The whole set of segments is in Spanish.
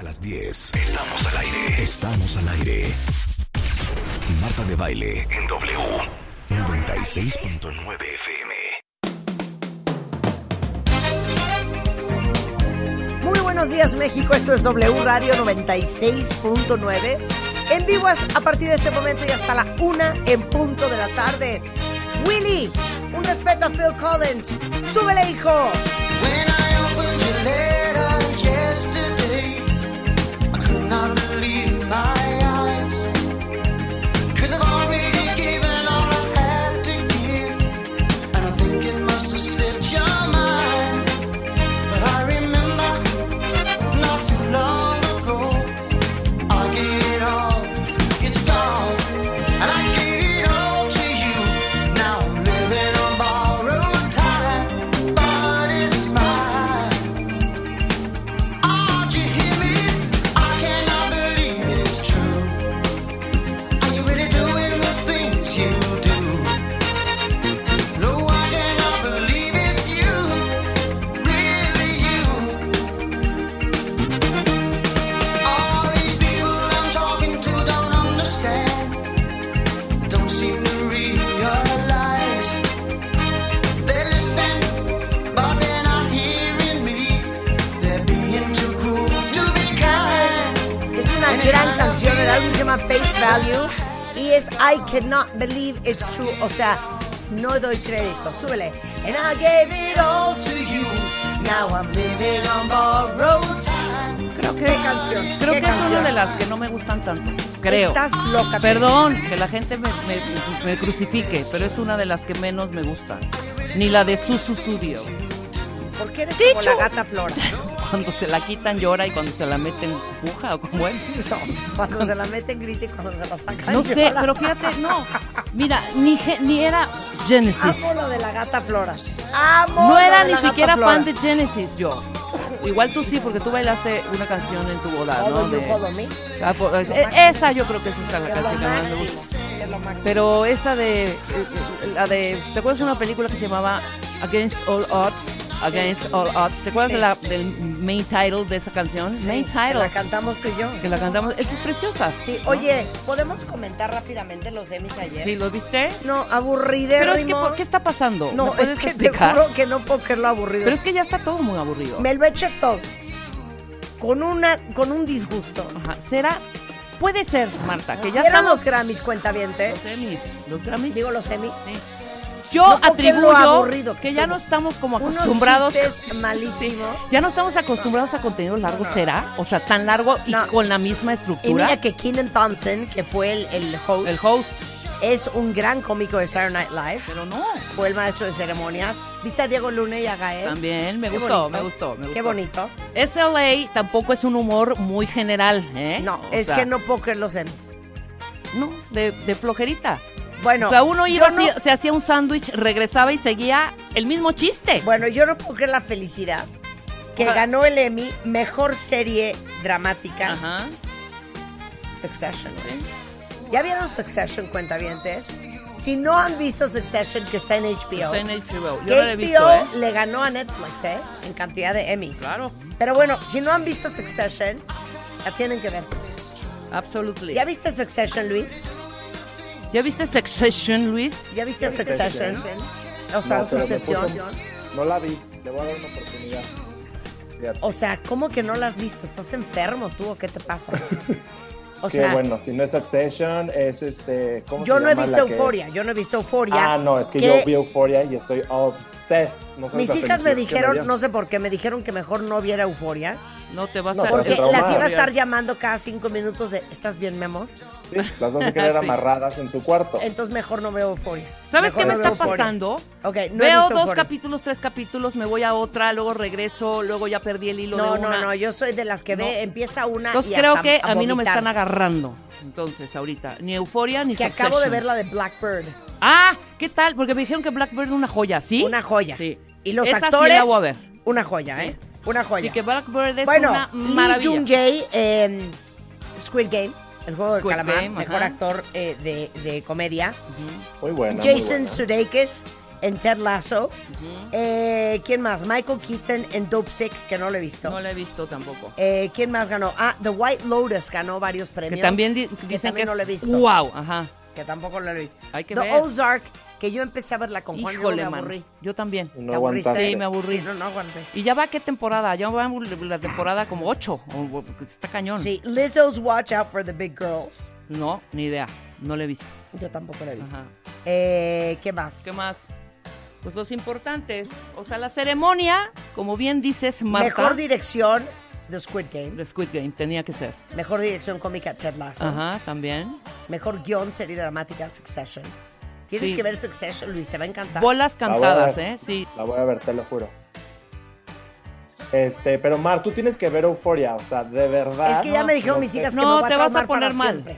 A las 10. Estamos al aire. Estamos al aire. Marta de baile en W 96.9 FM. Muy buenos días México, esto es W Radio 96.9. En vivo a partir de este momento y hasta la una en punto de la tarde. Willy, un respeto a Phil Collins. Súbele, hijo. Value y es I Cannot Believe It's True, o sea, no doy crédito. Súbele. And I gave it all to you. Now I'm living on borrowed time. Creo que, ¿Qué canción? Creo ¿Qué que es una de las que no me gustan tanto. Creo. Estás loca. Perdón, que la gente me, me- me crucifique, pero es una de las que menos me gustan. Ni la de Susu Studio. ¿Por qué eres Dicho. como la gata Flora? Cuando se la quitan llora y cuando se la meten puja o como es. Cuando se la meten grita y cuando se la sacan No sé, llora. pero fíjate, no. Mira, ni, ni era Genesis. Amo lo de la gata Flora. Amo No era de ni la siquiera Flora. fan de Genesis yo. Igual tú sí, porque tú bailaste una canción en tu boda, ¿no? Follow Me. Ah, eh, esa yo creo que esa es la Es lo canción que más me gusta. Pero esa de, eh, la de, ¿te acuerdas de una película que se llamaba Against All Odds? Against All Odds. ¿Te acuerdas de la, del main title de esa canción? main Que title. La cantamos tú y yo. Que la cantamos. Esa es preciosa. Sí, oye, ¿podemos comentar rápidamente los Emmys ayer? ¿Sí lo viste? No, aburridérrimo. Pero es que, ¿por qué está pasando? No, ¿Me puedes es que explicar? te juro que no puedo creer lo aburrido. Pero es que ya está todo muy aburrido. Me lo eché todo. Con, una, con un disgusto. Ajá. ¿Será? Puede ser, Marta, que ya ¿Vieron estamos... los Grammys, cuentavientes? Los Emmys. Los Grammys. Digo, los Emmys. Sí. Yo No atribuyo que que ya no estamos como acostumbrados. chistes malísimos. Ya no estamos acostumbrados a contenido largo, ¿será? O sea, tan largo y No. con la misma Y estructura. mira que Keenan Thompson, que fue el, el host, El host, es un gran cómico de Saturday Night Live. pero no. Fue el maestro de ceremonias. ¿Viste a Diego Luna y a Gael? También me Qué gustó, me gustó, me Qué gustó. bonito. SLA tampoco es un humor muy general, ¿eh? No, O es sea, que no puedo creer los Emmys. No, de, de flojerita. Bueno, o sea, uno iba, no- se hacía un sándwich, regresaba y seguía el mismo chiste. Bueno, yo no puedo creer la felicidad que Ajá. ganó el Emmy Mejor Serie Dramática Ajá. Succession. ¿Ya vieron Succession, cuentavientes? Si no han visto Succession, que está en HBO, Está en HBO. Yo no he visto, ¿eh? le ganó a Netflix, ¿eh? En cantidad de Emmys. Claro. Pero bueno, si no han visto Succession, la tienen que ver. Absolutely. ¿Ya viste Succession, Luis? ¿Ya viste Succession, Luis? ¿Ya viste Succession? O sea, No, Sucesión. puso- No la vi, le voy a dar una oportunidad. Fíjate. O sea, ¿cómo que no la has visto? ¿Estás enfermo tú o qué te pasa? O que sea, bueno, si no es Succession, es este. ¿cómo yo se no he llama visto la que- Euforia, yo no he visto Euforia. Ah, no, es que, yo vi Euforia y estoy obsessed. No Mis hijas me que dijeron, no sé por qué, me dijeron que mejor no viera Euforia. No te vas No, a... Porque las iba a estar llamando cada cinco minutos de, ¿estás bien, mi amor? Sí, las vas a querer Sí. amarradas en su cuarto. Entonces mejor no veo Euforia. ¿Sabes Mejor qué me no está pasando? Ok, no he Veo visto dos capítulos, tres capítulos, me voy a otra, luego regreso, luego ya perdí el hilo No, de una. no, no, yo soy de las que No. ve, empieza una Entonces y creo hasta que a a mí no me están agarrando. Entonces, ahorita. Ni Euforia ni Que Succession. acabo de ver la de Blackbird. Ah, ¿qué tal? Porque me dijeron que Blackbird era una joya, ¿sí? Una joya. Sí. Y los Esa sí actores, la voy a ver. una joya, ¿eh? Una joya. Así que Blackbird es bueno, una Lee maravilla. Jung Jae, eh, Squid Game, el juego del Squid calamar, Game, mejor ajá. actor eh, de, de comedia. Muy buena. muy Jason. Sudeikis, en Ted Lasso. Eh, ¿Quién más? Michael Keaton en Dope Sick, que no lo he visto. No la he visto tampoco. Eh, ¿Quién más ganó? Ah, The White Lotus ganó varios premios. Que también di- dicen que también no lo he visto. wow, ajá. Que tampoco lo he visto. Hay que The ver. Ozark, que yo empecé a verla con Juan y Híjole, me man. aburrí. Yo también. Sí, me aburrí. Sí, no, no aguanté. ¿Y ya va qué temporada? Ya va la temporada como 8. Está cañón. Sí, Lizzo's Watch Out for the Big Girls. No, ni idea. No lo he visto. Yo tampoco la he visto. Ajá. Eh, ¿Qué más? ¿Qué más? Pues los importantes. O sea, la ceremonia, como bien dices, Marta. Mejor dirección, The Squid Game. de Squid Game, tenía que ser. Mejor dirección cómica, Ted Lasso. Ajá, también. Mejor guion, serie dramática, Succession. Tienes Sí. que ver Succession, Luis, te va a encantar. Bolas cantadas, ver. ¿eh? Sí. La voy a ver, te lo juro. Este, pero Mar, tú tienes que ver Euforia, o sea, de verdad. es que ya no, me dijeron no mis hijas que No, me voy te a vas a poner mal. siempre.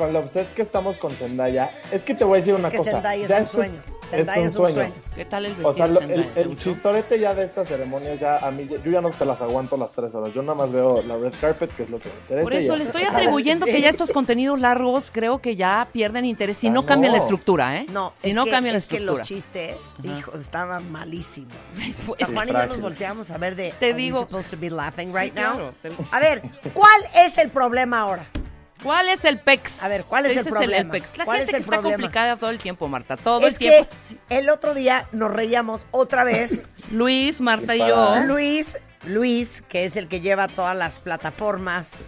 Con lo obsessed que estamos con Zendaya, es que te voy a decir una que cosa. Zendaya es un sueño. Zendaya es un sueño. ¿Qué tal el O sea, lo- vestido el, chistorete ya de esta ceremonia ya a mí, yo ya no te las aguanto las tres horas. Yo nada más veo la red carpet, que es lo que me interesa. Por eso le estoy atribuyendo que ya estos contenidos largos creo que ya pierden interés si Ah, no cambian la no. estructura, ¿eh? No, si es no que, cambian la es que estructura. los chistes, hijo, estaban malísimos. O Pues, sea, Sí, Juan y yo nos volteamos a ver de Te ¿Are we digo- supposed to be laughing Sí, right now? claro. Te- A ver, ¿cuál es el problema ahora? ¿Cuál es el PEX? A ver, ¿cuál es el problema? PEX. La ¿Cuál gente es el que está problema? complicada todo el tiempo, Marta. Todo es el que tiempo. el otro día nos reíamos otra vez. Luis, Marta y yo. Luis, Luis, que es el que lleva todas las plataformas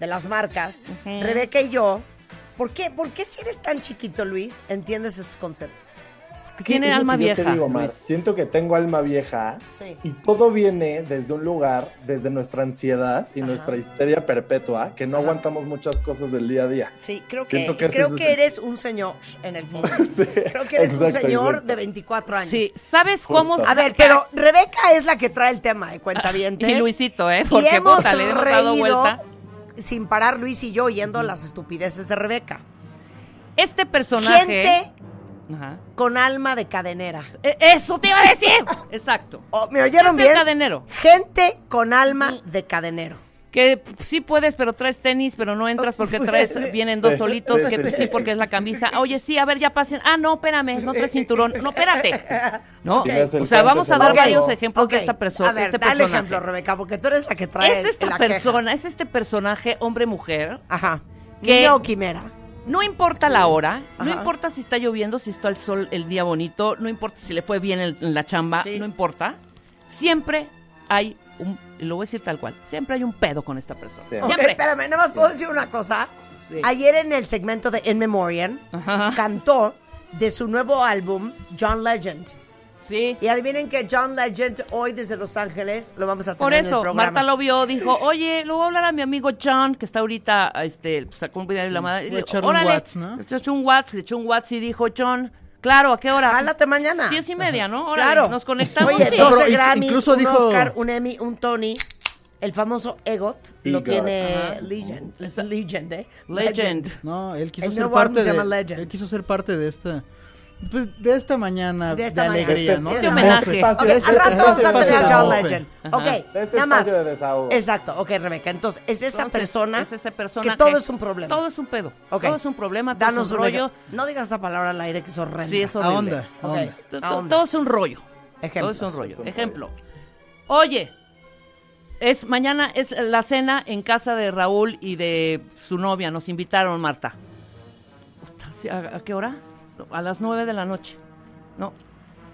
de las marcas, Ujú. Rebeca y yo. ¿Por qué, ¿Por qué si eres tan chiquito, Luis, entiendes estos conceptos? Tiene alma vieja. te digo, Mar. Luis. Siento que tengo alma vieja Sí. y todo viene desde un lugar, desde nuestra ansiedad y nuestra histeria perpetua, que no aguantamos muchas cosas del día a día. Sí, creo que, creo que eres un señor en el fondo. Sí, Creo que eres un señor exacto. de 24 años. Sí, ¿sabes cómo? Justo. A ver, pero Rebeca es la que trae el tema de cuentavientes. Y Luisito, ¿eh? Y Porque hemos puta, le hemos dado reído vuelta. sin parar Luis y yo oyendo las estupideces de Rebeca. Este personaje. Gente Ajá. con alma de cadenera. E- Eso te iba a decir. Exacto. Oh, ¿Me oyeron ¿Qué es el bien? cadenero? Gente con alma de cadenero. Que sí puedes, pero traes tenis, pero no entras porque traes, vienen dos solitos, sí, que sí, sí, sí. porque es la camisa. Oye, sí, a ver, ya pasen. Ah, no, espérame, no traes cinturón. No, espérate. ¿No? Ok. Tienes el O sea, vamos a dar varios ejemplos Ok, de esta persona. A ver, este dale personaje. ejemplo, Rebeca, porque tú eres la que trae Es esta la queja. persona, es este personaje, hombre-mujer. Ajá. que- Niño o quimera. No importa la hora, no importa si está lloviendo, si está el sol el día bonito, no importa si le fue bien el- en la chamba, Sí. no importa. Siempre hay un, lo voy a decir tal cual, siempre hay un pedo con esta persona. Sí. Ok, Siempre. espérame, nada más puedo decir una cosa. Sí. Ayer en el segmento de In Memoriam Ajá. cantó de su nuevo álbum John Legend. Sí. Y adivinen que John Legend hoy desde Los Ángeles lo vamos a tener Por en el eso, programa. Marta lo vio, dijo, oye, le voy a hablar a mi amigo John, que está ahorita, este, sacó un video de la madre. Le- echarle un órale, whats, ¿no? Le echó un WhatsApp, le echó un WhatsApp y dijo, John, claro, ¿a qué hora? Jálate mañana. Diez y media, ¿no? Órale, Claro. nos conectamos. Oye, sí. 12 No, pero Grammys, incluso un dijo- Oscar, un Emmy, un Tony. El famoso EGOT lo tiene. Legend. Legend, ¿eh? Legend. No, él quiso El ser parte de. Él quiso ser parte de esta. Pues de esta mañana De de, esta mañana. alegría, Este ¿no? Este homenaje. este- al rato este vamos a tener a John desahogo. Legend. Ajá. Ok, este nada más. espacio de desahogo. Exacto, ok, Rebeca. Entonces, es esa Entonces, persona es ese personaje. que todo es un problema. Todo es un pedo. Ok. Todo es un problema, todo Danos es un rollo. ejemplo. No digas esa palabra al aire que es horrenda. Sí, es horrible. A onda, a onda. A. Todo es un rollo. Ejemplos. Todo es un rollo. Es un Ejemplo. Oye, es mañana es la cena en casa de Raúl y de su novia. Nos invitaron, Marta. Puta, sí, ¿A, a qué hora? A las nueve de la noche. No.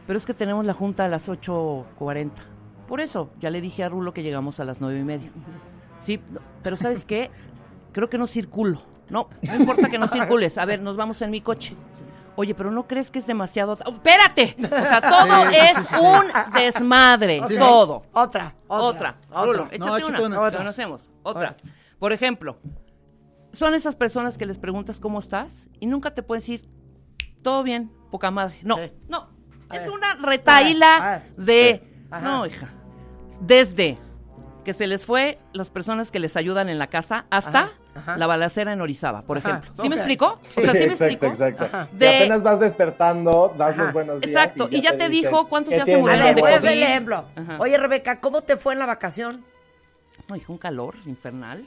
Pero es que tenemos la junta a las 8.40. Por eso, ya le dije a Rulo que llegamos a las nueve y media. Sí, pero ¿sabes qué? Creo que no circulo. No, no importa que no circules. A ver, nos vamos en mi coche. Oye, pero ¿no crees que es demasiado? ¡Oh, ¡Espérate! O sea, todo Sí, es sí, sí, sí. un desmadre. Todo. Otra, Otra. otra. Rulo, otra. échate No, una. una. Lo conocemos. Otra. Por ejemplo, son esas personas que les preguntas cómo estás y nunca te pueden decir, todo bien, poca madre. No, Sí. no. A Es ver. una retaíla de... Ajá. No, hija. Desde que se les fue las personas que les ayudan en la casa hasta Ajá, ajá. la balacera en Orizaba, por Ajá, ejemplo. ¿Sí me explico? O sea, ¿sí me exacto, explico? exacto. De- apenas vas despertando, das Ajá. los buenos días. Exacto, y ya te dicen, dijo cuántos ¿qué ya se murieron ver, de COVID. ejemplo. Oye, Rebeca, ¿cómo te fue en la vacación? No, hijo, un calor infernal.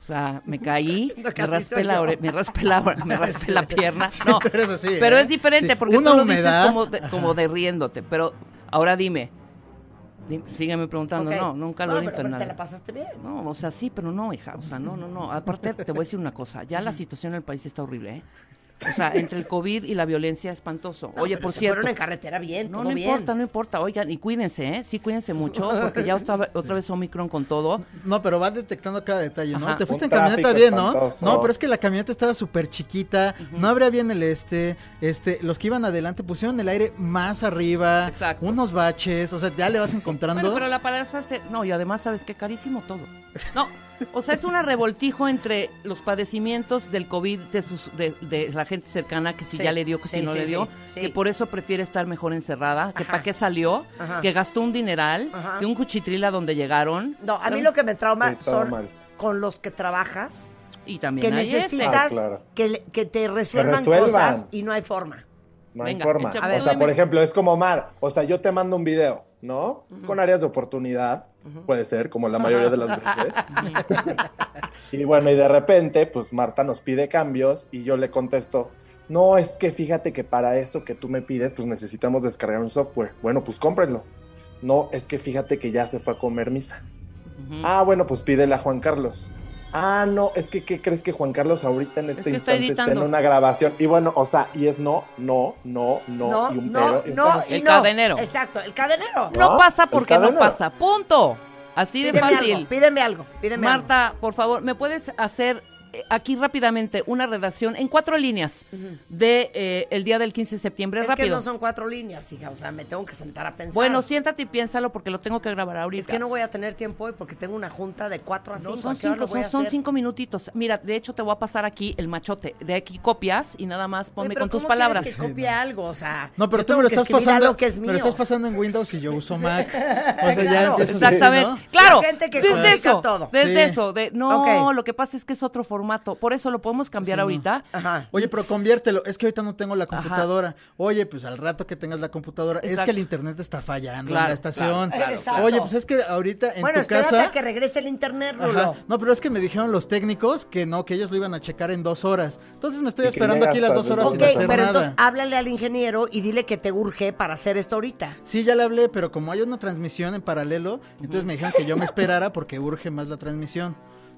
O sea, me caí, me raspé la ore- me raspé la, me raspé la pierna. No, tú eres así, pero ¿eh? es diferente Sí, porque una tú lo humedad. dices como de, como de riéndote. Pero ahora dime, di- sígueme preguntando. No, nunca lo No, he pero- pero te la pasaste bien. No, o sea, sí, pero no, hija. O sea, no, no, no. Aparte, te voy a decir una cosa. Ya la situación en el país está horrible, ¿eh? O sea, entre el COVID y la violencia espantoso. No, Oye, pero por se cierto. fueron en carretera bien, No, todo no bien. importa, no importa. Oigan, y cuídense, ¿eh? Sí, cuídense mucho, porque ya otra, otra vez Omicron con todo. No, pero vas detectando cada detalle, ¿no? Ajá. Te fuiste Un en camioneta bien, ¿no? espantoso. No, pero es que la camioneta estaba súper chiquita, no abría bien el este, este, los que iban adelante pusieron el aire más arriba, Exacto. unos baches, o sea, ya le vas encontrando. Bueno, pero la pasaste. No, y además, ¿sabes qué? Carísimo todo. No, o sea, es una revoltijo entre los padecimientos del COVID de, sus, de, de la gente cercana, que si Sí, ya le dio, que sí, si no sí, le dio, sí, sí. que por eso prefiere estar mejor encerrada, que para qué salió, Ajá. que gastó un dineral, Ajá. que un cuchitril a donde llegaron. No, a mí lo que me trauma son mal. con los que trabajas, Y también que necesitas Ah, claro. que, que te resuelvan, resuelvan. cosas y no hay forma. No hay Venga, forma. echa- o sea, por ejemplo, es como Mar. O sea, yo te mando un video, ¿no? Con áreas de oportunidad, puede ser, como la mayoría de las veces. y bueno, y de repente, pues Marta nos pide cambios y yo le contesto, no, es que fíjate que para eso que tú me pides, pues necesitamos descargar un software. Bueno, pues cómprenlo. No, es que fíjate que ya se fue a comer misa. Ah, bueno, pues pídele a Juan Carlos. Ah, no, es que ¿qué crees que Juan Carlos ahorita en este que instante está en una grabación? Y bueno, o sea, y es no, no, no, no, No, y un no, pero. y un no, pero. y El no. cadenero. Exacto, el cadenero. No ¿No? pasa porque no pasa. Punto. Así de Pídeme fácil. algo, pídeme algo, pídeme algo. Marta, por favor, ¿me puedes hacer aquí rápidamente una redacción en cuatro líneas de eh, el día del 15 de septiembre? Es Rápido. que no son cuatro líneas, hija, o sea, me tengo que sentar a pensar. Bueno, siéntate y piénsalo porque lo tengo que grabar ahorita. Es que no voy a tener tiempo hoy porque tengo una junta de cuatro a No, cinco. son ¿A qué hora cinco, son, a son cinco minutitos. Mira, de hecho te voy a pasar aquí el machote. De aquí copias y nada más Oye, ponme pero con tus ¿cómo quieres palabras. que copie algo, o sea, No, pero tú me lo estás pasando, que es me mío. lo estás pasando en Windows y yo uso Mac. O sea, ya Claro. Exactamente. ¿no? Claro. La gente que desde eso, todo. Desde Sí. eso, de no, lo que pasa es que es otro formato. Por eso lo podemos cambiar Sí, no. ahorita. Ajá. Oye, pero conviértelo. Es que ahorita no tengo la computadora. Oye, pues al rato que tengas la computadora. Es que el internet está fallando Claro, en la estación. claro, claro, claro. Oye, pues es que ahorita en bueno, tu casa. a que regrese el internet, Ajá. Rulo. No, pero es que me dijeron los técnicos que no, que ellos lo iban a checar en dos horas. Entonces me estoy esperando aquí las dos horas el sin Ok, hacer pero nada. entonces háblale al ingeniero y dile que te urge para hacer esto ahorita. Sí, ya le hablé, pero como hay una transmisión en paralelo, entonces me dijeron que yo me esperara porque urge más la transmisión.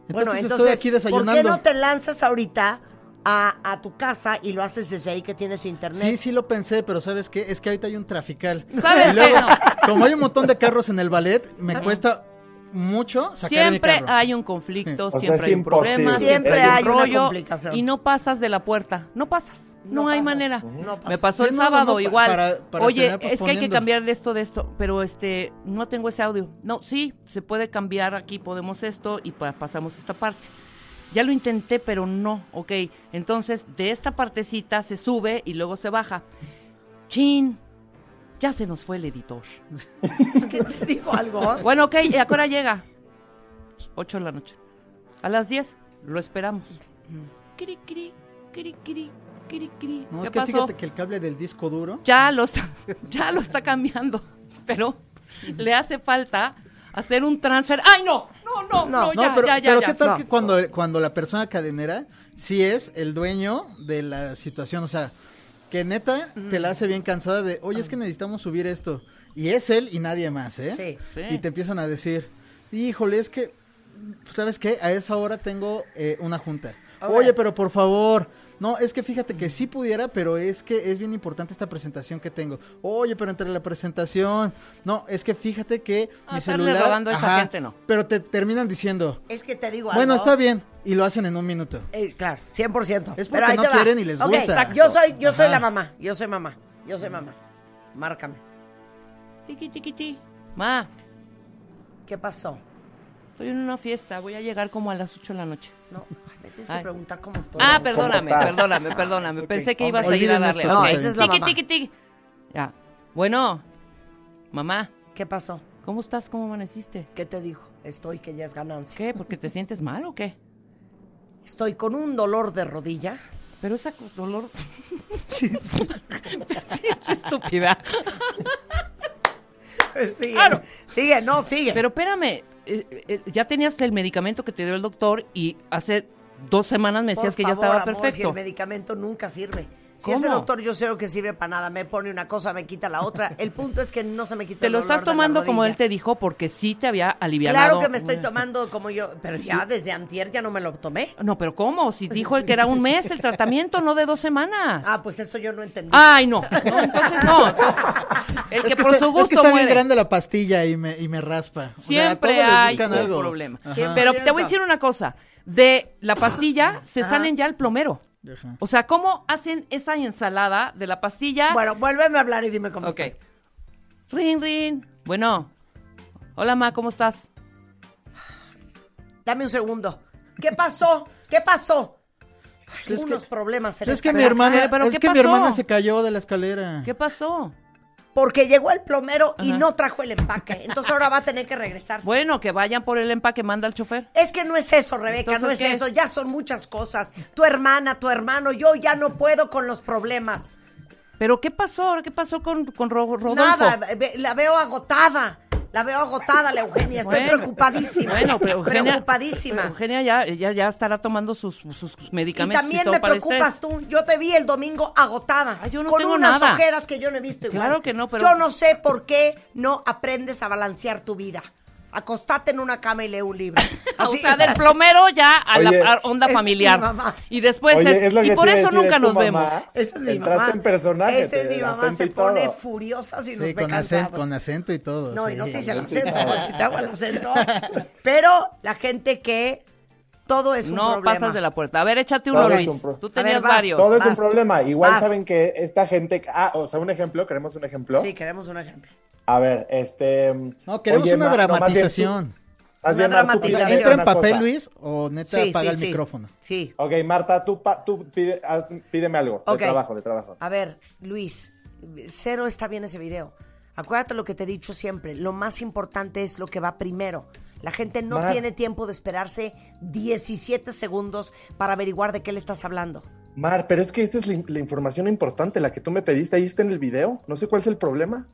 Entonces, bueno, estoy entonces, aquí ¿por desayunando. qué no te lanzas ahorita a, a tu casa y lo haces desde ahí que tienes internet? Sí, sí lo pensé, pero ¿sabes qué? Es que ahorita hay un trafical. ¿Sabes Y luego, qué? No. como hay un montón de carros en el ballet, me cuesta mucho sacar Siempre carro. hay un conflicto, Sí. O sea, siempre hay un problema. Siempre siempre hay un rollo complicación. y no pasas de la puerta, no pasas, no, No hay pasa. manera. No pasa. Me pasó Sí, el no, sábado igual. para- para Oye, es que hay que cambiar de esto de esto, pero este no tengo ese audio. No, sí, se puede cambiar aquí, podemos esto y pa- pasamos esta parte. Ya lo intenté, pero no, ok. Entonces, de esta partecita se sube y luego se baja. Chin, ya se nos fue el editor. ¿Qué te digo algo? Bueno, ok, ¿y a qué hora llega? 8 de la noche. A las 10 lo esperamos. Cri, cri, cri, cri, cri, cri. No, ¿Qué es que pasó? fíjate que el cable del disco duro. Ya lo, está, ya lo está cambiando, pero le hace falta hacer un transfer. ¡Ay, no! No, no, no, No, No, ya, pero, ya, ya, pero ya. ¿qué tal No. que cuando, cuando la persona cadenera sí es el dueño de la situación? O sea, que neta te la hace bien cansada de, oye, es que necesitamos subir esto. Y es él y nadie más, ¿eh? Sí. Sí. Y te empiezan a decir, híjole, es que, ¿sabes qué? A esa hora tengo eh, una junta. Oye, pero por favor. No, es que fíjate que sí pudiera, pero es que es bien importante esta presentación que tengo. Oye, pero entre la presentación. No, es que fíjate que Ah, mi celular. a esa gente, no. Pero te terminan diciendo, Es que te digo bueno, algo. está bien. Y lo hacen en un minuto. Eh, claro, 100%. Es porque no quieren y les gusta. exacto. Yo soy, yo soy la mamá. Yo soy mamá. Yo soy mamá. Márcame. Tiqui, tiqui, ti. Ma, ¿Qué pasó? estoy en una fiesta, voy a llegar como a las 8 de la noche. No, me tienes que preguntar cómo estoy. Ah, perdóname, perdóname, perdóname. Pensé que ibas a ir a darle. esto, No, esa es la Tiqui, mamá. tiqui, tiqui. Ya. Bueno, mamá, ¿Qué pasó? ¿cómo estás? ¿Cómo amaneciste? ¿Qué te dijo? Estoy que ya es ganancia. ¿Qué? ¿Porque te sientes mal o qué? Estoy con un dolor de rodilla. Pero co- dolor. sí, qué estúpida. Sigue, Claro. sigue, no, sigue. Pero espérame, eh, eh, ya tenías el medicamento que te dio el doctor y hace dos semanas me decías Por que ya estaba amor, si perfecto. el medicamento nunca sirve. Si ¿Cómo? ese doctor yo sé que sirve para nada, me pone una cosa, me quita la otra. El punto es que no se me quita Te el lo dolor estás de la tomando como él te dijo porque sí te había aliviado. Claro que me estoy tomando como yo, pero ya desde antier ya no me lo tomé. No, pero ¿cómo? Si dijo él que era un mes el tratamiento, no de dos semanas. Ah, pues eso yo no entendí. Ay, no. No, entonces no. El que, Es que por está, su gusto es que está bien muere. grande la pastilla y me, y me raspa. O sea, Siempre les hay buscan un algo. problema. Pero te voy a decir una cosa. De la pastilla se salen ya el plomero. Ajá. O sea, ¿cómo hacen esa ensalada de la pastilla? Bueno, vuélveme a hablar y dime cómo ok. estoy. Rin, rin. Bueno. Hola, Ma, ¿cómo estás? Dame un segundo. ¿Qué pasó? ¿Qué pasó? Hay Es que- unos problemas en Es que mi hermana, ¿pero es qué que mi pasó? hermana se cayó de la escalera. ¿Qué pasó? Porque llegó el plomero y no trajo el empaque. Entonces ahora va a tener que regresarse. Bueno, que vayan por el empaque, manda el chofer. Es que no es eso, Rebeca, Entonces, no es ¿qué eso. es? Ya son muchas cosas. Tu hermana, tu hermano, yo ya no puedo con los problemas. ¿Pero qué pasó? ¿Ahora ¿Qué pasó con, con Ro- Rodolfo? Nada, la veo agotada. La veo agotada, la Eugenia. Estoy Bueno. preocupadísima. Bueno, pero Eugenia, Preocupadísima. Eugenia ya, ya, ya estará tomando sus, sus Y medicamentos. también todo me preocupas tú. Yo te vi el domingo agotada. Ay, yo no con tengo unas nada. ojeras que yo no he visto igual. Claro que no, pero- Yo no sé por qué no aprendes a balancear tu vida. Acostate en una cama y lee un libro. O sea, del plomero ya a Oye, la onda familiar. Y después Oye, es, y por eso decir, nunca nos vemos. mamá. Esa es mi Entraste mamá. en personaje, Esa es mi mamá. Se pone todo. furiosa si nos Sí, ve con, acento, con acento y todo. No, y no te hice el acento, porque te hago el acento. Pero la gente que todo es un No problema. pasas de la puerta. A ver, échate uno, Todo es Luis. un Tú tenías ver, vas. varios. Todo es un problema. Igual Vas. saben que esta gente. Ah, o sea, un ejemplo, queremos un ejemplo. Sí, queremos un ejemplo. A ver, este. No, queremos oye, una Ma- no, más bien tú- dramatización. más Una Mar, dramatización. ¿Entra en papel, cosa. Luis? ¿O neta Sí, apaga sí, el sí. micrófono? Sí. Ok, Marta, tú, pa- tú pide- haz- pídeme algo. Ok. De trabajo, de trabajo. A ver, Luis, cero está bien ese video. Acuérdate lo que te he dicho siempre. Lo más importante es lo que va primero. La gente no Mar. tiene tiempo de esperarse 17 segundos para averiguar de qué le estás hablando. Mar, pero es que esa es la, la información importante, la que tú me pediste. Ahí está en el video. No sé cuál es el problema.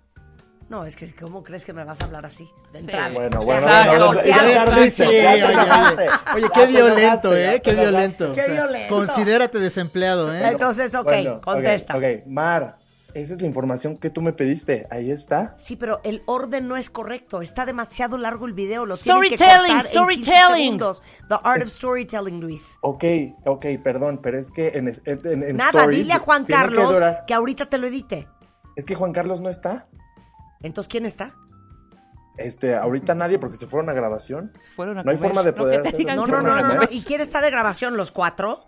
No, es que ¿cómo crees que me vas a hablar así? De entrada. Bueno, bueno, bueno, bueno, ya, ya ya, te Luis, sí, enojaste, ya te oye, qué violento, ¿eh? Qué violento. Qué violento. Considérate desempleado, ¿eh? Entonces, ok, Bueno, contesta. Ok, ok. Mar, esa es la información que tú me pediste. Ahí está. Sí, pero el orden no es correcto. Está demasiado largo el video. Lo tienen que Storytelling, cortar en 15 storytelling. segundos. The art of storytelling, Luis. Ok, ok, perdón, pero es que en, en, en Nada, stories dile a Juan que Carlos que ahorita te lo edite. Es que Juan Carlos no está. Entonces, ¿quién está? Este, ahorita nadie porque se fueron a grabación. Fueron a No hay comer. forma de No, poder hacer No, no, no. ¿Y quién está de grabación? ¿Los cuatro?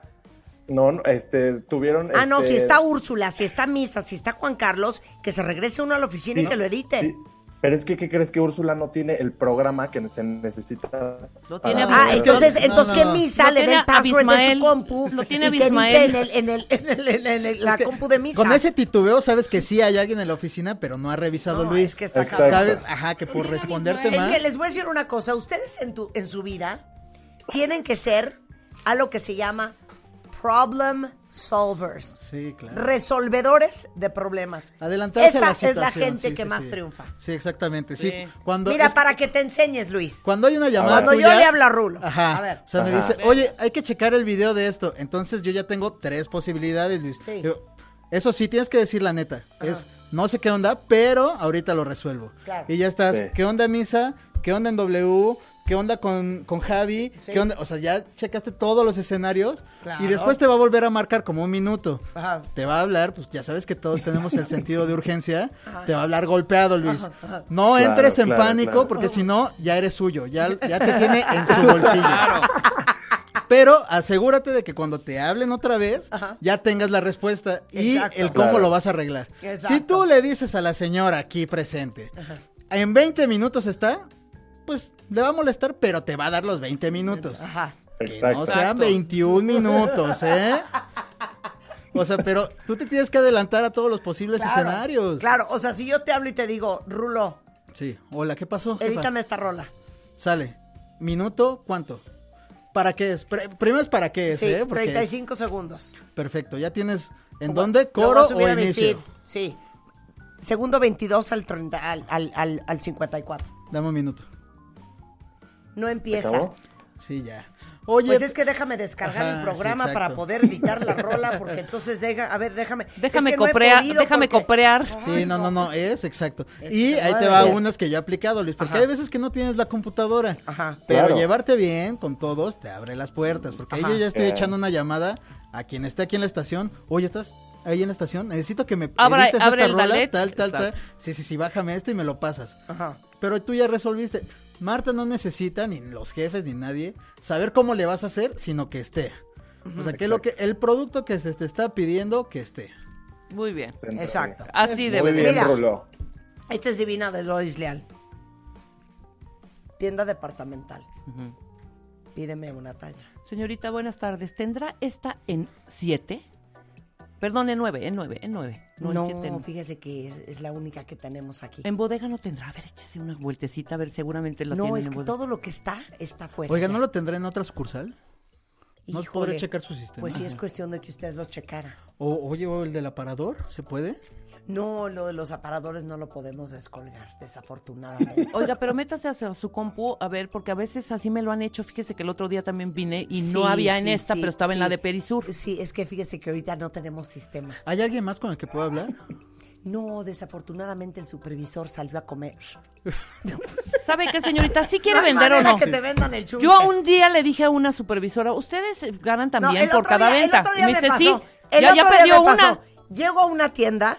No, no, este, tuvieron. Ah, no, este, si está Úrsula, si está Misa, si está Juan Carlos, que se regrese uno a la oficina y que lo edite. sí, Pero es que, ¿qué crees que Úrsula no tiene el programa que se necesita? Lo tiene Ah, es que- entonces, no, entonces no, que no. Misa le tiene el password de Abismael. su compu Lo tiene y que en, el, en, el, en, el- en el- en la Es que compu de Misa. Con ese titubeo sabes que sí hay alguien en la oficina, pero no ha revisado No, Luis. es que está Exacto. cabrón. ¿Sabes? Ajá, que por responderte Es más. que les voy a decir una cosa. Ustedes en, tu, en su vida tienen que ser a lo que se llama problem solvers. Sí, claro. Resolvedores de problemas. Adelantarse Esa a la es la gente sí, que sí, más sí. triunfa. Sí, exactamente. Sí. Sí. Cuando Mira, es- para que te enseñes, Luis. Cuando hay una llamada Cuando yo le hablo a Rulo. Ajá. A ver. O sea, me dice, oye, hay que checar el video de esto. Entonces yo ya tengo tres posibilidades, Luis. Sí. Digo, eso sí, tienes que decir la neta. Es, no sé qué onda, pero ahorita lo resuelvo. Claro. Y ya estás, Sí. ¿qué onda, Misa? ¿Qué onda en W? ¿Qué onda con, con Javi? Sí. ¿Qué onda? O sea, ya checaste todos los escenarios Claro. y después te va a volver a marcar como un minuto. Ajá. Te va a hablar, pues ya sabes que todos tenemos el sentido de urgencia. Te va a hablar golpeado, Luis. No Claro, entres en claro, pánico claro. porque si no, ya eres suyo. Ya, ya te tiene en su bolsillo. Pero asegúrate de que cuando te hablen otra vez, Ajá. ya tengas la respuesta y Exacto. el cómo Claro. lo vas a arreglar. Exacto. Si tú le dices a la señora aquí presente, en 20 minutos está, pues le va a molestar, pero te va a dar los 20 minutos. Ajá. Que Exacto. no sean Exacto. 21 minutos, ¿eh? O sea, pero tú te tienes que adelantar a todos los posibles Claro, escenarios. Claro, o sea, si yo te hablo y te digo, Rulo, Sí. Hola, ¿qué pasó? jefa? edítame esta rola. Sale. Minuto, ¿cuánto? ¿Para qué es? Pr- primero es para qué es, Sí, ¿eh? Porque 35 segundos. Perfecto, ya tienes en dónde coro o inicio. Sí. Segundo 22 al, 30, al, al, al, al 54. Dame un minuto. No empieza. acabó? Sí, ya. Oye, Pues es que déjame descargar Ajá, el programa para poder editar la rola, porque entonces deja, a ver, déjame. Déjame es que coprea- déjame porque- coprear. Sí, no, no, no, es exacto. Es y ahí te va unas que yo he aplicado, Luis, porque Ajá. hay veces que no tienes la computadora. Ajá. Pero Claro. llevarte bien con todos te abre las puertas, porque ahí yo ya estoy Eh. echando una llamada a quien esté aquí en la estación. Oye, ¿estás ahí en la estación? Necesito que me Abra- edites abre esta el rola, Dalet. tal, tal, tal. Sí, sí, sí, bájame esto y me lo pasas. Ajá. Pero tú ya resolviste. Marta no necesita, ni los jefes, ni nadie, saber cómo le vas a hacer, sino que esté. O sea, que lo que el producto que se te está pidiendo, que esté. Muy bien. Exacto. Así Muy debe de bien, Mira. Rulo. Esta es divina de Loris Leal. Tienda departamental. Pídeme una talla. Señorita, buenas tardes. ¿Tendrá esta en 7? Perdón, en 9, en 9, en 9. No, No, en 7. fíjese que es, es la única que tenemos aquí. En bodega no tendrá. A ver, échese una vueltecita, a ver, seguramente la no, tienen es en que bodega. todo lo que está, está fuera. Oiga, ¿no lo tendrá en otra sucursal? ¿No Híjole. podré checar su sistema? Pues sí, es cuestión de que usted lo checara. O, oye, o el del aparador, ¿se puede? No, lo de los aparadores no lo podemos descolgar, desafortunadamente. Oiga, pero métase hacia su compu, a ver, porque a veces así me lo han hecho. Fíjese que el otro día también vine y no Sí, había en sí, esta, sí, pero estaba en la de Perisur. Sí, es que fíjese que ahorita no tenemos sistema. ¿Hay alguien más con el que pueda hablar? No, desafortunadamente el supervisor salió a comer. ¿Sabe qué, señorita? ¿Sí quiere No hay vender o no? que te vendan el. Yo un día le dije a una supervisora, ustedes eh, ganan también por cada día- el venta. Y me me dice, pasó. sí, El ya, otro ya día perdió me pasó. una. Llego a una tienda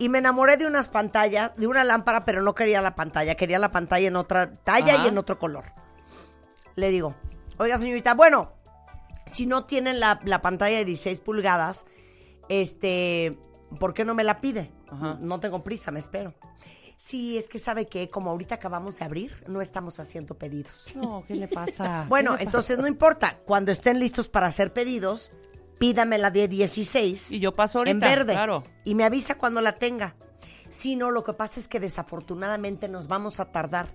y me enamoré de unas pantallas, de una lámpara, pero no quería la pantalla, quería la pantalla en otra talla Ajá. y en otro color. Le digo, oiga señorita, bueno, si no tienen la, la pantalla de 16 pulgadas, este, ¿por qué no me la pide? Ajá. No tengo prisa, me espero. Sí, es que sabe que como ahorita acabamos de abrir, no estamos haciendo pedidos. No, ¿qué le pasa? Bueno, ¿Qué le pasa? entonces no importa. Cuando estén listos para hacer pedidos, pídame la de 16. Y yo paso ahorita, En verde. claro. Y me avisa cuando la tenga. Si no, lo que pasa es que desafortunadamente nos vamos a tardar.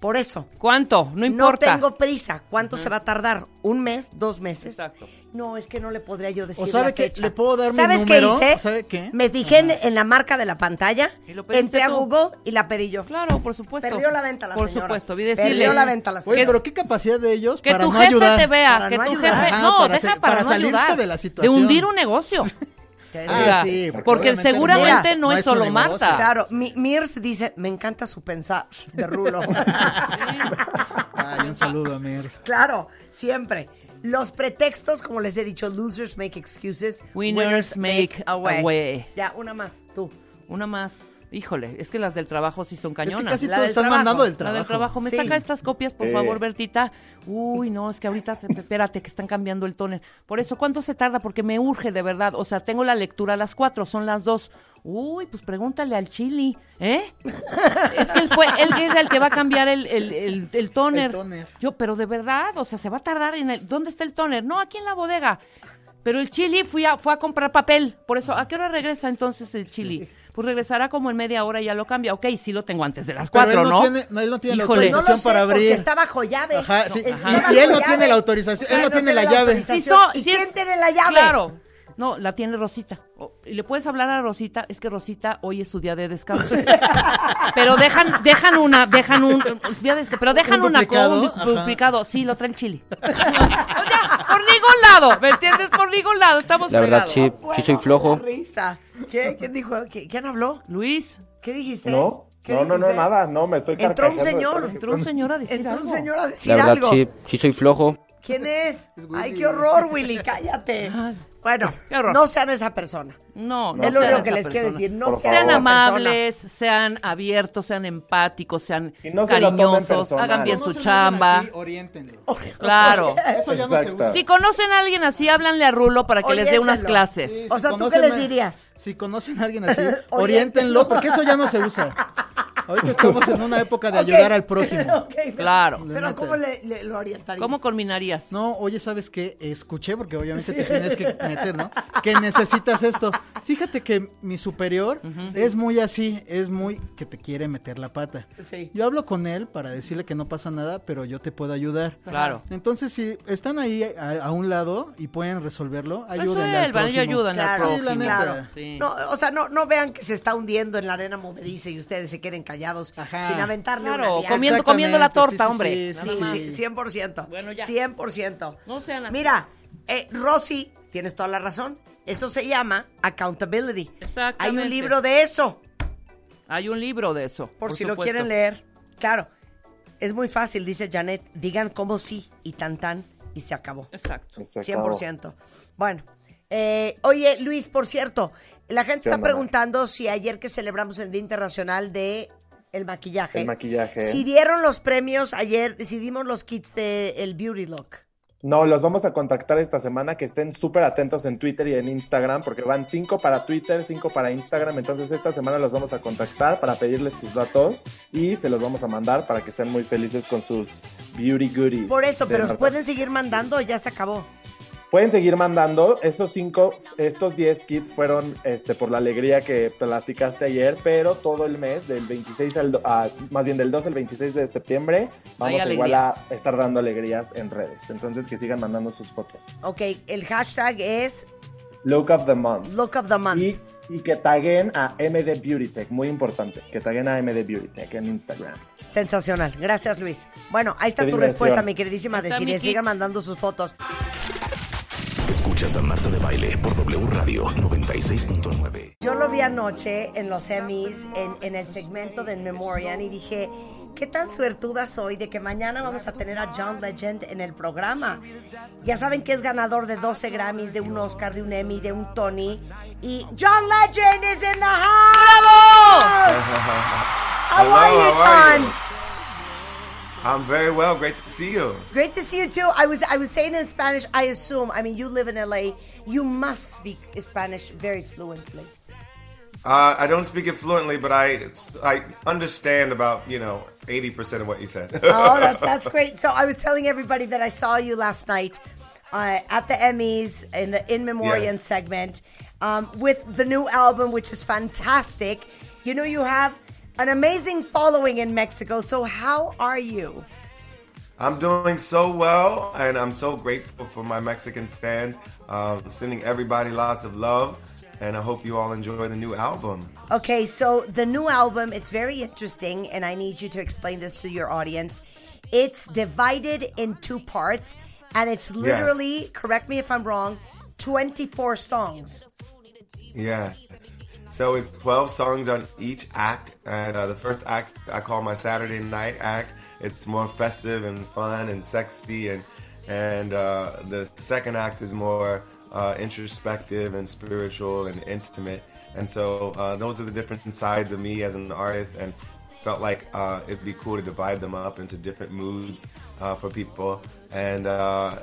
Por eso. ¿Cuánto? No importa. No tengo prisa. ¿Cuánto se va a tardar? ¿Un mes? ¿Dos meses? Exacto. No, es que no le podría yo decir ¿O sabe la. ¿Le puedo dar mi ¿Sabes número? qué hice? ¿Sabe qué? Me fijé en, en la marca de la pantalla, ¿Y lo pediste entré a? Google y la pedí yo. Claro, por supuesto. Perdió la venta la Por señora. supuesto, vi Perdió decirle. la venta la Oye, señora. pero qué capacidad de ellos Que para tu no jefe ayudar. te vea, Para que no tu ayudar. jefe... Ajá, no, para deja para, para no salirse ayudar. de la situación. hundir un negocio. O sí. porque obviamente seguramente Mira, no, es solo. Marta. Claro, mi, Mirs dice, me encanta su pensar de rulo. Ay, un saludo a Mirs. claro, siempre. Los pretextos, como les he dicho, losers make excuses, Winners make away. Ya, una más, tú. Una más. Híjole, es que las del trabajo sí son Es que cañonas. casi La todos están trabajo. mandando del La trabajo. del trabajo. ¿Me Sí. saca estas copias, por Sí. favor, Bertita? Uy, no, es que ahorita, espérate, que están cambiando el toner. Por eso, ¿cuánto se tarda? Porque me urge, de verdad. O sea, tengo la lectura a las cuatro, son las dos. Uy, pues pregúntale al chili, ¿eh? es que él fue, él es el que va a cambiar el, el, el, el toner. Yo, pero de verdad, o sea, se va a tardar en el... ¿Dónde está el toner? No, aquí en la bodega. Pero el chili fui a, fue a comprar papel. Por eso, ¿a qué hora regresa entonces el chili? Pues regresará como en media hora y ya lo cambia. Ok, sí lo tengo antes de las Pero cuatro, él no ¿no? tiene- no, él no tiene la Híjole. No lo autorización sé, para abrir. está bajo llave. Ajá, sí. Está Y- bajo y él no llave. tiene la autorización, él no tiene la llave. autorización. Sí, so- ¿Y sí quién es- tiene la llave? Claro. No, la tiene Rosita. Y le puedes hablar a Rosita, es que Rosita hoy es su día de descanso. pero dejan, dejan una, dejan un, un día de descanso, pero dejan ¿Un una con un duplicado. Sí, lo trae el chili. o sea, por ningún lado, ¿me entiendes? Por ningún lado, estamos La verdad, sí, sí soy flojo. Qué risa. ¿Qué? ¿Quién dijo? ¿Qui- ¿Quién habló? Luis, ¿Qué dijiste? No, ¿Qué no, no, no, nada, no, me estoy Entró un señor, entró un señor a decir Entró un algo. señor a decir La verdad, algo. sí, sí soy flojo. ¿Quién es? Ay, qué horror, Willy, cállate. Bueno, no sean esa persona. No, no es lo sean único que les quiero persona. decir. No sean Sean amables, sean abiertos, sean empáticos, sean Y no se lo tomen cariñosos, hagan bien su ¿Conocen a alguien chamba. así? Oriéntenlo. Claro. Eso ya no se Exacto. usa. Si conocen a alguien así, háblanle a Rulo para que les dé unas clases. Sí, O sea, ¿tú qué les dirías? Si conocen a alguien así, oriéntenlo, porque eso ya no se usa. Ahorita estamos en una época de ayudar al prójimo. Pero- Claro. Pero ¿cómo le, le- lo orientarías? ¿Cómo culminarías? No, oye, ¿sabes qué? Escuché, porque obviamente te tienes que meter, ¿no? Que necesitas esto. Fíjate que mi superior es muy así, es muy que te quiere meter la pata. Sí. Yo hablo con él para decirle que no pasa nada, pero yo te puedo ayudar. Claro. Entonces, si están ahí a, a un lado y pueden resolverlo, ayúdenle al Resuelvan, prójimo. ayudan al Claro, Sí, la prójimo. neta. claro. Sí. No, o sea, no, no vean que se está hundiendo en la arena movediza y ustedes se quieren caer callados, Ajá. sin aventarle Claro, una comiendo, comiendo la torta, sí, hombre. sí, nada Sí, sí, 100%. Bueno, ya. 100%. No sean así. Mira, eh, Rosy, tienes toda la razón. Eso se llama accountability. Hay Exactamente. un libro de eso, Hay un libro de eso. por, si lo supuesto. quieren leer. Claro, es muy fácil, dice Janet. Digan cómo sí y tan tan y se acabó. Exacto. Se acabó. 100%. Bueno, eh, oye, Luis, por cierto, la gente ¿Qué está onda, preguntando si ayer que celebramos el Día Internacional de el maquillaje, El maquillaje. si dieron los premios ayer, decidimos los kits de el Beauty Look. No, los vamos a contactar esta semana, que estén súper atentos en Twitter y en Instagram, porque van cinco para Twitter, cinco para Instagram, entonces esta semana los vamos a contactar para pedirles sus datos y se los vamos a mandar para que sean muy felices con sus beauty goodies. Por eso, pero Marta. pueden seguir mandando, ya se acabó. Pueden seguir mandando. Estos cinco, estos 10 kits fueron este, por la alegría que platicaste ayer, pero todo el mes, del 26 al, do- a- más bien del 2 al 26 de septiembre, vamos Hay igual a estar dando alegrías en redes. Entonces que sigan mandando sus fotos. Ok, el hashtag es Look of the Month. Look of the Month. Y, y que taguen a MD Beauty Tech, muy importante, que taguen a MD Beauty Tech en Instagram. Sensacional. Gracias, Luis. Bueno, ahí está Qué tu respuesta, mi queridísima Desiree. Sigan mandando sus fotos. Escuchas a Marta de Baile por W Radio 96.9. Yo lo vi anoche en los Emmys, en, en el segmento de Memoriam, y dije, qué tan suertuda soy de que mañana vamos a tener a John Legend en el programa. Ya saben que es ganador de 12 Grammys, de un Oscar, de un Emmy, de un Tony. Y John Legend is in the house! How Hello, are you, how John? I'm very well. Great to see you. Great to see you too. I was I was saying in Spanish. I assume. I mean, you live in LA. You must speak Spanish very fluently. Uh, I don't speak it fluently, but I I understand about you know 80% of what you said. Oh, that's that's great. So I was telling everybody that I saw you last night uh, at the Emmys in the In Memoriam Yeah. segment um, with the new album, which is fantastic. You know, you have an amazing following in Mexico. So how are you? I'm doing so well, and I'm so grateful for my Mexican fans. Um, sending everybody lots of love, and I hope you all enjoy the new album. Okay, so the new album, it's very interesting, and I need you to explain this to your audience. It's divided in two parts, and it's literally, correct me if I'm wrong, 24 songs. Yeah. So it's 12 songs on each act, and uh, the first act I call my Saturday night act. It's more festive and fun and sexy, and and uh, the second act is more uh, introspective and spiritual and intimate. And so uh, those are the different sides of me as an artist, and felt like uh, it'd be cool to divide them up into different moods uh, for people. And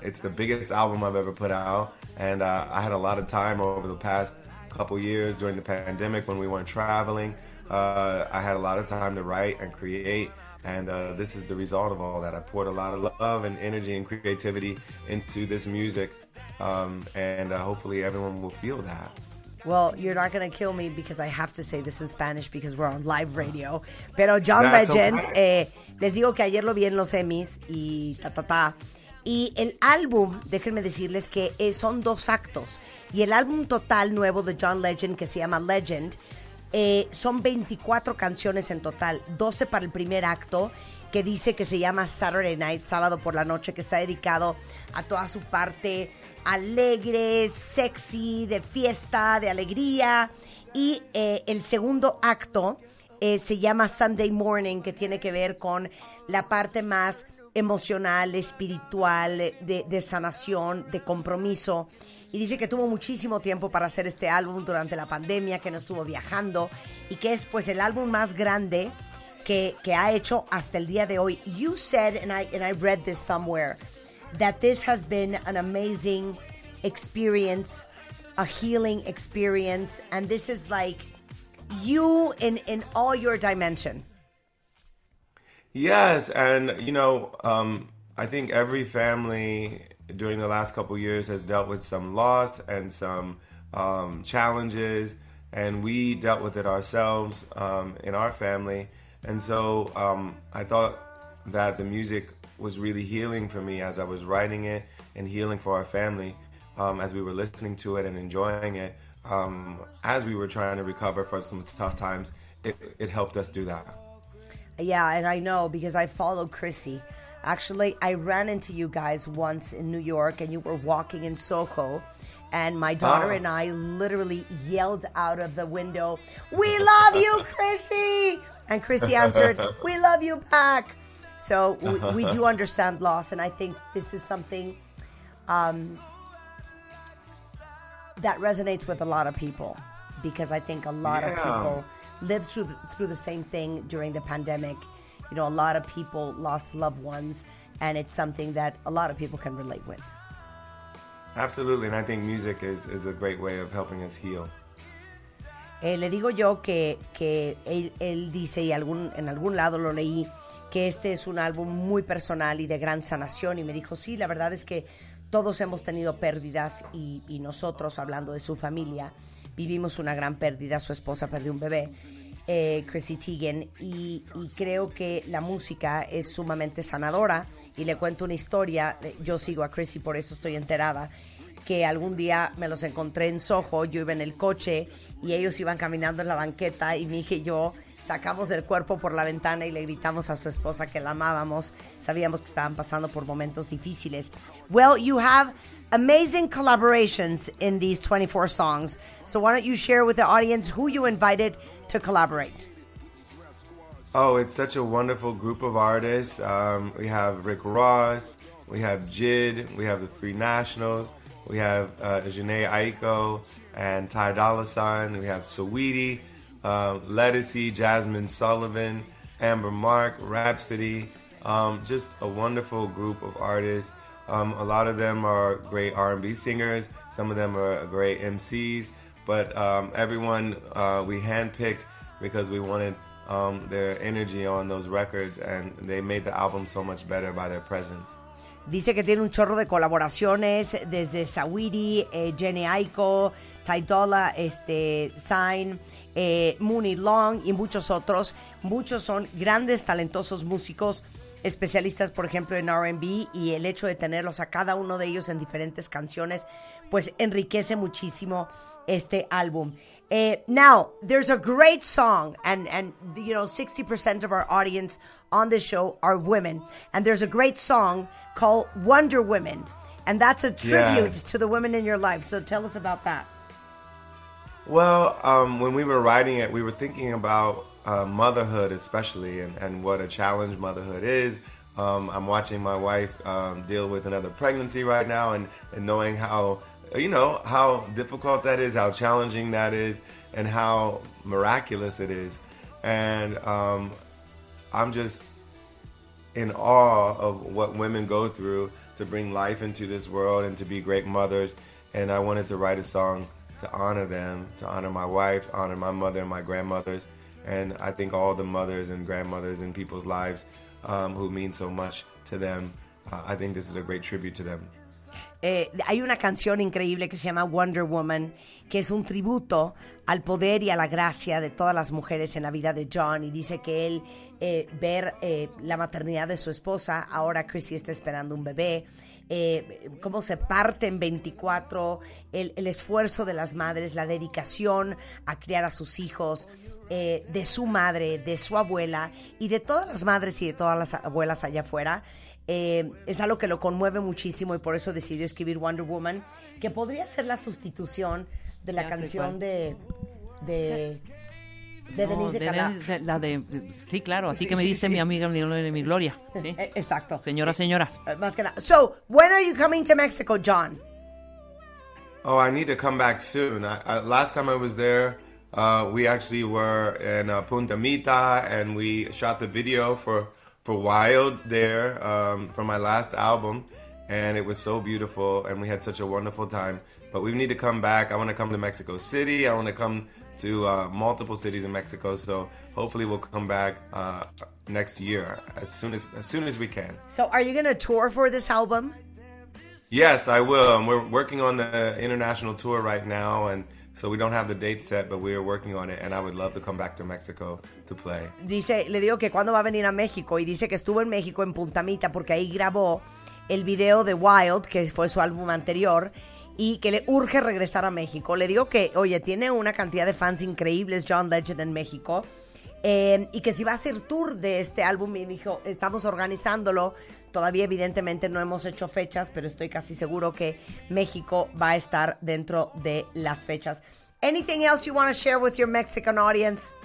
it's the biggest album I've ever put out, and I had a lot of time over the past couple years during the pandemic when we weren't traveling. Uh, I had a lot of time to write and create, and uh, this is the result of all that. I poured a lot of love and energy and creativity into this music, um, and uh, hopefully everyone will feel that. Well, you're not going to kill me because I have to say this in Spanish because we're on live radio. Pero John That's Legend, okay. eh, les digo que ayer lo vi en los Emmys y ta, ta, ta. Y el álbum, déjenme decirles que eh, son dos actos. Y el álbum total nuevo de John Legend, que se llama Legend, eh, son 24 canciones en total. 12 para el primer acto, que dice que se llama Saturday Night, sábado por la noche, que está dedicado a toda su parte alegre, sexy, de fiesta, de alegría. Y eh, el segundo acto se llama Sunday Morning, que tiene que ver con la parte más emocional, espiritual, de, de sanación, de compromiso. Y dice que tuvo muchísimo tiempo para hacer este álbum durante la pandemia, que no estuvo viajando y que es pues el álbum más grande que, que ha hecho hasta el día de hoy. You said, and I, and I read this somewhere, that this has been an amazing experience, a healing experience, and this is like you in, in all your dimension. Yes, and you know, um, I think every family during the last couple years has dealt with some loss and some um, challenges, and we dealt with it ourselves um, in our family. And so um, I thought that the music was really healing for me as I was writing it and healing for our family um, as we were listening to it and enjoying it. Um, as we were trying to recover from some tough times, it, it helped us do that. Yeah, and I know because I follow Chrissy. Actually, I ran into you guys once in New York and you were walking in Soho. And my daughter Oh. and I literally yelled out of the window, We love you, Chrissy! And Chrissy answered, We love you back. So we, we do understand loss. And I think this is something um, that resonates with a lot of people because I think a lot of people lived through the, through the same thing during the pandemic. You know, a lot of people lost loved ones, and it's something that a lot of people can relate with. Absolutely, and I think music is, is a great way of helping us heal. Eh, le digo yo que, que él, él dice, y algún, en algún lado lo leí, que este es un álbum muy personal y de gran sanación. Y me dijo, sí, la verdad es que todos hemos tenido pérdidas y, y nosotros, hablando de su familia, vivimos una gran pérdida. Su esposa perdió un bebé, eh, Chrissy Teigen, y, y creo que la música es sumamente sanadora. Y le cuento una historia, eh, yo sigo a Chrissy, por eso estoy enterada que algún día me los encontré en Soho, yo iba en el coche y ellos iban caminando en la banqueta y mi hija y yo sacamos el cuerpo por la ventana y le gritamos a su esposa que la amábamos. Sabíamos que estaban pasando por momentos difíciles. Well, you have amazing collaborations in these 24 songs. So why don't you share with the audience who you invited to collaborate? Oh, it's such a wonderful group of artists. Um, we have Rick Ross, we have Jid, we have the Free Nationals, we have uh, Janae Aiko and Ty Dolla Sign, we have Saweetie, uh, Lettucey, Jasmine Sullivan, Amber Mark, Rhapsody. Um, just a wonderful group of artists. Um, a lot of them are great R&B singers. Some of them are great MCs. But um, everyone uh, we handpicked because we wanted um, their energy on those records, and they made the album so much better by their presence. Dice que tiene un chorro de colaboraciones desde Sawiri, eh, Jenny Aiko, Ty Dolla, este, Sign, eh, Mooney Long y muchos otros. Muchos son grandes, talentosos músicos, especialistas, por ejemplo, en RB y el hecho de tenerlos a cada uno de ellos en diferentes canciones, pues enriquece muchísimo este álbum. Eh, now, there's a great song, and, and you know, 60% of our audience on this show are women. And there's a great song called Wonder Women. And that's a tribute Yeah. to the women in your life. So tell us about that. Well, um, when we were writing it, we were thinking about uh, motherhood, especially, and, and what a challenge motherhood is. Um, I'm watching my wife um, deal with another pregnancy right now, and, and knowing how, you know, how difficult that is, how challenging that is, and how miraculous it is. And um, I'm just in awe of what women go through to bring life into this world and to be great mothers. And I wanted to write a song to honor them, to honor my wife, honor my mother and my grandmothers. And I think all the mothers and grandmothers in people's lives um, who mean so much to them, uh, I think this is a great tribute to them. Eh, hay una canción increíble que se llama Wonder Woman, que es un tributo al poder y a la gracia de todas las mujeres en la vida de John. Y dice que él, eh, ver eh, la maternidad de su esposa, ahora Chrissy está esperando un bebé, eh, cómo se parte en 24, el, el esfuerzo de las madres, la dedicación a criar a sus hijos, eh, de su madre, de su abuela y de todas las madres y de todas las abuelas allá afuera. Eh, es algo que lo conmueve muchísimo y por eso decidió escribir Wonder Woman, que podría ser la sustitución de la Ya canción de, de, de No, Denise de la de, sí, claro, así Sí, que me sí, dice sí. mi amiga mi mi gloria. ¿sí? Eh, Exacto. Señoras, señoras. Eh, Más que nada. So, when are you coming to Mexico, John? Oh, I need to come back soon. I, I, last time I was there, uh, we actually were in uh, Punta Mita, and we shot the video for for Wild there um, for my last album, and it was so beautiful, and we had such a wonderful time. But we need to come back. I want to come to Mexico City. I want to come to uh, multiple cities in Mexico. So hopefully we'll come back uh, next year as soon as as soon as we can. So, are you going to tour for this album? Yes, I will. And we're working on the international tour right now, and so we don't have the date set, but we are working on it. And I would love to come back to Mexico to play. Dice, le digo que cuando va a venir a México y dice que estuvo en México en Puntamita porque ahí grabó el video de Wild, que fue su álbum anterior, y que le urge regresar a México. Le digo que, oye, tiene una cantidad de fans increíbles John Legend en México. eh, y que si va a hacer tour de este álbum, me dijo, estamos organizándolo. Todavía evidentemente no hemos hecho fechas, pero estoy casi seguro que México va a estar dentro de las fechas. Anything else you want to share with your Mexican audience?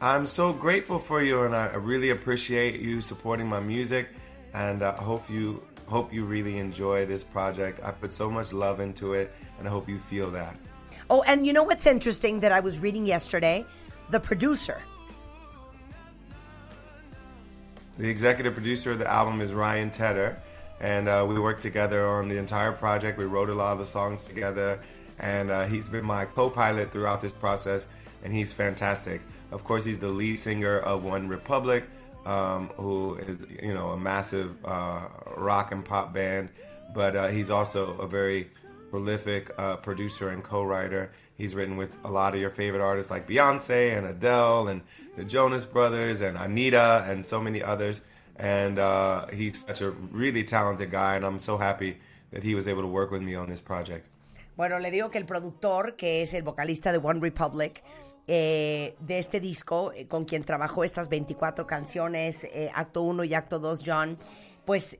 I'm so grateful for you, and I really appreciate you supporting my music. And uh, I hope you hope you really enjoy this project. I put so much love into it, and I hope you feel that. Oh, and you know what's interesting that I was reading yesterday? The producer. The executive producer of the album is Ryan Tedder, and uh, we worked together on the entire project. We wrote a lot of the songs together, and uh, he's been my co-pilot throughout this process, and he's fantastic. Of course, he's the lead singer of One Republic, um, who is you know a massive uh, rock and pop band, but uh, he's also a very prolific uh, producer and co-writer. He's written with a lot of your favorite artists like Beyonce and Adele and the Jonas Brothers and Anita and so many others. And uh, he's such a really talented guy, and I'm so happy that he was able to work with me on this project. Bueno, le digo que el productor, que es el vocalista de One Republic, eh, de este disco, eh, con quien trabajó estas 24 canciones, eh, acto 1 y acto 2, John, pues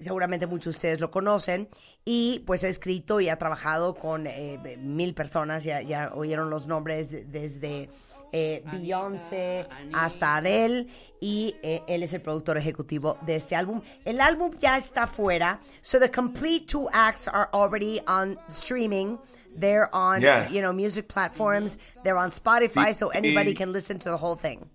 seguramente muchos de ustedes lo conocen y pues ha escrito y ha trabajado con mil personas, ya, oyeron los nombres de- desde eh, Beyoncé hasta Adele y eh, él es el productor ejecutivo de este álbum. El álbum ya está fuera, so the complete two acts are already on streaming. They're on, Yeah. you know, music platforms. They're on Spotify, so anybody can listen to the whole thing.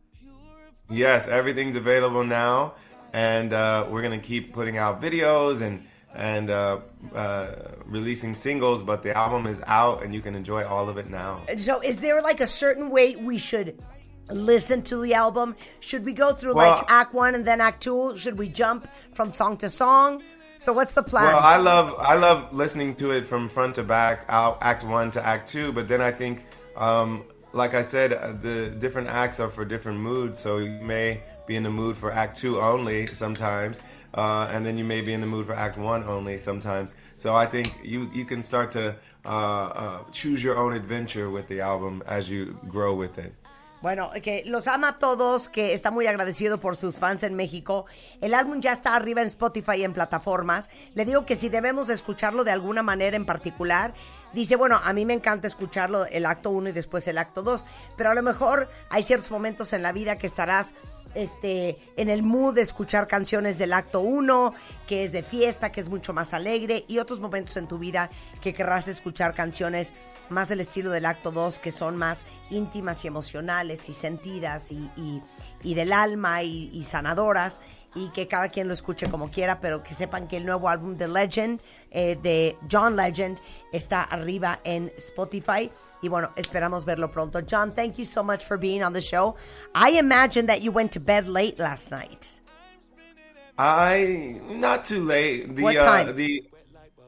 Yes, everything's available now, and uh, we're gonna keep putting out videos and and uh, uh, releasing singles. But the album is out, and you can enjoy all of it now. So, is there like a certain way we should listen to the album? Should we go through Well- like Act One and then Act Two? Should we jump from song to song? So, what's the plan? Well, I love I love listening to it from front to back, out Act One to Act Two. But then I think, um, like I said, uh, the different acts are for different moods. So you may be in the mood for Act Two only sometimes, uh, and then you may be in the mood for Act One only sometimes. So I think you you can start to uh, uh, choose your own adventure with the album as you grow with it. Bueno, que los ama a todos, que está muy agradecido por sus fans en México. El álbum ya está arriba en Spotify y en plataformas. Le digo que si debemos de escucharlo de alguna manera en particular, dice, bueno, a mí me encanta escucharlo el acto 1 y después el acto 2, pero a lo mejor hay ciertos momentos en la vida que estarás este, en el mood de escuchar canciones del acto 1, que es de fiesta, que es mucho más alegre, y otros momentos en tu vida que querrás escuchar canciones más del estilo del acto 2, que son más íntimas y emocionales y sentidas y, y- del alma y, y sanadoras, y que cada quien lo escuche como quiera, pero que sepan que el nuevo álbum The Legend eh, de John Legend está arriba en Spotify. Y bueno, esperamos verlo pronto. John, thank you so much for being on the show. I imagine that you went to bed late last night. I not too late. The What uh, time? the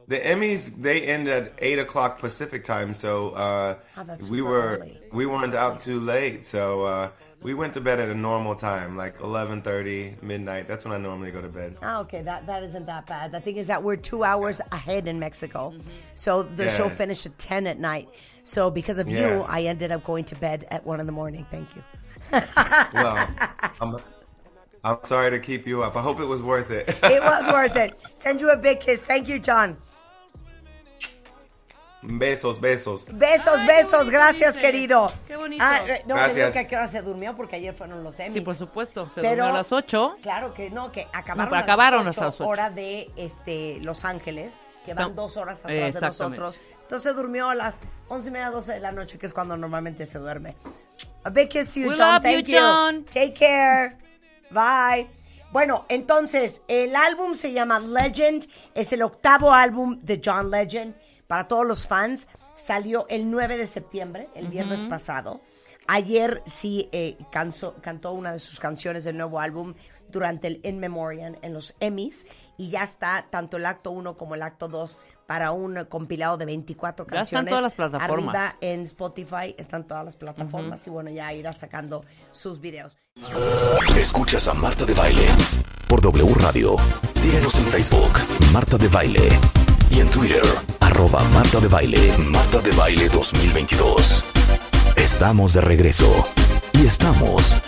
the Emmys they end at eight o'clock Pacific time, so uh, Oh, we were early. we weren't out too late. So uh, we went to bed at a normal time, like eleven thirty midnight. That's when I normally go to bed. Ah, okay, that, that isn't that bad. The thing is that we're two hours ahead in Mexico. So the show finished at 10 at night. So because of you, Yeah. I ended up going to bed at 1 in the morning. Thank you. Well, I'm I'm sorry to keep you up. I hope it was worth it. It was worth it. Send you a big kiss. Thank you, John. besos, besos. Besos, Ay, besos. Gracias, dice. querido. Qué bonito. Ah, eh, no, te Gracias. digo que a qué hora se durmió porque ayer fueron los Emmys. Sí, por supuesto. Se Pero- durmió a las 8. Claro que no, que acabaron, No, a acabaron las hasta 8, las ocho. hora de este, Los Ángeles, que van dos horas atrás de nosotros. Entonces durmió a las once y media, 12 de la noche, que es cuando normalmente se duerme. A big kiss to you, We John. love Thank you. John. Take care. Bye. Bueno, entonces, el álbum se llama Legend. Es el octavo álbum de John Legend. Para todos los fans, salió el 9 de septiembre, el viernes pasado. Ayer sí eh, canso- cantó una de sus canciones del nuevo álbum durante el In Memoriam en los Emmys. Y ya está tanto el acto 1 como el acto 2 para un compilado de 24 Ya están canciones. todas las plataformas. Arriba en Spotify están todas las plataformas. Y bueno, ya irá sacando sus videos. Escuchas a Marta de Baile por W Radio. Síguenos en Facebook, Marta de Baile. Y en Twitter, arroba Marta de Baile, Marta de Baile 2022. Estamos de regreso. Y estamos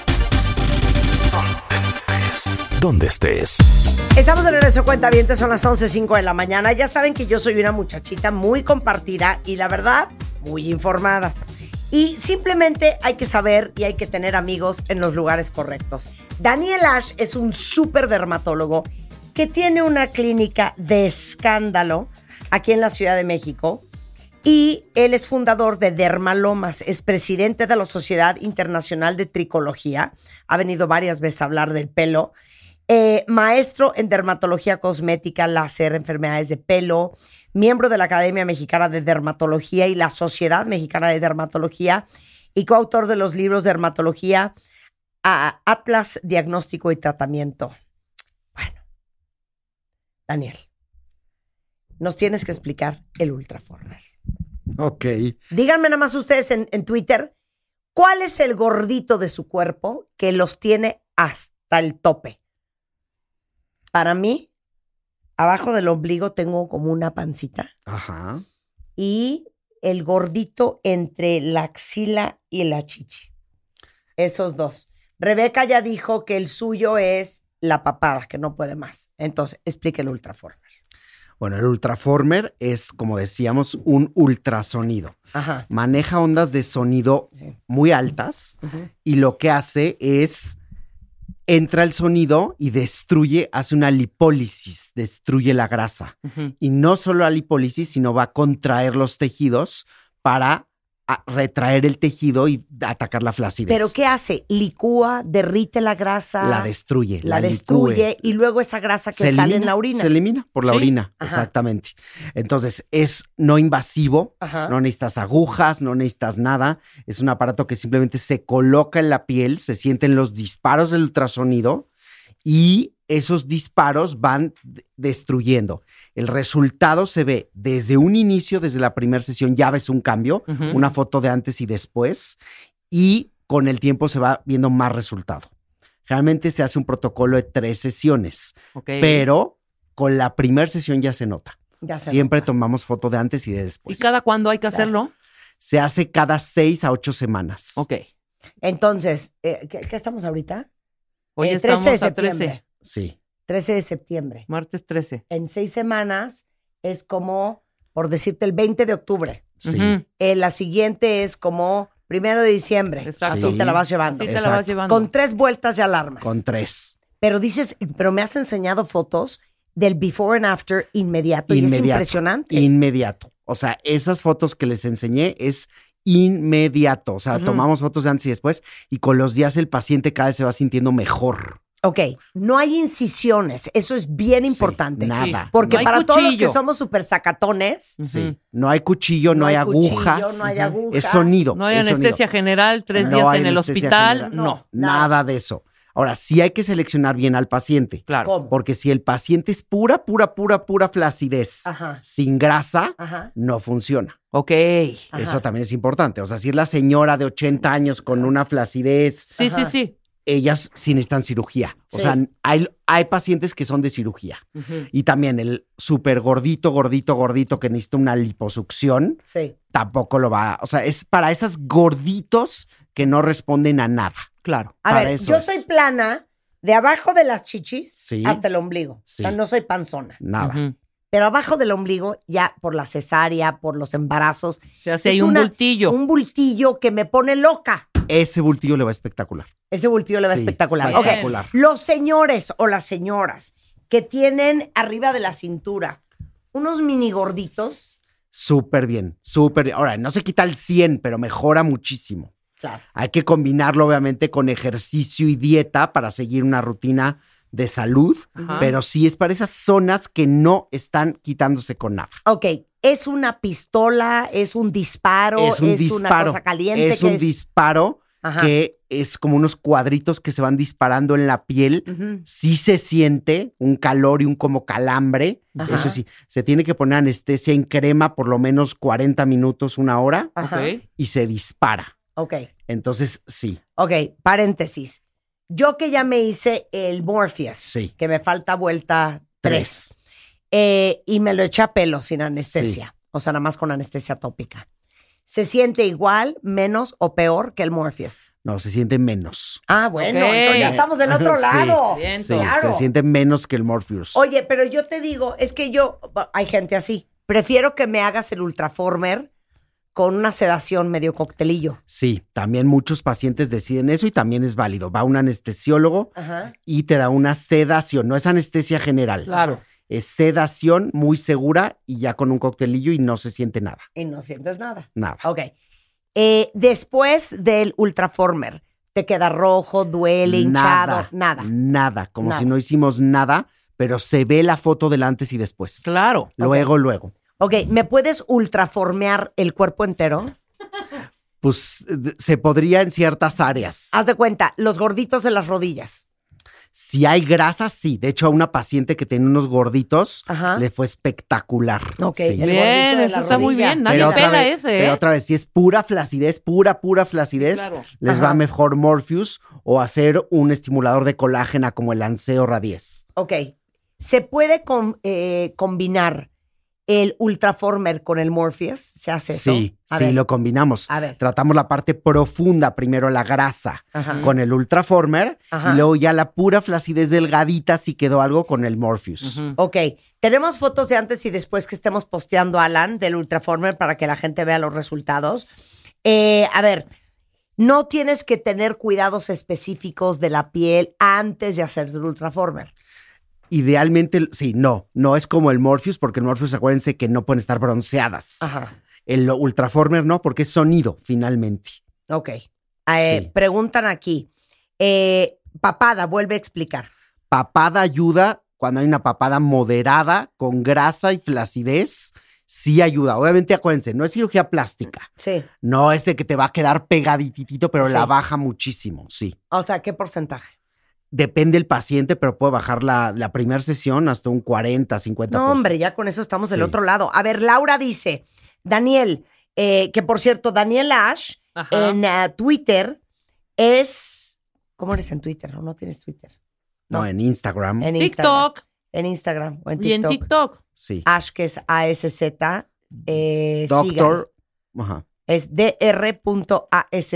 donde estés. Estamos de regreso, cuenta bien, son las 11.05 de la mañana. Ya saben que yo soy una muchachita muy compartida y la verdad, muy informada. Y simplemente hay que saber y hay que tener amigos en los lugares correctos. Daniel Ash es un súper dermatólogo que tiene una clínica de escándalo aquí en la Ciudad de México. Y él es fundador de Dermalomas, es presidente de la Sociedad Internacional de Tricología. Ha venido varias veces a hablar del pelo. Eh, maestro en dermatología cosmética, láser, enfermedades de pelo, miembro de la Academia Mexicana de Dermatología y la Sociedad Mexicana de Dermatología y coautor de los libros Dermatología, a Atlas Diagnóstico y Tratamiento. Bueno, Daniel, nos tienes que explicar el Ultraformer. Ok. Díganme nada más ustedes en, en Twitter, ¿cuál es el gordito de su cuerpo que los tiene hasta el tope? Para mí, abajo del ombligo tengo como una pancita Ajá. y el gordito entre la axila y la chichi. Esos dos. Rebeca ya dijo que el suyo es la papada, que no puede más. Entonces, explique el Ultraformer. Bueno, el Ultraformer es, como decíamos, un ultrasonido. Ajá. Maneja ondas de sonido Sí. muy altas y lo que hace es entra el sonido y destruye, hace una lipólisis, destruye la grasa. Y no solo la lipólisis, sino va a contraer los tejidos para a- retraer el tejido y atacar la flacidez. ¿Pero qué hace? Licúa, derrite la grasa. La destruye. la destruye y luego esa grasa que se sale elimina, en la orina. Se elimina por la Sí. orina, Ajá. exactamente. Entonces, es no invasivo, Ajá. no necesitas agujas, no necesitas nada. Es un aparato que simplemente se coloca en la piel, se sienten los disparos del ultrasonido y esos disparos van destruyendo. El resultado se ve desde un inicio, desde la primera sesión, ya ves un cambio, una foto de antes y después, y con el tiempo se va viendo más resultado. Generalmente se hace un protocolo de tres sesiones, pero con la primera sesión ya se nota. Ya se Siempre nota. tomamos foto de antes y de ¿Y después. cada cuándo hay que Claro. hacerlo? Se hace cada seis a ocho semanas. Ok. Entonces, eh, ¿qué, qué estamos ahorita? Hoy Eh, estamos 13 de a 13. septiembre. Sí. 13 de septiembre. Martes 13. En seis semanas es como, por decirte, el 20 de octubre. Sí. Eh, la siguiente es como primero de diciembre. Exacto. Así te la vas llevando. Así te la vas llevando. Con tres vueltas ya alarmas. Con tres. Pero dices, pero me has enseñado fotos del before and after inmediato. Y es Inmediato. impresionante. Inmediato. O sea, esas fotos que les enseñé es inmediato. O sea, tomamos fotos de antes y después y con los días el paciente cada vez se va sintiendo mejor. ok, no hay incisiones. Eso es bien Sí, importante. nada. Porque No hay para todos los que cuchillo. somos súper sacatones. No hay cuchillo, no, hay, cuchillo, agujas. no hay Ujú. aguja. Es sonido. No hay sonido. anestesia general, tres No días en el hospital. general. No. Nada de eso. Ahora, sí hay que seleccionar bien al paciente. Claro. ¿Cómo? Porque si el paciente es pura, pura, pura, pura flacidez Ajá. sin grasa, Ajá. no funciona. Ok. Ajá. Eso también es importante. O sea, si es la señora de 80 años con una flacidez, Sí, Ajá. sí, sí. ellas sí necesitan cirugía. O Sí. sea, hay, hay pacientes que son de cirugía. Y también el súper gordito, gordito, gordito que necesita una liposucción, Sí. tampoco lo va. O sea, es para esas gorditos que no responden a nada. Claro. A ver, eso yo es. soy plana de abajo de las chichis Sí. hasta el ombligo. Sí. O sea, no soy panzona. Nada. Pero abajo del ombligo, ya por la cesárea, por los embarazos, Se hace Es ahí un una- bultillo. un bultillo que me pone loca. Ese bultillo le va espectacular. Ese bultillo le va Sí, espectacular. espectacular. Los señores o las señoras que tienen arriba de la cintura unos mini gorditos. Súper bien, súper bien. Ahora, no se quita el 100, pero mejora muchísimo. Claro. Hay que combinarlo, obviamente, con ejercicio y dieta para seguir una rutina de salud, Ajá. pero sí es para esas zonas que no están quitándose con nada. Ok. ¿Es una pistola? ¿Es un disparo? es un una disparo. cosa caliente? es ¿Qué un disparo Ajá. que es como unos cuadritos que se van disparando en la piel. Ujú. Sí se siente un calor y un como calambre. Ajá. Eso sí, se tiene que poner anestesia en crema por lo menos 40 minutos, una hora, y se dispara. Ok. Entonces, sí. Ok, paréntesis. Yo que ya me hice el Morpheus, Sí. que me falta vuelta 3, y me lo eché a pelo sin anestesia, o sea, nada más con anestesia tópica. ¿Se siente igual, menos o peor que el Morpheus? No, se siente menos. Ah, bueno, entonces ya estamos del otro Sí. lado. Bien, Sí, claro. se siente menos que el Morpheus. Oye, pero yo te digo, es que yo, hay gente así. Prefiero que me hagas el Ultraformer con una sedación medio coctelillo. Sí, también muchos pacientes deciden eso y también es válido. Va un anestesiólogo Ajá. y te da una sedación, no es anestesia general. Claro. Es sedación muy segura y ya con un coctelillo y no se siente nada, Y no sientes nada. nada. Ok. Eh, después del Ultraformer, ¿te queda rojo, duele, hinchado? Nada. Nada, como Nada. si no hicimos nada, pero se ve la foto del antes y después. Claro. Luego, luego. Ok, ¿me puedes ultraformear el cuerpo entero? Pues se podría en ciertas áreas. Haz de cuenta, los gorditos de las rodillas. Si hay grasa, sí. De hecho, a una paciente que tiene unos gorditos Ajá. le fue espectacular. Ok, Sí. el Bien, eso está muy bien. Nadie Pero otra pela vez- ese, ¿eh? Pero otra vez, si es pura flacidez, pura, pura flacidez, Claro. les Ajá. va mejor Morpheus o hacer un estimulador de colágena como el Anseo Radies. Ok. ¿Se puede com- eh, combinar el Ultraformer con el Morpheus? ¿Se hace eso? Sí, A sí, ver, lo combinamos. A ver. Tratamos la parte profunda, primero la grasa Ajá. con el Ultraformer Ajá. y luego ya la pura flacidez delgadita si quedó algo con el Morpheus. Ujú. Ok. Tenemos fotos de antes y después que estemos posteando, Alan, del Ultraformer para que la gente vea los resultados. Eh, a ver, no tienes que tener cuidados específicos de la piel antes de hacer el Ultraformer. Idealmente, sí, no, no es como el Morpheus, porque el Morpheus, acuérdense que no pueden estar bronceadas. Ajá. El Ultraformer no, porque es sonido, finalmente. Ok. Eh, Sí. Preguntan aquí. eh, papada, vuelve a explicar. Papada ayuda cuando hay una papada moderada, con grasa y flacidez, sí ayuda. Obviamente, acuérdense, no es cirugía plástica. Sí. No es de que te va a quedar pegadititito, pero Sí. la baja muchísimo, sí. O sea, ¿qué porcentaje? Depende del paciente, pero puede bajar la, la primera sesión hasta un 40, 50%. No, hombre, ya con eso estamos del Sí. otro lado. A ver, Laura dice, Daniel, eh, que por cierto, Daniel Ash Ajá. en eh, Twitter es... ¿Cómo eres en Twitter? ¿O no tienes Twitter? No, en Instagram. En Instagram. TikTok. En Instagram o en Y en TikTok. TikTok. Sí. Ash, que es A-S-Z. Eh. Doctor. Ajá. Es dr.azz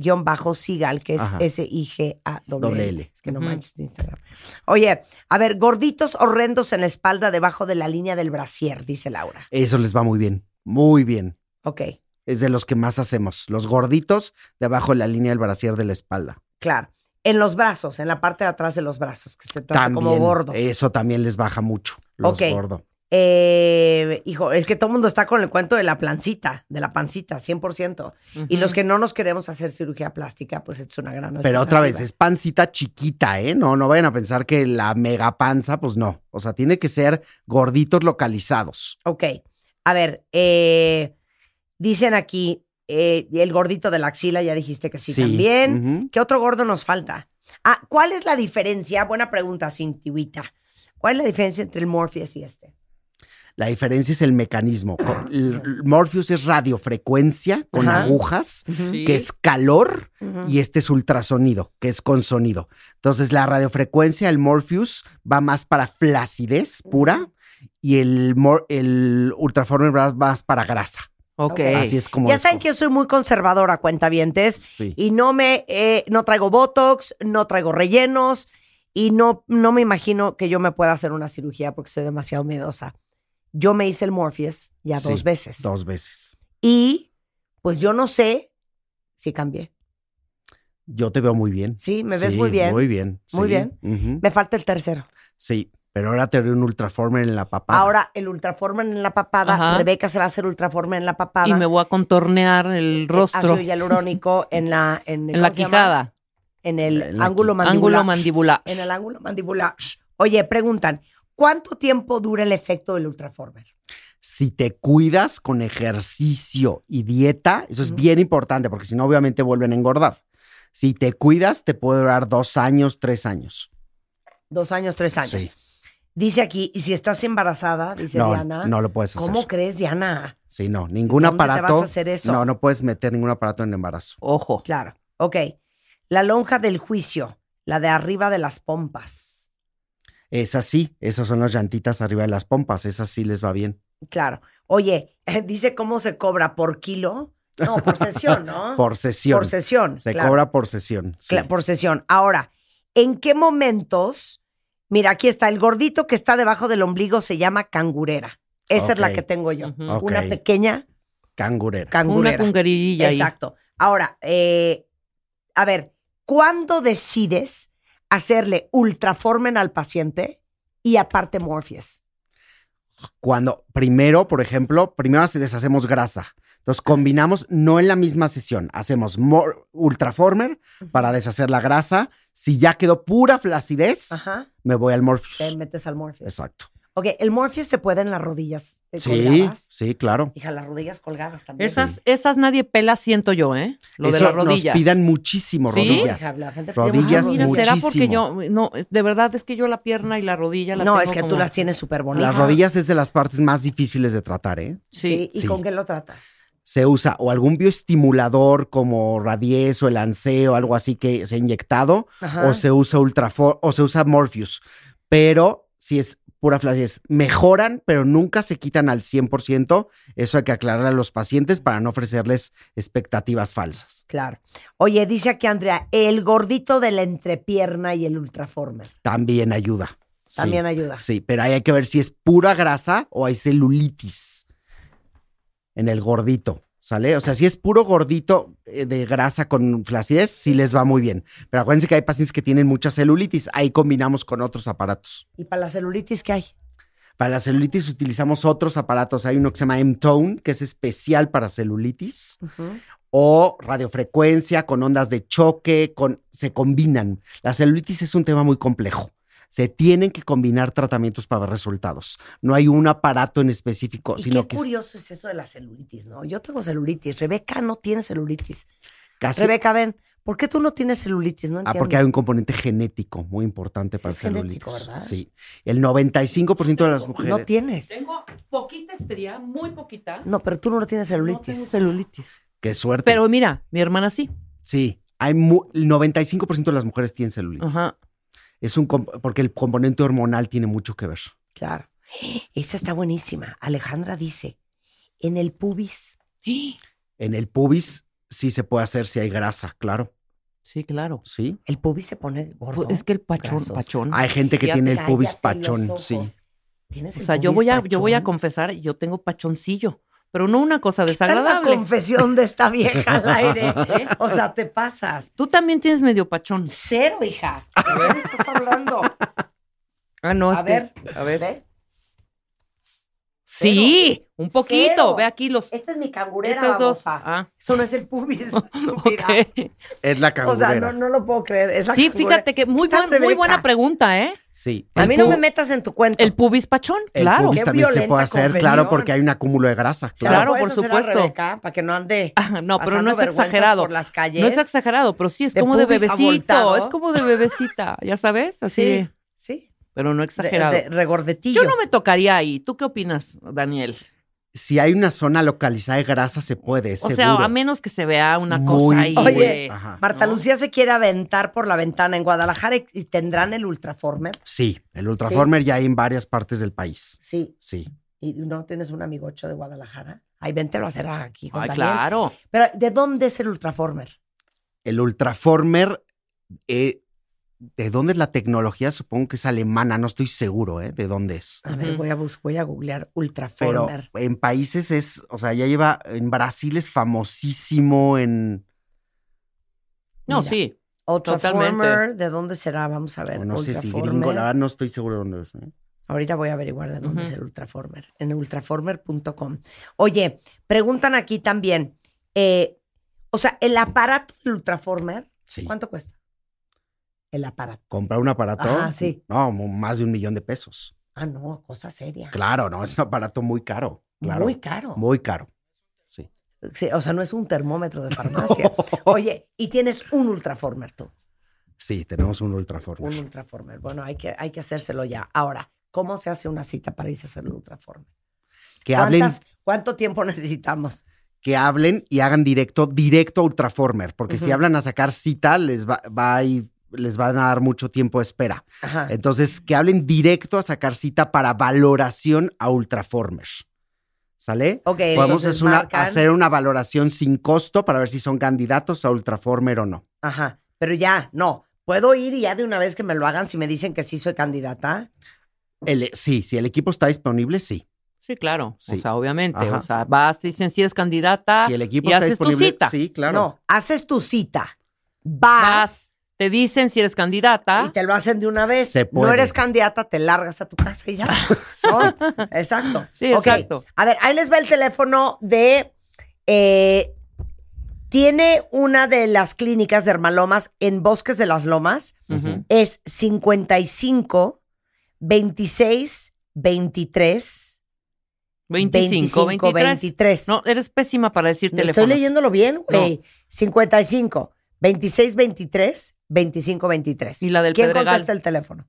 guion bajo Sigal, que es. S-I-G-A-W. Es que no manches tu Instagram. Oye, a ver, gorditos horrendos en la espalda debajo de la línea del brasier, dice Laura. Eso les va muy bien. Muy bien. Ok, Es de los que más hacemos. Los gorditos debajo de la línea del brasier de la espalda. claro. En los brazos, en la parte de atrás de los brazos, que se También. como gordo. Eso también les baja mucho. Los Ok. gordo. Eh, hijo, es que todo el mundo está con el cuento de la plancita, de la pancita, 100%. Y los que no nos queremos hacer cirugía plástica, pues es una gran Pero otra vez, es pancita chiquita, ¿eh? No, no vayan a pensar que la mega panza, pues no. O sea, tiene que ser gorditos localizados. Ok. A ver, eh, dicen aquí, eh, el gordito de la axila, ya dijiste que sí, Sí, también. ¿Qué otro gordo nos falta? Ah, ¿cuál es la diferencia? Buena pregunta, Cintihuita. ¿Cuál es la diferencia entre el Morpheus y este? La diferencia es el mecanismo. El- el Morpheus es radiofrecuencia con Ajá. agujas, Sí. que es calor, y este es ultrasonido, que es con sonido. Entonces, la radiofrecuencia, el Morpheus, va más para flacidez pura y el, el ultraformer va más para grasa. Ok. Así es como. Ya saben que yo soy muy conservadora, cuentavientes, Sí. y no me, eh, no traigo botox, no traigo rellenos, y no, no me imagino que yo me pueda hacer una cirugía porque soy demasiado miedosa. Yo me hice el Morpheus ya Sí, dos veces. Dos veces. Y pues yo no sé si cambié. Yo te veo muy bien. Sí, me ves Sí, muy bien. Muy bien. Muy sí. bien. Me falta el tercero. Sí, pero ahora te doy un ultraformer en la papada. Ahora el ultraformer en la papada. Ajá. Rebeca se va a hacer ultraformer en la papada. Y me voy a contornear el rostro Ácido hialurónico en la en, en la quijada. En el En la ángulo mandibular. Ángulo mandibular. En el ángulo mandibular. Oye, preguntan, ¿cuánto tiempo dura el efecto del ultraformer? si te cuidas con ejercicio y dieta, eso es bien importante porque si no, obviamente vuelven a engordar. Si te cuidas, te puede durar dos años, tres años. Dos años, tres años. Sí. Dice aquí, y si estás embarazada, dice No, Diana. no lo puedes hacer. ¿Cómo crees, Diana? Sí, no, ningún ¿Dónde te aparato. vas a hacer eso? No, no puedes meter ningún aparato en el embarazo. Ojo. Claro. Ok. La lonja del juicio, la de arriba de las pompas. Es así, esas son las llantitas arriba de las pompas, esas sí les va bien. Claro. Oye, dice cómo se cobra por kilo. No, por sesión, ¿no? Por sesión. Por sesión. Se claro. cobra por sesión. sí. Por sesión. Ahora, ¿en qué momentos? Mira, aquí está, el gordito que está debajo del ombligo se llama cangurera. Esa es la que tengo yo. Una pequeña Cangurera. cangurera. Una cungarilla ahí. Exacto. Ahora, eh, a ver, ¿cuándo decides hacerle ultraformen al paciente y aparte Morpheus? Cuando primero, por ejemplo, primero se deshacemos grasa. Entonces combinamos, no en la misma sesión, hacemos ultraformer para deshacer la grasa. Si ya quedó pura flacidez, Ajá. me voy al Te Morpheus. metes al Morpheus. Exacto. Ok, el Morpheus se puede en las rodillas eh, Sí, colgadas. sí, claro. Hija, las rodillas colgadas también. Esas, esas nadie pela, siento yo, ¿eh? Lo de las rodillas. Nos pidan muchísimo ¿Sí? rodillas. Hija, la gente pide Rodillas, mucho Mira, será porque yo, no, de verdad es que yo la pierna y la rodilla la No, tengo es que tú las tienes súper bonitas. Las rodillas es de las partes más difíciles de tratar, ¿eh? Sí. Sí. ¿Y Sí. con qué lo tratas? se usa o algún bioestimulador como Radies o el ANSE o algo así que se ha inyectado, Ajá. o se usa Ultrafor o se usa Morpheus. Pero si es pura flacidez, mejoran, pero nunca se quitan al 100%. Eso hay que aclarar a los pacientes para no ofrecerles expectativas falsas. Claro. Oye, dice aquí Andrea, el gordito de la entrepierna y el ultraformer. También ayuda. Sí, También ayuda. Sí, pero ahí hay que ver si es pura grasa o hay celulitis en el gordito. ¿Sale? O sea, si es puro gordito eh, de grasa con flacidez, sí les va muy bien. Pero acuérdense que hay pacientes que tienen mucha celulitis. Ahí combinamos con otros aparatos. ¿Y para la celulitis qué hay? Para la celulitis utilizamos otros aparatos. Hay uno que se llama M-Tone, que es especial para celulitis. O radiofrecuencia con ondas de choque, con, se combinan. La celulitis es un tema muy complejo. Se tienen que combinar tratamientos para ver resultados. No hay un aparato en específico, Y sino qué que curioso es eso de la celulitis, ¿no? Yo tengo celulitis. Rebeca no tiene celulitis. casi. Rebeca, ven, ¿por qué tú no tienes celulitis? No Ah, entiendo. porque hay un componente genético muy importante para es el genético, celulitis. ¿verdad? Sí. El 95% de las mujeres. No tienes. Tengo poquita estría, muy poquita. No, pero tú no tienes No celulitis. tengo celulitis. Qué suerte. Pero mira, mi hermana sí. sí. Hay el 95% de las mujeres tienen celulitis. Ajá. Es un porque el componente hormonal tiene mucho que ver. Claro. Esta está buenísima. Alejandra dice, en el pubis. En el pubis sí se puede hacer si hay grasa, claro. Sí, claro. Sí. El pubis se pone gordo. Pues es que el pachón, pachón. Hay gente que Ya tiene el pubis pachón, sí. ¿Tienes O sea, yo voy a, yo voy a confesar, yo tengo pachoncillo, pero no una cosa ¿Qué tal la desagradable. confesión de esta vieja al aire? O sea, te pasas. Tú también tienes medio pachón. Cero, hija. ¿De qué estás hablando? Ah, no, A es que- ver, a ver. ¿Ve? Sí, un poquito. Cero. Ve aquí los Esta es mi cangurera, estas dos. Ah, Eso no es el pubis, estúpida. ok. Es la O cangurera. sea, no, no lo puedo creer. Es la Sí, cangurera. fíjate que muy, ¿Qué tal, buen- muy buena pregunta, ¿eh? Sí. A El mí no me metas en tu cuento. El pubis pachón, El claro. pubis Qué también se puede hacer, confesión. claro, porque hay un acúmulo de grasa. ¿Se la Claro, puedes por supuesto. Rebeca, para que no ande Ah, no, pero no es exagerado. por las calles. No es exagerado, pero sí es De como de pubis bebecito. Es como de bebecita, ya sabes, así. Sí, sí. Pero no exagerado. de regordetillo. Yo no me tocaría ahí. ¿Tú qué opinas, Daniel? Si hay una zona localizada de grasa, se puede, O sea, a menos que se vea una Muy cosa ahí. Oye. Marta ¿no? Lucía se quiere aventar por la ventana en Guadalajara y- tendrán el Ultraformer. Sí, el Ultraformer ya hay en varias partes del país. Sí. Sí. ¿Y no tienes un amigocho de Guadalajara? Ay, vente, lo hacer aquí con Ay, Daniel. claro. Pero, ¿de dónde es el Ultraformer? El Ultraformer, eh, ¿de dónde es la tecnología? Supongo que es alemana, no estoy seguro, ¿eh? De dónde es. A ver, voy a, bus voy a googlear Pero Ultraformer. en países es, o sea, ya lleva, en Brasil es famosísimo, en, No, Mira. sí. Ultraformer, totalmente. ¿de dónde será? Vamos a ver. no sé si gringo, la verdad no estoy seguro de dónde es. ¿eh? Ahorita voy a averiguar de dónde es el Ultraformer. En ultraformer.com. Oye, preguntan aquí también. eh, o sea, el aparato del Ultraformer, Sí. ¿cuánto cuesta? El aparato. Comprar un aparato, Ajá, sí. no, más de un millón de pesos. Ah, no, cosa seria. Claro, no, es un aparato muy caro. Claro, Muy caro. Muy caro. Sí. Sí, o sea, no es un termómetro de farmacia. Oye, y tienes un Ultraformer tú. Sí, tenemos un Un Ultraformer. Ultraformer. Bueno, hay que, hay que hacérselo ya. Ahora, ¿cómo se hace una cita para irse a hacer el Ultraformer? Que hablen, ¿Cuántas- ¿Cuánto tiempo necesitamos? que hablen y hagan directo, directo a Ultraformer, porque si hablan a sacar cita, les va, va a ir- les van a dar mucho tiempo de espera. Ajá. Entonces, que hablen directo a sacar cita para valoración a Ultraformer. ¿Sale? Ok, Podemos es una- hacer una valoración sin costo para ver si son candidatos a Ultraformer o no. Ajá, pero ya, no. ¿Puedo ir y ya de una vez que me lo hagan si me dicen que sí soy candidata? El- sí, si el equipo está disponible, sí. Sí, claro. Sí. O sea, obviamente. Ajá. O sea, vas, te dicen si eres candidata Si el equipo y está haces tu disponible, cita. sí, claro. No, haces tu cita. Vas, Vas, te dicen si eres candidata. y te lo hacen de una vez. Se No puede. eres candidata, te largas a tu casa y ya. ¿No? Exacto. Sí, Ok. exacto. A ver, ahí les va el teléfono de. eh, tiene una de las clínicas de Hermalomas en Bosques de las Lomas. Ujú. Es 55 26 23 25, 23. 23. No, eres pésima para decir No, teléfono. Estoy leyéndolo bien, güey. 55 26 23 25 23. Y la del ¿Quién Pedregal. contesta el teléfono?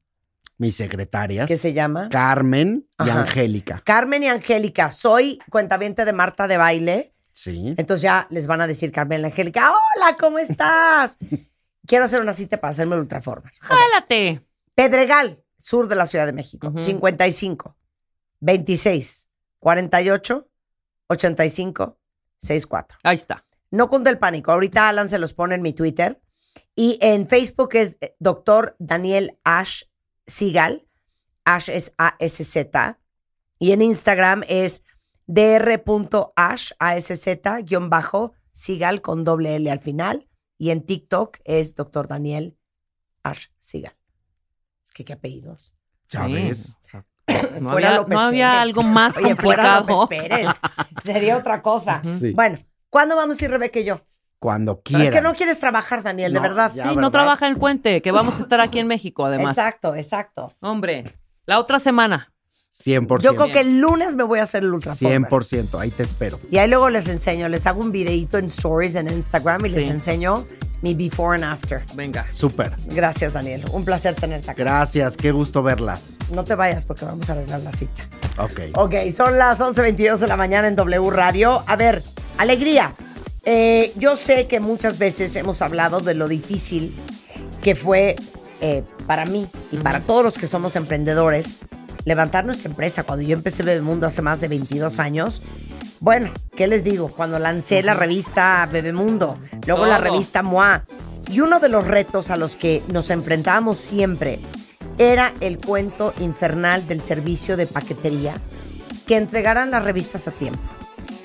Mis secretarias. ¿Qué se llama? Carmen y Ajá. Angélica. Carmen y Angélica. Soy cuentaviente de Marta de Baile. Sí. Entonces ya les van a decir Carmen y Angélica, hola, ¿cómo estás? Quiero hacer una cita para hacerme el Ultraformer. Jálate. Pedregal, sur de la Ciudad de México. Ujú. 55 26 48 85 64. Ahí está. No cunde el pánico. Ahorita Alan se los pone en mi Twitter. Y en Facebook es eh, doctor Daniel Ash Sigal. Ash es A-S-Z. Y en Instagram es dr.ash, A-S-Z, guion bajo, Sigal con doble L al final. Y en TikTok es doctor Daniel Ash Sigal. Es que qué apellidos. Ya Sí. no Fuera había, López no había Pérez. algo más Oye, fuera complicado. López Pérez. Sería otra cosa. Sí. Bueno, ¿cuándo vamos a ir Rebeca y yo? Cuando Pero quieran. es que no quieres trabajar, Daniel, de verdad. ya. Sí, no trabaja en el puente, que vamos a estar aquí en México, además. Exacto, exacto. Hombre, la otra semana. 100%. Yo creo que el lunes me voy a hacer el Ultraformer. 100%. Ahí te espero. Y ahí luego les enseño, les hago un videito en stories en Instagram y les enseño mi before and after. Venga. Súper. Gracias, Daniel. Un placer tenerte acá. Gracias. Qué gusto verlas. No te vayas porque vamos a arreglar la cita. Ok. Ok, son las 11.22 de la mañana en W Radio. A ver, alegría. Eh, yo sé que muchas veces hemos hablado de lo difícil que fue eh, para mí y para todos los que somos emprendedores levantar nuestra empresa. Cuando yo empecé Bebemundo hace más de 22 años, bueno, ¿qué les digo? Cuando lancé la revista Bebemundo, luego la revista MOA, y uno de los retos a los que nos enfrentábamos siempre era el cuento infernal del servicio de paquetería, que entregaran las revistas a tiempo,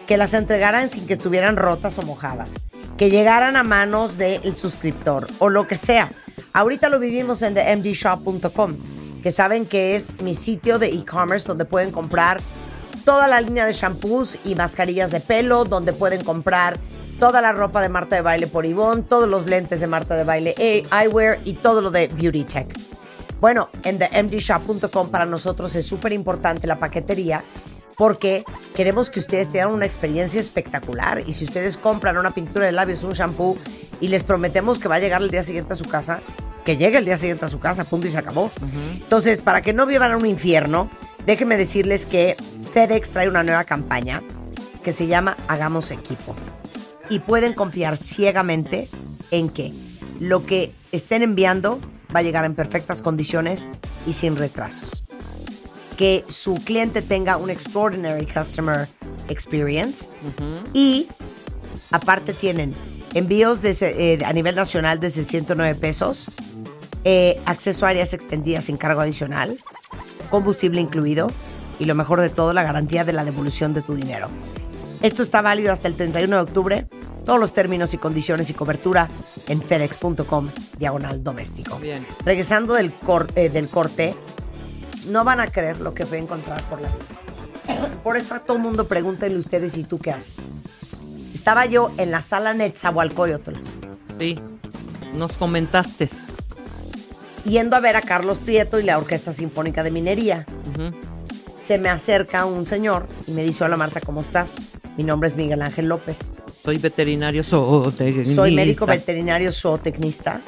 que las entregaran sin que estuvieran rotas o mojadas, que llegaran a manos del suscriptor o lo que sea. Ahorita lo vivimos en themdshop.com, que saben que es mi sitio de e-commerce donde pueden comprar toda la línea de shampoos y mascarillas de pelo, donde pueden comprar toda la ropa de Marta de Baile por Ivonne, todos los lentes de Marta de Baile eh, Eyewear y todo lo de Beauty Tech. Bueno, en themdshop.com para nosotros es súper importante la paquetería porque queremos que ustedes tengan una experiencia espectacular y si ustedes compran una pintura de labios, un shampoo y les prometemos que va a llegar el día siguiente a su casa, que llegue el día siguiente a su casa, punto y se acabó. Entonces, para que no vivan un infierno, déjenme decirles que FedEx trae una nueva campaña que se llama Hagamos Equipo y pueden confiar ciegamente en que lo que estén enviando va a llegar en perfectas condiciones y sin retrasos. Que su cliente tenga un extraordinary customer experience y aparte tienen envíos eh, a nivel nacional desde 109 pesos, eh, acceso a áreas extendidas sin cargo adicional, combustible incluido y lo mejor de todo, la garantía de la devolución de tu dinero. Esto está válido hasta el 31 de octubre. Todos los términos y condiciones y cobertura en fedex.com diagonal doméstico. Bien. Regresando del, cor- eh, del corte, no van a creer lo que voy a encontrar por la vida. Por eso a todo mundo pregúntenle ustedes y tú qué haces. Estaba yo en la sala Netzahualcoyotl Sí. Nos comentaste. yendo a ver a Carlos Prieto y la Orquesta Sinfónica de Minería. Ujú. Se me acerca un señor y me dice, hola Marta, ¿cómo estás? Mi nombre es Miguel Ángel López. Soy veterinario zootecnista. Soy médico veterinario zootecnista,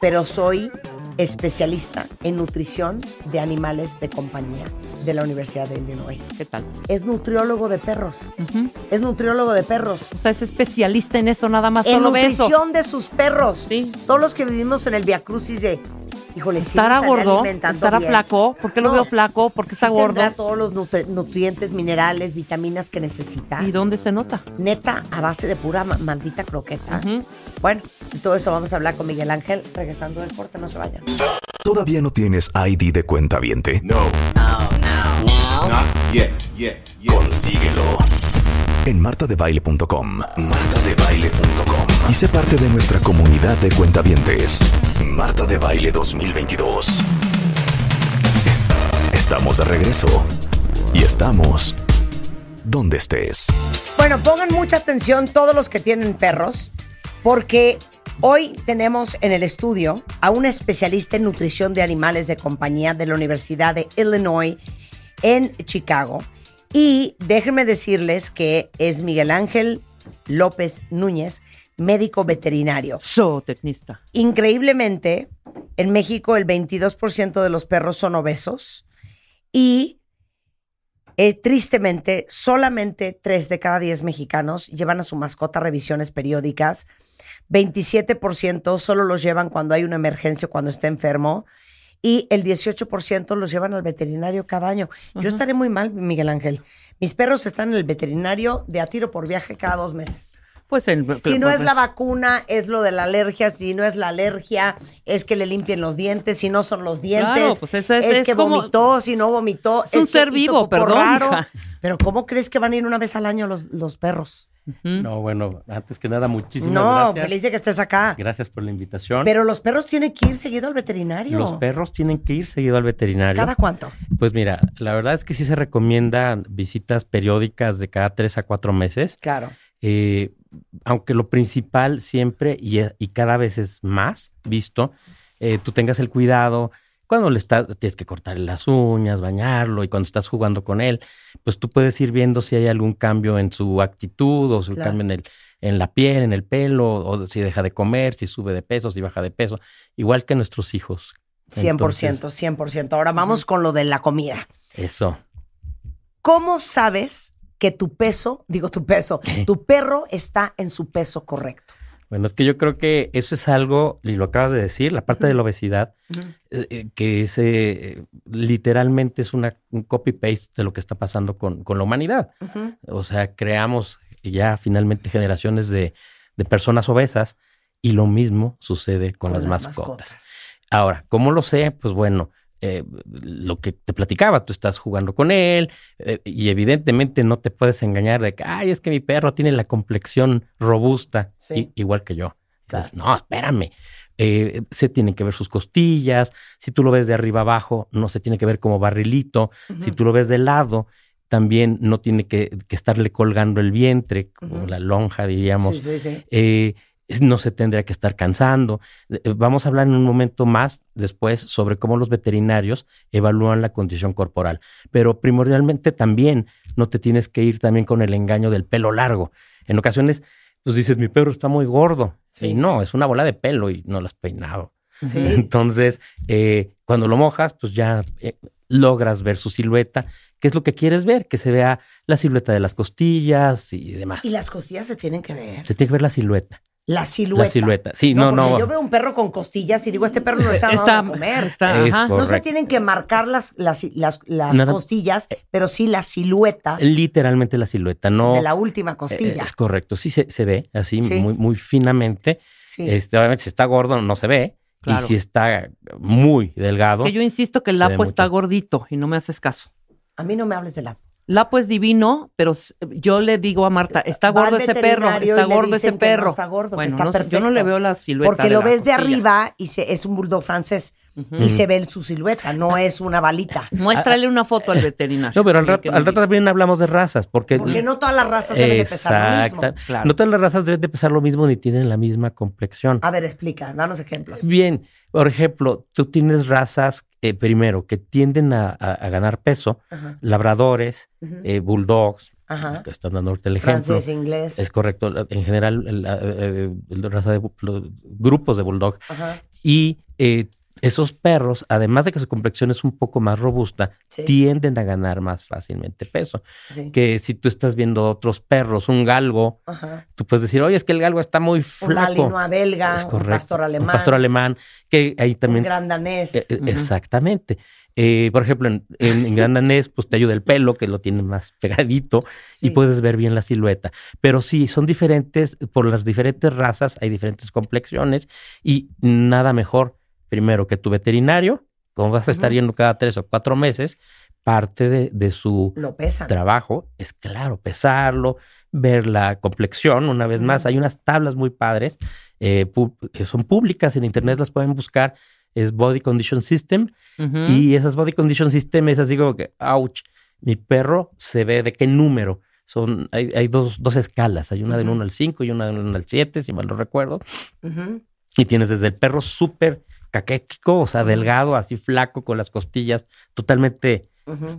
pero soy especialista en nutrición de animales de compañía de la Universidad de Illinois. ¿Qué tal? Es nutriólogo de perros. Es nutriólogo de perros. O sea, es especialista en eso, nada más. En Solo ve eso. nutrición de sus perros. Sí. Todos los que vivimos en el Via Crucis de híjole, ¿Estará gordo? ¿Estará bien. flaco? ¿Por qué lo No, veo flaco? ¿Por qué está sí gordo? tendrá todos los nutri- nutrientes, minerales, vitaminas que necesita. ¿Y dónde se nota? Neta, a base de pura ma- maldita croqueta. Bueno, de todo eso vamos a hablar con Miguel Ángel regresando del corte, no se vayan. ¿Todavía no tienes ID de cuenta viente? No. Not yet, yet, yet. Consíguelo en martadebaile.com. Martadebaile.com. Y sé parte de nuestra comunidad de cuentavientes. Marta de Baile 2022. Estamos de regreso. Y estamos donde estés. Bueno, pongan mucha atención todos los que tienen perros, porque hoy tenemos en el estudio a un especialista en nutrición de animales de compañía de la Universidad de Illinois en Chicago. Y déjenme decirles que es Miguel Ángel López Núñez, médico veterinario. Zootecnista. Increíblemente, en México el 22% de los perros son obesos y eh, tristemente solamente 3 de cada 10 mexicanos llevan a su mascota a revisiones periódicas. 27% solo los llevan cuando hay una emergencia, o cuando está enfermo. Y el 18% los llevan al veterinario cada año. Yo estaré muy mal, Miguel Ángel. Mis perros están en el veterinario de a tiro por viaje cada dos meses. Pues el, Si no es pues, la vacuna, es lo de la alergia. Si no es la alergia, es que le limpien los dientes. Si no son los dientes, Claro, pues es- es, es que como- vomitó. Si no vomitó, Es un ser vivo, perdón, hija. Pero ¿cómo crees que van a ir una vez al año los, los perros? No, bueno, antes que nada, muchísimas no, gracias. feliz de que estés acá. Gracias por la invitación. Pero los perros tienen que ir seguido al veterinario. Los perros tienen que ir seguido al veterinario. ¿Cada cuánto? Pues mira, la verdad es que sí se recomiendan visitas periódicas de cada tres a cuatro meses. Claro. Eh, aunque lo principal siempre y, y cada vez es más visto, eh, tú tengas el cuidado cuando le estás, tienes que cortarle las uñas, bañarlo y cuando estás jugando con él, pues tú puedes ir viendo si hay algún cambio en su actitud o su Claro. cambio en, el, en la piel, en el pelo, o si deja de comer, si sube de peso, si baja de peso, igual que nuestros hijos. 100%, Entonces, 100%. Ahora vamos con lo de la comida. Eso. ¿Cómo sabes que tu peso, digo tu peso, tu perro está en su peso correcto? Bueno, es que yo creo que eso es algo, y lo acabas de decir, la parte de la obesidad, eh, eh, que es, eh, literalmente es una, un copy-paste de lo que está pasando con, con la humanidad. O sea, creamos ya finalmente generaciones de, de personas obesas y lo mismo sucede con, las, mascotas. Ahora, ¿cómo lo sé? Pues bueno, eh, lo que te platicaba, tú estás jugando con él eh, y evidentemente no te puedes engañar de que, ay, es que mi perro tiene la complexión robusta, Sí. igual que yo. Dices, no, espérame. Eh, se tienen que ver sus costillas. Si tú lo ves de arriba abajo, no se tiene que ver como barrilito. Si tú lo ves de lado, también no tiene que, que estarle colgando el vientre, como la lonja, diríamos Sí, sí, sí. No se tendría que estar cansando. Eh, eh, Vamos a hablar en un momento más después sobre cómo los veterinarios evalúan la condición corporal. Pero primordialmente también no te tienes que ir también con el engaño del pelo largo. En ocasiones, pues dices, mi perro está muy gordo. Sí. Y no, es una bola de pelo y no lo has peinado. Sí. Entonces, eh, cuando lo mojas, pues ya eh, logras ver su silueta. ¿Qué es lo que quieres ver? Que se vea la silueta de las costillas y demás. Y las costillas se tienen que ver. Se tiene que ver la silueta. La silueta. La silueta. Sí, no, porque no. Yo veo un perro con costillas y digo, este perro no le está dando Está, a comer. está, Es. No se tienen que marcar las, las, las, las costillas, pero sí la silueta Literalmente la silueta, no. de la última eh, costilla. Es correcto, sí se, se ve así Sí. muy, muy finamente. sí. Este, obviamente, si está gordo no se ve. Claro. Y si está muy delgado. Es que yo insisto que el Lapo está gordito y no me haces caso. A mí no me hables de la. Lapo es divino, pero yo le digo a Marta, está Va al gordo ese perro, está gordo ese no perro. está gordo, bueno, está no yo no le veo la silueta. Porque lo la ves de arriba y se, es un bulldog francés y se ve su silueta, no es una balita. Muéstrale una foto al veterinario. No, pero al rato, al rato también hablamos de razas. Porque, Porque no todas las razas deben de pesar lo mismo. Claro. No todas las razas deben de pesar lo mismo ni tienen la misma complexión. A ver, explica, danos ejemplos. Bien, por ejemplo, tú tienes razas, eh, primero, que tienden a, a- a ganar peso, Ajá. labradores, eh, bulldogs, Ajá. que están dando el ejemplo. Francés, inglés. Es correcto. En general, la, eh, eh, la raza de los grupos de bulldog. Y eh, esos perros, además de que su complexión es un poco más robusta, Sí. tienden a ganar más fácilmente peso. Sí. Que si tú estás viendo otros perros, un galgo, Ajá. tú puedes decir, oye, es que el galgo está muy Un flaco. malinois belga, un pastor alemán, Un pastor alemán, que ahí un también... gran danés. Eh, eh, Exactamente. Eh, por ejemplo, en, en, en gran danés, pues te ayuda el pelo, que lo tiene más pegadito, Sí. y puedes ver bien la silueta. Pero sí, son diferentes, por las diferentes razas hay diferentes complexiones, y nada mejor, primero, que tu veterinario, como vas a estar Ujú. yendo cada tres o cuatro meses, parte de, de su trabajo es, claro, pesarlo, ver la complexión. Una vez más, hay unas tablas muy padres, eh, son públicas, en internet las pueden buscar, es Body Condition System, y esas Body Condition System es así como que, ouch, mi perro se ve de qué número. Son, hay, hay dos, dos escalas, hay una del Ujú. 1 al 5 y una del 1 al 7, si mal no recuerdo. Y tienes desde el perro súper caquético, o sea, delgado, así flaco, con las costillas totalmente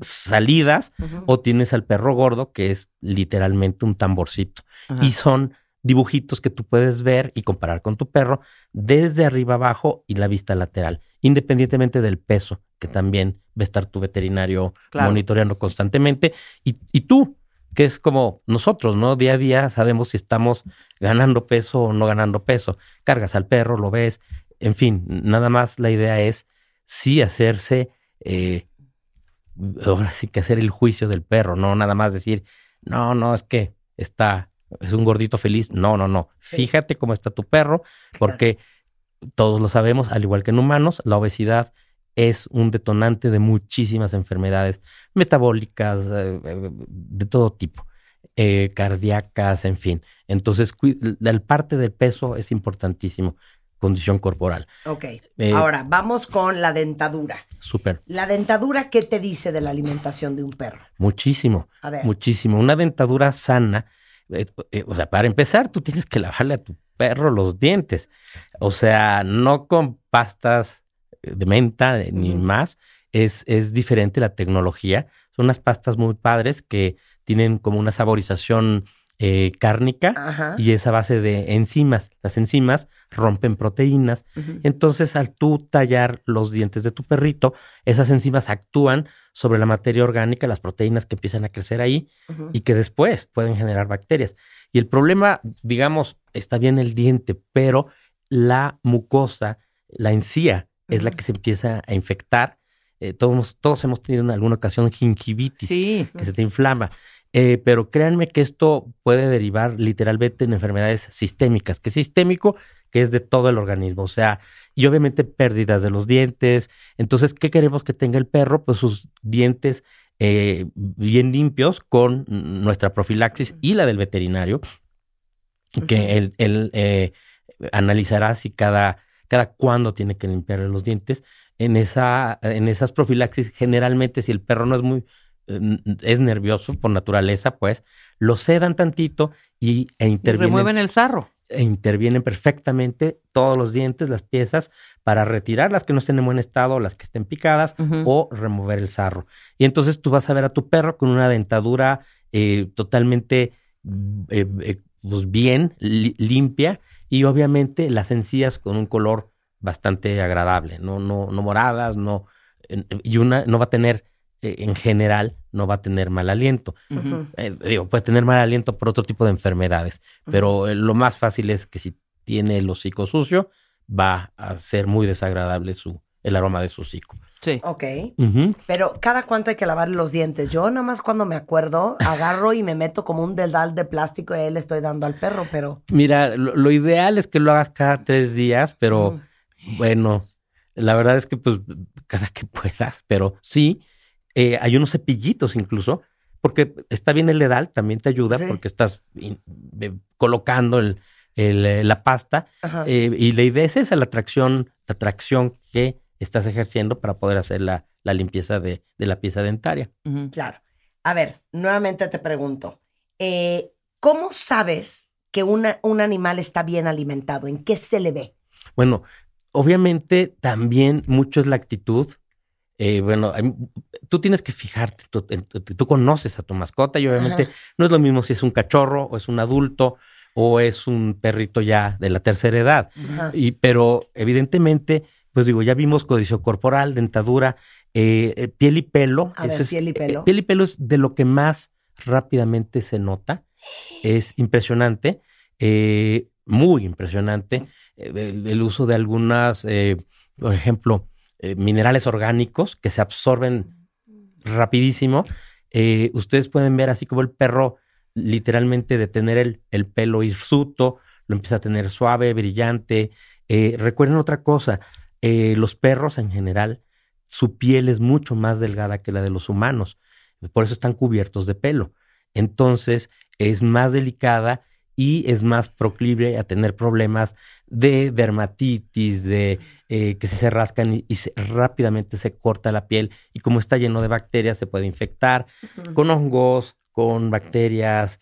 salidas, o tienes al perro gordo, que es literalmente un tamborcito. Ajá. Y son dibujitos que tú puedes ver y comparar con tu perro desde arriba abajo y la vista lateral, independientemente del peso, que también va a estar tu veterinario Claro. monitoreando constantemente. Y, y tú, que es como nosotros, ¿no? Día a día sabemos si estamos ganando peso o no ganando peso. Cargas al perro, lo ves. En fin, nada más la idea es sí hacerse, eh, ahora sí que hacer el juicio del perro, no nada más decir, no, no, es que está, es un gordito feliz. No, no, no. Sí. Fíjate cómo está tu perro, porque todos lo sabemos, al igual que en humanos, la obesidad es un detonante de muchísimas enfermedades metabólicas, eh, de todo tipo, eh, cardíacas, en fin. Entonces, la parte del peso es importantísimo, condición corporal. Ok. Eh, Ahora, vamos con la dentadura. Súper, La dentadura, ¿qué te dice de la alimentación de un perro? muchísimo. A ver. Muchísimo. Una dentadura sana, eh, eh, o sea, para empezar, tú tienes que lavarle a tu perro los dientes. O sea, no con pastas de menta ni más. Es, es diferente la tecnología. Son unas pastas muy padres que tienen como una saborización eh, cárnica Ajá. y es a base de enzimas. Las enzimas rompen proteínas entonces, al tú tallar los dientes de tu perrito, esas enzimas actúan sobre la materia orgánica, las proteínas que empiezan a crecer ahí y que después pueden generar bacterias. Y el problema, digamos, está bien el diente, pero la mucosa, la encía, es la que se empieza a infectar. Eh, todos, todos hemos tenido en alguna ocasión gingivitis Sí. que se te inflama. Eh, pero créanme que esto puede derivar literalmente en enfermedades sistémicas, que es sistémico, que es de todo el organismo, o sea, y obviamente pérdidas de los dientes. Entonces, ¿qué queremos que tenga el perro? Pues sus dientes eh, bien limpios con nuestra profilaxis y la del veterinario, que él, él, eh, analizará si cada, cada cuándo tiene que limpiarle los dientes. En, esa, en esas profilaxis, generalmente si el perro no es muy, es nervioso por naturaleza, pues lo sedan tantito y, e Y intervienen, remueven el sarro. e intervienen perfectamente todos los dientes, las piezas, para retirar las que no estén en buen estado, las que estén picadas, o remover el sarro. Y entonces tú vas a ver a tu perro con una dentadura eh, totalmente mm, eh, eh, pues bien, li- limpia, y obviamente las encías con un color bastante agradable, no, no, no moradas, no, y una no va a tener, eh, en general, no va a tener mal aliento. Eh, digo, puede tener mal aliento por otro tipo de enfermedades, pero eh, lo más fácil es que si tiene el hocico sucio, va a ser muy desagradable su, el aroma de su hocico. Sí. Ok. Pero cada cuánto hay que lavarle los dientes. Yo nada más cuando me acuerdo, agarro y me meto como un dedal de plástico y ahí le estoy dando al perro, pero... Mira, lo, lo ideal es que lo hagas cada tres días, pero bueno, la verdad es que pues cada que puedas, pero sí, eh, hay unos cepillitos incluso, porque está bien el dedal, también te ayuda Sí. porque estás in- eh, colocando el, el, eh, la pasta eh, y la idea es esa, la tracción, la tracción que estás ejerciendo para poder hacer la, la limpieza de, de la pieza dentaria. Claro. A ver, nuevamente te pregunto, eh, ¿cómo sabes que una- un animal está bien alimentado? ¿En qué se le ve? Bueno, obviamente también mucho es la actitud. Eh, bueno, tú tienes que fijarte, tú, conoces a tu mascota y obviamente Ajá. no es lo mismo si es un cachorro o es un adulto o es un perrito ya de la tercera edad. Ajá. Y, pero evidentemente pues digo, ya vimos codicio corporal, dentadura, eh, eh, piel y pelo. A ver, es- piel y eh, pelo. piel y pelo es de lo que más rápidamente se nota. Es impresionante, eh, muy impresionante. El, el uso de algunas, por ejemplo, eh, minerales orgánicos que se absorben rapidísimo. Eh, ustedes pueden ver así como el perro literalmente de tener el, el pelo hirsuto, lo empieza a tener suave, brillante. Eh, recuerden otra cosa, los perros en general, su piel es mucho más delgada que la de los humanos, por eso están cubiertos de pelo. Entonces es más delicada y es más proclive a tener problemas de dermatitis, de eh, que se rascan y, y se- rápidamente se corta la piel y como está lleno de bacterias se puede infectar con hongos, con bacterias,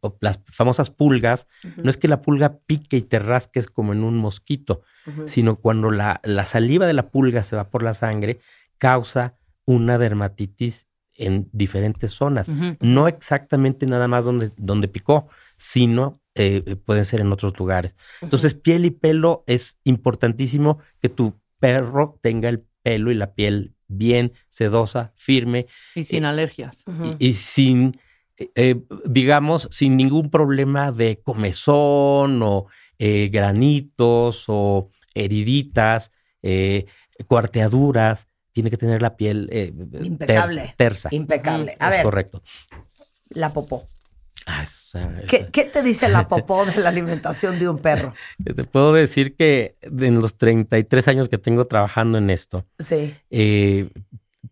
o las famosas pulgas. No es que la pulga pique y te rasques como en un mosquito, sino cuando la, la saliva de la pulga se va por la sangre, causa una dermatitis en diferentes zonas. No exactamente nada más donde, donde picó, sino eh, eh, pueden ser en otros lugares. Entonces, piel y pelo es importantísimo que tu perro tenga el pelo y la piel bien sedosa, firme Y sin alergias. y, y sin, eh, eh, digamos, sin ningún problema de comezón o eh, granitos o heriditas, eh, cuarteaduras. Tiene que tener la piel eh, Impecable. tersa. tersa. Impecable. A Es ver, correcto. la popó. Ah, esa- ¿Qué, esa- qué te dice la popó de la alimentación de un perro? Te puedo decir que en los 33 años que tengo trabajando en esto, Sí. eh,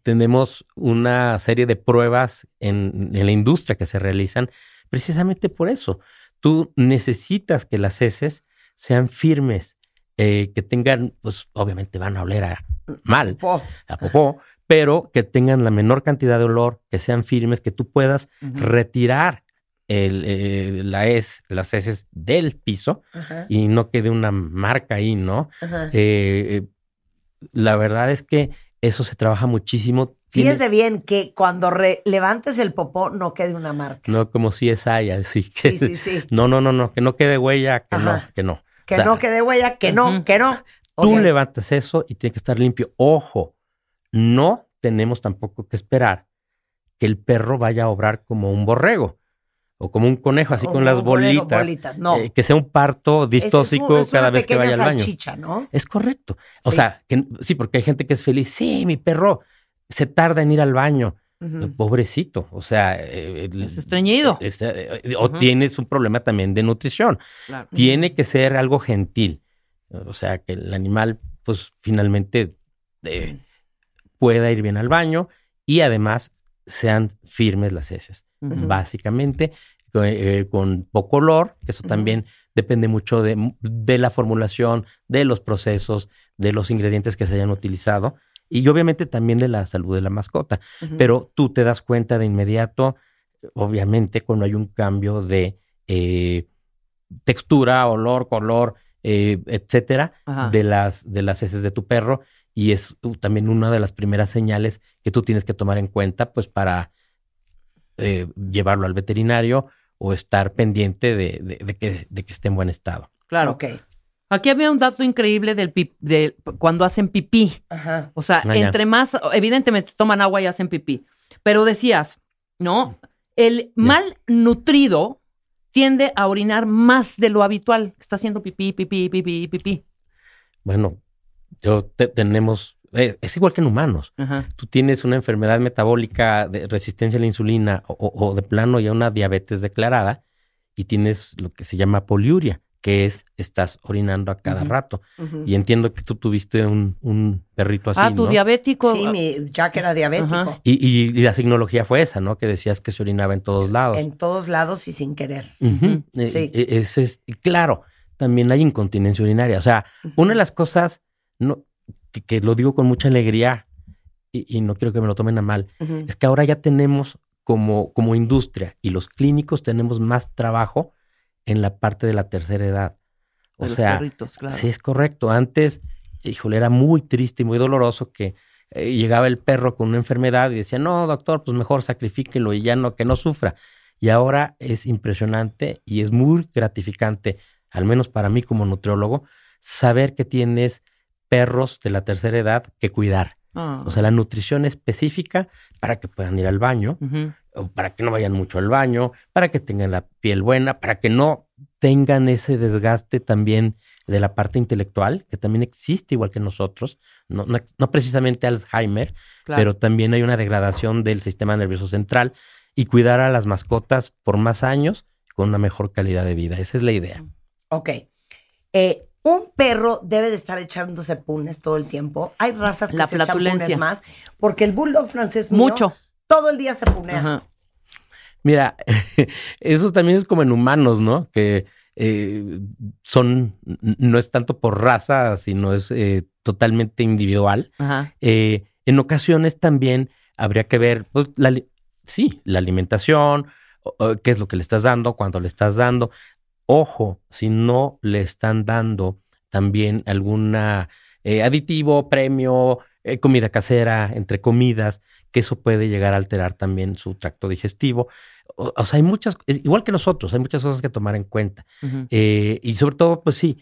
tenemos una serie de pruebas en, en la industria que se realizan precisamente por eso. Tú necesitas que las heces sean firmes, eh, que tengan, pues obviamente van a oler a mal, Popó. a popó, pero que tengan la menor cantidad de olor, que sean firmes, que tú puedas retirar el, eh, la hez- las heces del piso Ajá, y no quede una marca ahí, ¿no? Eh, eh, la verdad es que eso se trabaja muchísimo. Tiene- Fíjese bien que cuando re- levantes el popó no quede una marca. No como si es haya, así que. Sí, sí, sí. No, no, no, no, que no quede huella, que Ajá. no, que no. Que O sea, no quede huella, que no, que no. Tú levantas eso y tiene que estar limpio. Ojo, no tenemos tampoco que esperar que el perro vaya a obrar como un borrego o como un conejo, así con las bolitas. bolitas, no. eh, que sea un parto es distóxico un- es cada vez que vaya al baño. salchicha, ¿no? Es correcto. O Sí. sea, que, sí, porque hay gente que es feliz. Sí, mi perro se tarda en ir al baño. Pobrecito. O sea, eh, Es estreñido. es, eh, o tienes un problema también de nutrición. Claro. Tiene que ser algo gentil. O sea, que el animal, pues finalmente eh, pueda ir bien al baño y además sean firmes las heces. Básicamente, eh, con poco olor, que eso también depende mucho de, de la formulación, de los procesos, de los ingredientes que se hayan utilizado y obviamente también de la salud de la mascota. Pero tú te das cuenta de inmediato, obviamente, cuando hay un cambio de eh, textura, olor, color, eh, etcétera, Ajá. de las, de las heces de tu perro. Y es uh, también una de las primeras señales que tú tienes que tomar en cuenta, pues, para eh, llevarlo al veterinario o estar pendiente de, de- de que, de que esté en buen estado. Claro. Ok. Aquí había un dato increíble del pip- de cuando hacen pipí. Ajá. O sea, Ah, entre más, evidentemente toman agua y hacen pipí. Pero decías, ¿no? El mal nutrido tiende a orinar más de lo habitual. Está haciendo pipí, pipí, pipí, pipí. Bueno, yo te- tenemos, es igual que en humanos. Ajá. tú tienes una enfermedad metabólica de resistencia a la insulina o, de plano ya una diabetes declarada y tienes lo que se llama poliuria, que es estás orinando a cada rato. Y entiendo que tú tuviste un, un perrito así, ah, tu ¿no? diabético. Sí, mi Jack era diabético. Y, y- y la signología fue esa, ¿no? Que decías que se orinaba en todos lados. En todos lados y sin querer. Eh, Sí. eh, ese es- claro, también hay incontinencia urinaria. O sea, una de las cosas, no, que, que lo digo con mucha alegría y, y no quiero que me lo tomen a mal, es que ahora ya tenemos como, como industria y los clínicos tenemos más trabajo en la parte de la tercera edad. O de los sea, perritos, claro. sí es correcto. Antes, híjole, era muy triste y muy doloroso que eh, llegaba el perro con una enfermedad y decía, no, doctor, pues mejor sacrifíquelo y ya no, que no sufra. Y ahora es impresionante y es muy gratificante, al menos para mí como nutriólogo, saber que tienes perros de la tercera edad que cuidar. Ah. O sea, la nutrición específica para que puedan ir al baño, para que no vayan mucho al baño, para que tengan la piel buena, para que no tengan ese desgaste también de la parte intelectual, que también existe igual que nosotros, no, no, no precisamente Alzheimer, Claro. pero también hay una degradación del sistema nervioso central y cuidar a las mascotas por más años con una mejor calidad de vida. Esa es la idea. Ok. Eh, un perro debe de estar echándose punes todo el tiempo. Hay razas que La se echan punes más. Porque el bulldog francés mío Mucho. todo el día se punea. Ajá. Mira, eso también es como en humanos, ¿no? Que eh, son, no es tanto por raza, sino es eh, totalmente individual. Ajá. Eh, en ocasiones también habría que ver, pues, la, sí, la alimentación, qué es lo que le estás dando, cuánto le estás dando. Ojo, si no le están dando también alguna eh, aditivo, premio, eh, comida casera, entre comidas, que eso puede llegar a alterar también su tracto digestivo. O, o sea, hay muchas, eh, igual que nosotros, hay muchas cosas que tomar en cuenta. Eh, y sobre todo, pues sí,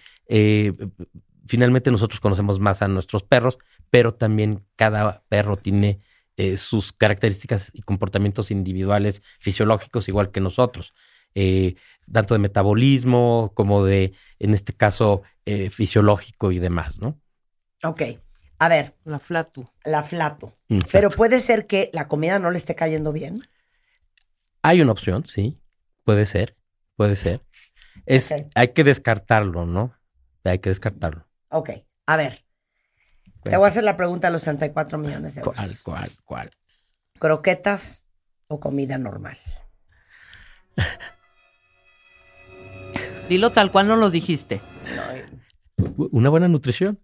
finalmente nosotros conocemos más a nuestros perros, pero también cada perro tiene sus características y comportamientos individuales, fisiológicos, igual que nosotros. Eh, tanto de metabolismo como de, en este caso, eh, fisiológico y demás, ¿no? Ok. A ver, La flatu. la flato. Mm, Pero puede ser que la comida no le esté cayendo bien. Hay una opción, sí, puede ser, puede ser. Es. Hay que descartarlo, ¿no? Hay que descartarlo. Ok. A ver. Te voy a hacer la pregunta a los 64 millones de euros. ¿Cuál, cuál, cuál? ¿Croquetas o comida normal? Dilo tal cual no lo dijiste. Una buena nutrición.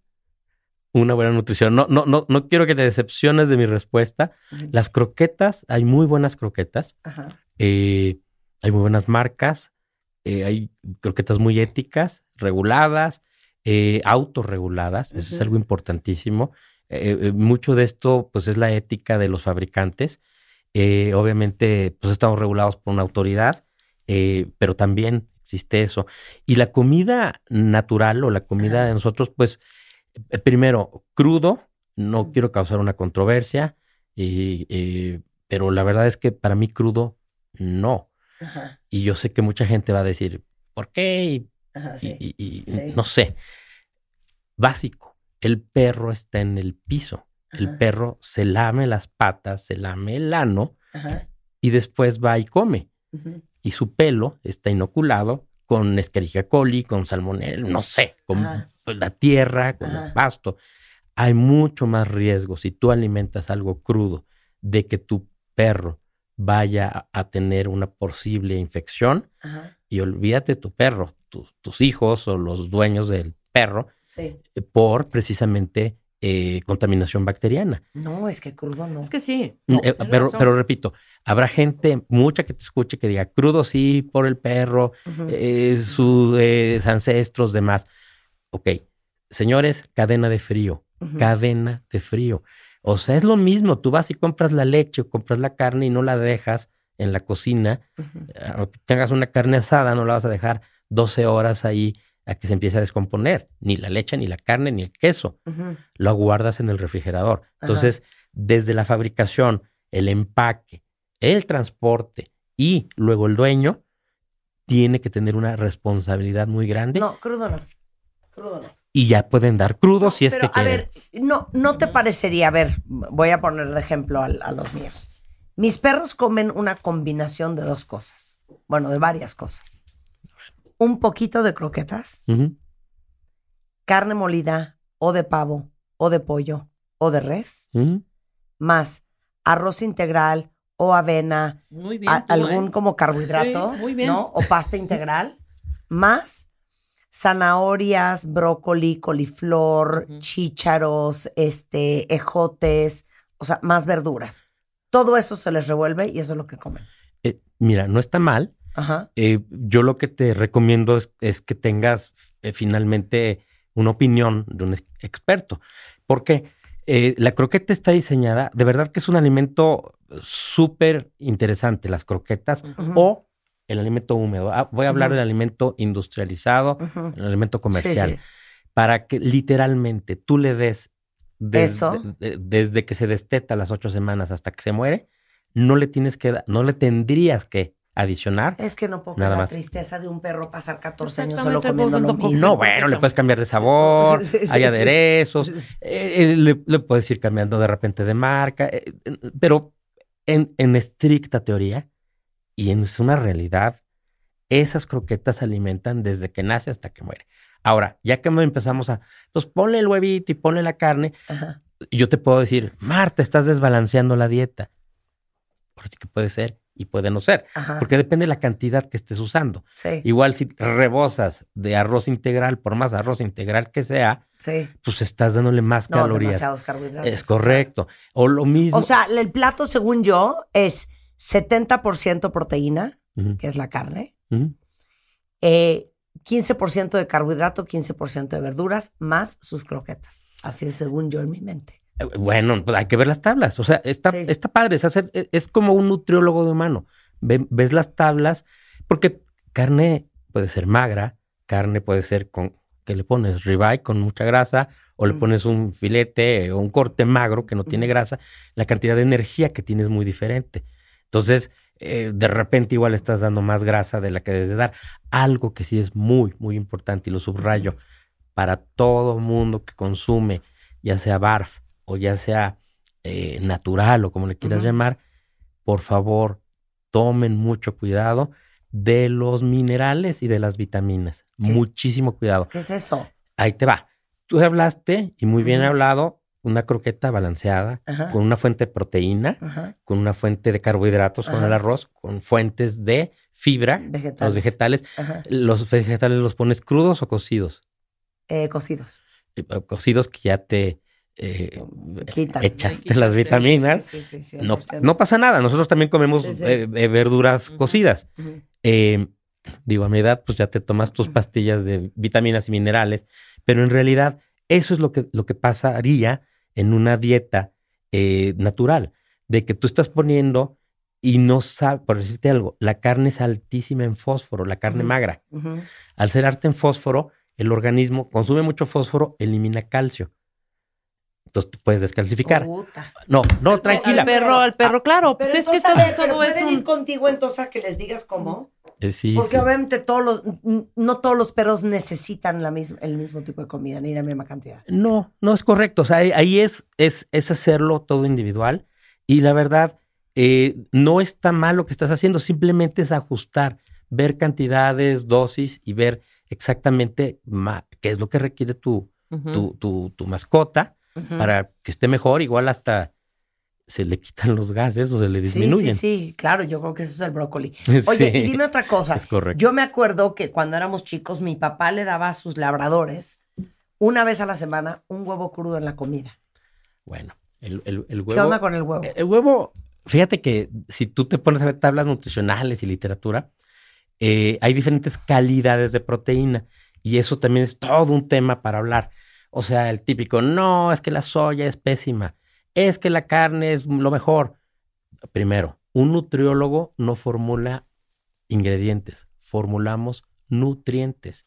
Una buena nutrición. No, no, no, no quiero que te decepciones de mi respuesta. Las croquetas, hay muy buenas croquetas. Ajá. eh, hay muy buenas marcas. eh, hay croquetas muy éticas, reguladas, eh, autorreguladas. Eso es algo importantísimo. Mucho de esto, pues, es la ética de los fabricantes. Obviamente, pues, estamos regulados por una autoridad, pero también existe eso. Y la comida natural o la comida de nosotros, pues, eh, primero, crudo, no quiero causar una controversia, y, eh, pero la verdad es que para mí crudo, no. Ajá. Y yo sé que mucha gente va a decir, ¿por qué? Y, Ajá, y- sí. y- y Sí. no sé. Básico, el perro está en el piso. El perro se lame las patas, se lame el ano y después va y come. Y su pelo está inoculado con Escherichia coli, con salmonella, no sé, con Ajá. pues, la tierra, con Ajá. el pasto. Hay mucho más riesgo si tú alimentas algo crudo de que tu perro vaya a- tener una posible infección Ajá. y olvídate tu perro, tu- tus hijos o los dueños del perro Sí. eh, por precisamente eh, contaminación bacteriana. No, es que crudo no. Es que sí. No, eh, pero, repito, habrá gente, mucha que te escuche que diga crudo sí por el perro, eh, sus eh, ancestros, demás. Ok, señores, cadena de frío, cadena de frío. O sea, es lo mismo, tú vas y compras la leche o compras la carne y no la dejas en la cocina, tengas una carne asada, no la vas a dejar 12 horas ahí a que se empiece a descomponer, ni la leche, ni la carne, ni el queso lo guardas en el refrigerador. Entonces, desde la fabricación, el empaque, el transporte y luego el dueño tiene que tener una responsabilidad muy grande No, crudo no. Crudo no. y ya pueden dar crudos si es Pero, que a quieren. ver, no, no te parecería, a ver, voy a poner de ejemplo al- a, los míos. Mis perros comen una combinación de dos cosas. Bueno, de varias cosas. Un poquito de croquetas, carne molida, o de pavo, o de pollo, o de res, más arroz integral o avena, Muy bien. a- tú, algún ¿eh? como carbohidrato, Sí, muy bien. ¿no? O pasta integral, más zanahorias, brócoli, coliflor, chícharos, este, ejotes, o sea, más verduras. Todo eso se les revuelve y eso es lo que comen. Eh, mira, no está mal. Ajá. Eh, yo lo que te recomiendo es, es que tengas eh, finalmente una opinión de un ex- experto. Porque eh, la croqueta está diseñada, de verdad que es un alimento súper interesante, las croquetas o el alimento húmedo. Ah, voy a hablar del alimento industrializado, el alimento comercial. Sí, sí. para que literalmente tú le des des- Eso. de- de- desde que se desteta las ocho semanas hasta que se muere, no le tienes que, no le tendrías que adicionar. Es que no puedo Nada con la más. tristeza de un perro pasar 14 años solo comiendo lo mismo. No, bueno, le puedes cambiar de sabor, Sí, sí, hay aderezos, sí, sí. eh, eh, le, le puedes ir cambiando de repente de marca, eh, pero en, en estricta teoría y en una realidad, esas croquetas se alimentan desde que nace hasta que muere. Ahora, ya que empezamos a, pues ponle el huevito y ponle la carne, Ajá. yo te puedo decir, Marta, estás desbalanceando la dieta. Por sí que puede ser y puede no ser, Ajá. porque depende de la cantidad que estés usando. Sí, Igual si rebosas de arroz integral, por más arroz integral que sea, sí. pues estás dándole más No, calorías. carbohidratos. Es correcto. O lo mismo. O sea, el plato, según yo, es 70% proteína, que es la carne, ujú. eh, 15% de carbohidrato, 15% de verduras, más sus croquetas. Así es según yo en mi mente. Bueno, pues hay que ver las tablas. O sea, está, Sí. está padre. Es, hacer- es- como un nutriólogo de humano. Ve- ves las tablas, porque carne puede ser magra, carne puede ser con que le pones ribeye con mucha grasa, o le pones un filete o un corte magro que no tiene grasa, la cantidad de energía que tiene es muy diferente. Entonces, eh, de repente igual estás dando más grasa de la que debes de dar. Algo que sí es muy, muy importante y lo subrayo para todo mundo que consume, ya sea BARF o ya sea eh, natural o como le quieras llamar, por favor, tomen mucho cuidado de los minerales y de las vitaminas. Muchísimo cuidado. ¿Qué es eso? Ahí te va. Tú hablaste y muy bien Ujú. hablado, una croqueta balanceada, Ajá. con una fuente de proteína, Ajá. con una fuente de carbohidratos, con el arroz, con fuentes de fibra, Vegetales. los vegetales. ¿Los vegetales los pones crudos o cocidos? Eh, cocidos. Eh, Cocidos que ya te eh, echaste las vitaminas. Sí, sí, sí, No, 100%. no pasa nada. Nosotros también comemos eh, eh, verduras cocidas. Eh, digo, a mi edad, pues ya te tomas tus pastillas de vitaminas y minerales, pero en realidad eso es lo que, lo que pasaría en una dieta natural, de que tú estás poniendo y no sabes, por decirte algo, la carne es altísima en fósforo, la carne magra. Al ser alta en fósforo, el organismo consume mucho fósforo, elimina calcio. Entonces tú puedes descalcificar. Puta. No, no, Al tranquila. perro, al perro, claro. Pero Pues es que todo, ver, pero todo es ¿pueden ir un... contigo entonces a que les digas cómo? Eh, sí, Porque sí. obviamente todos los, no todos los perros necesitan la misma, el mismo tipo de comida, ni la misma cantidad. No, no es correcto. O sea, ahí, ahí es, es, es hacerlo todo individual. Y la verdad, eh, no está mal lo que estás haciendo, simplemente es ajustar, ver cantidades, dosis y ver exactamente ma- qué es lo que requiere tu, tu, tu mascota Para que esté mejor. Igual hasta se le quitan los gases o se le disminuyen. sí, sí, claro, yo creo que eso es el brócoli. Sí, Oye, y dime otra cosa. Es correcto. Yo me acuerdo que cuando éramos chicos, mi papá le daba a sus labradores una vez a la semana un huevo crudo en la comida. Bueno, el, el, el huevo. ¿Qué onda con el huevo? El huevo, fíjate que si tú te pones a ver tablas nutricionales y literatura, eh, hay diferentes calidades de proteína y eso también es todo un tema para hablar. O sea, el típico, no, es que la soya es pésima, es que la carne es lo mejor. Primero, un nutriólogo no formula ingredientes, formulamos nutrientes.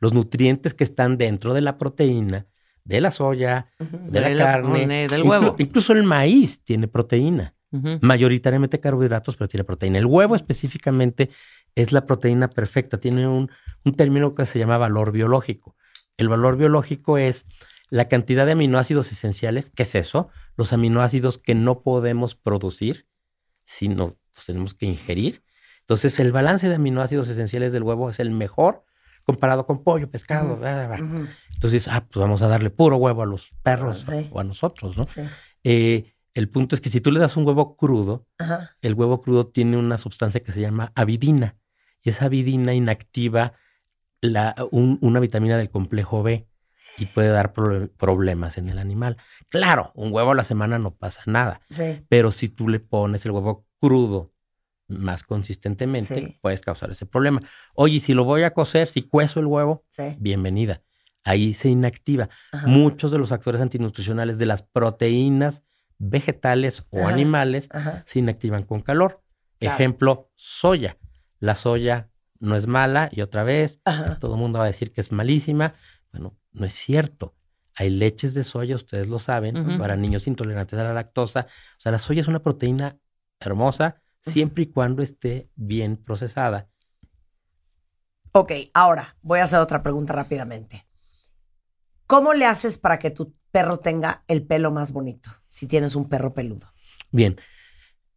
Los nutrientes que están dentro de la proteína, de la soya, de la De la- carne, de- del inclu- huevo. incluso el maíz tiene proteína mayoritariamente carbohidratos, pero tiene proteína. El huevo específicamente es la proteína perfecta. Tiene un, un término que se llama valor biológico. El valor biológico es la cantidad de aminoácidos esenciales. ¿Qué es eso? Los aminoácidos que no podemos producir, sino los tenemos que ingerir. Entonces, el balance de aminoácidos esenciales del huevo es el mejor comparado con pollo, pescado. Ujú, bla, bla, bla. Ujú, Entonces, ah, pues vamos a darle puro huevo a los perros Sí. o a nosotros, ¿no? sí. Eh, el punto es que si tú le das un huevo crudo, Ajá. el huevo crudo tiene una sustancia que se llama avidina. Y esa avidina inactiva la, un- una vitamina del complejo B y puede dar pro- problemas en el animal. Claro, un huevo a la semana no pasa nada, Sí. pero si tú le pones el huevo crudo más consistentemente, Sí. puedes causar ese problema. Oye, si lo voy a cocer, si cuezo el huevo, Sí. bienvenida. Ahí se inactiva Ajá. muchos de los factores antinutricionales de las proteínas vegetales o Ajá. animales Ajá. se inactivan con calor. Claro. Ejemplo, soya. La soya no es mala y otra vez Ajá. todo el mundo va a decir que es malísima. Bueno, no es cierto. Hay leches de soya, ustedes lo saben, para niños intolerantes a la lactosa. O sea, la soya es una proteína hermosa siempre y cuando esté bien procesada. Ok, ahora voy a hacer otra pregunta rápidamente. ¿Cómo le haces para que tu perro tenga el pelo más bonito? Si tienes un perro peludo. Bien,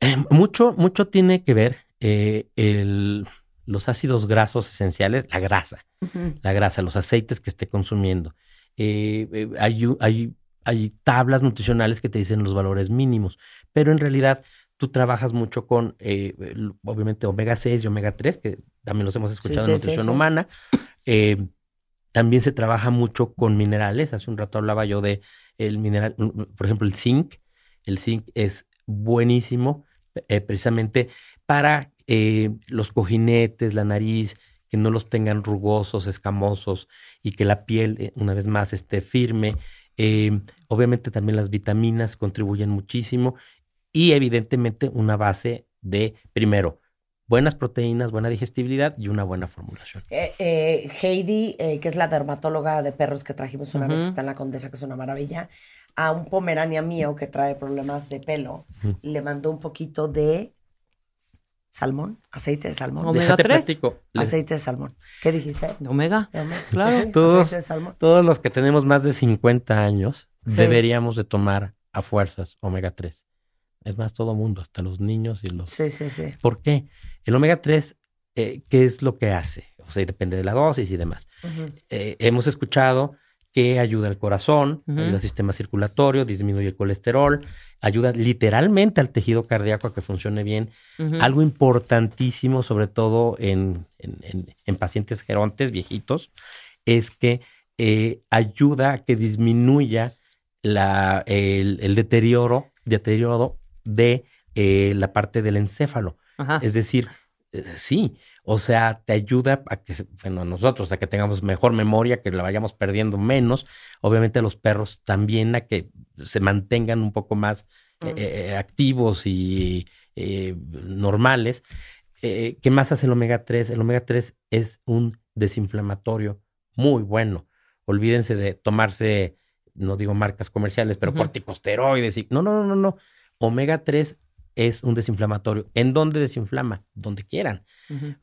Eh, mucho, mucho tiene que ver eh, el- los ácidos grasos esenciales, la grasa, la grasa, los aceites que esté consumiendo. Eh, eh, hay, hay, hay tablas nutricionales que te dicen los valores mínimos, pero en realidad tú trabajas mucho con, eh, obviamente, omega 6 y omega 3, que también los hemos escuchado sí, en sí, nutrición sí. humana. Eh, también se trabaja mucho con minerales. Hace un rato hablaba yo de el mineral, mm, por ejemplo, el zinc. El zinc es buenísimo eh, precisamente para eh, los cojinetes, la nariz, que no los tengan rugosos, escamosos y que la piel, eh, una vez más, esté firme. Eh, obviamente también las vitaminas contribuyen muchísimo y evidentemente una base de, primero, buenas proteínas, buena digestibilidad y una buena formulación. Eh, eh, Heidi, eh, que es la dermatóloga de perros que trajimos una vez, que está en la Condesa, que es una maravilla, a un pomerania mío que trae problemas de pelo, le mandó un poquito de salmón, aceite de salmón. Omega Déjate 3. platico. Les- Aceite de salmón. ¿Qué dijiste? Omega. Claro. Sí, Todos- aceite de salmón. Todos los que tenemos más de 50 años Sí. deberíamos de tomar a fuerzas omega 3. Es más, todo mundo, hasta los niños y los... Sí, sí, sí. ¿Por qué? El omega 3, eh, ¿qué es lo que hace? O sea, depende de la dosis y demás. Eh, hemos escuchado que ayuda al corazón, ayuda al sistema circulatorio, disminuye el colesterol, ayuda literalmente al tejido cardíaco a que funcione bien. Algo importantísimo, sobre todo en, en- en- en pacientes gerontes, viejitos, es que eh, ayuda a que disminuya la- el, el deterioro, deterioro de eh, la parte del encéfalo. Ajá. Es decir, eh, sí, o sea, te ayuda a que, bueno, a nosotros, a que tengamos mejor memoria, que la vayamos perdiendo menos. Obviamente los perros también a que se mantengan un poco más eh, eh, activos y eh, normales. Eh, ¿Qué más hace el omega 3? El omega 3 es un desinflamatorio muy bueno. Olvídense de tomarse, no digo marcas comerciales, pero corticosteroides. Y, no, no, no, no, no. Omega 3 es un desinflamatorio. ¿En dónde desinflama? Donde quieran.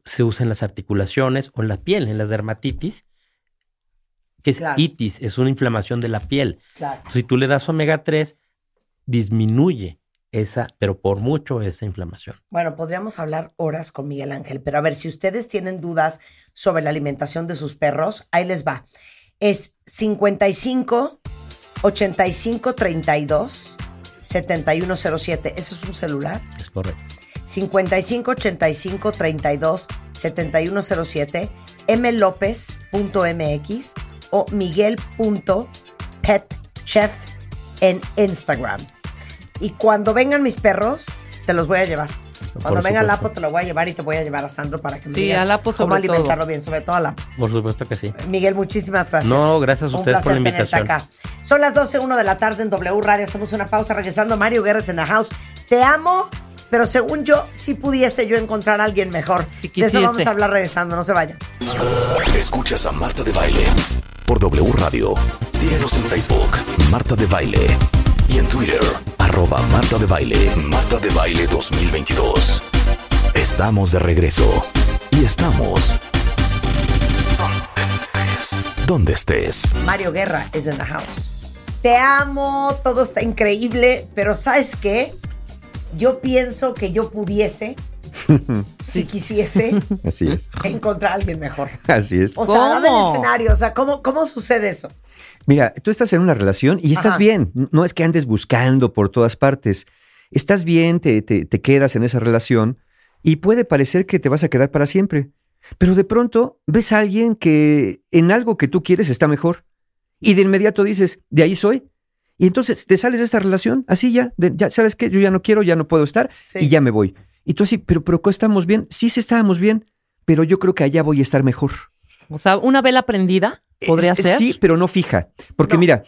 Se usa en las articulaciones o en la piel, en la dermatitis, que es Claro. itis, es una inflamación de la piel. Claro. Si tú le das omega 3, disminuye esa, pero por mucho esa inflamación. Bueno, podríamos hablar horas con Miguel Ángel, pero a ver, si ustedes tienen dudas sobre la alimentación de sus perros, ahí les va. Es 55 85 32 7107. Eso es un celular. Es correcto. 55 85 32 7107 mlopez.mx o miguel.petchef en Instagram. Y cuando vengan mis perros, te los voy a llevar. Cuando venga supuesto. Lapo, te lo voy a llevar y te voy a llevar a Sandro para que me Sí, digas a Lapo cómo alimentarlo todo. bien, sobre todo a Lapo. Por supuesto que sí. Miguel, muchísimas gracias. No, gracias a Un ustedes por la placer tenerte invitación. acá. Son las 12, 1 de la tarde en W Radio. Hacemos una pausa regresando. Mario Guerres en la house. Te amo, pero según yo, si pudiese yo encontrar a alguien mejor. Si de eso vamos a hablar regresando. No se vayan. Escuchas a Marta de Baile por W Radio. Síguenos en Facebook, Marta de Baile. Y en Twitter, arroba Marta de Baile. Marta de Baile 2022. Estamos de regreso. Y estamos... Donde estés. Mario Guerra es en la house. Te amo, todo está increíble, pero ¿sabes qué? Yo pienso que yo pudiese, si quisiese, Así es. encontrar a alguien mejor. Así es. O sea, dame el ¿Cómo? escenario. O sea, ¿cómo, cómo sucede eso? Mira, tú estás en una relación y estás Ajá. bien. No es que andes buscando por todas partes. Estás bien, te, te- te quedas en esa relación y puede parecer que te vas a quedar para siempre. Pero de pronto ves a alguien que en algo que tú quieres está mejor. Y de inmediato dices, de ahí soy. Y entonces te sales de esta relación, así ya, de- ya sabes que yo ya no quiero, ya no puedo estar Sí. y ya me voy. Y tú así, pero, pero ¿cómo estamos bien? Sí, sí estábamos bien, pero yo creo que allá voy a estar mejor. O sea, una vela prendida podría Es- ser. Sí, pero no fija. Porque No. mira,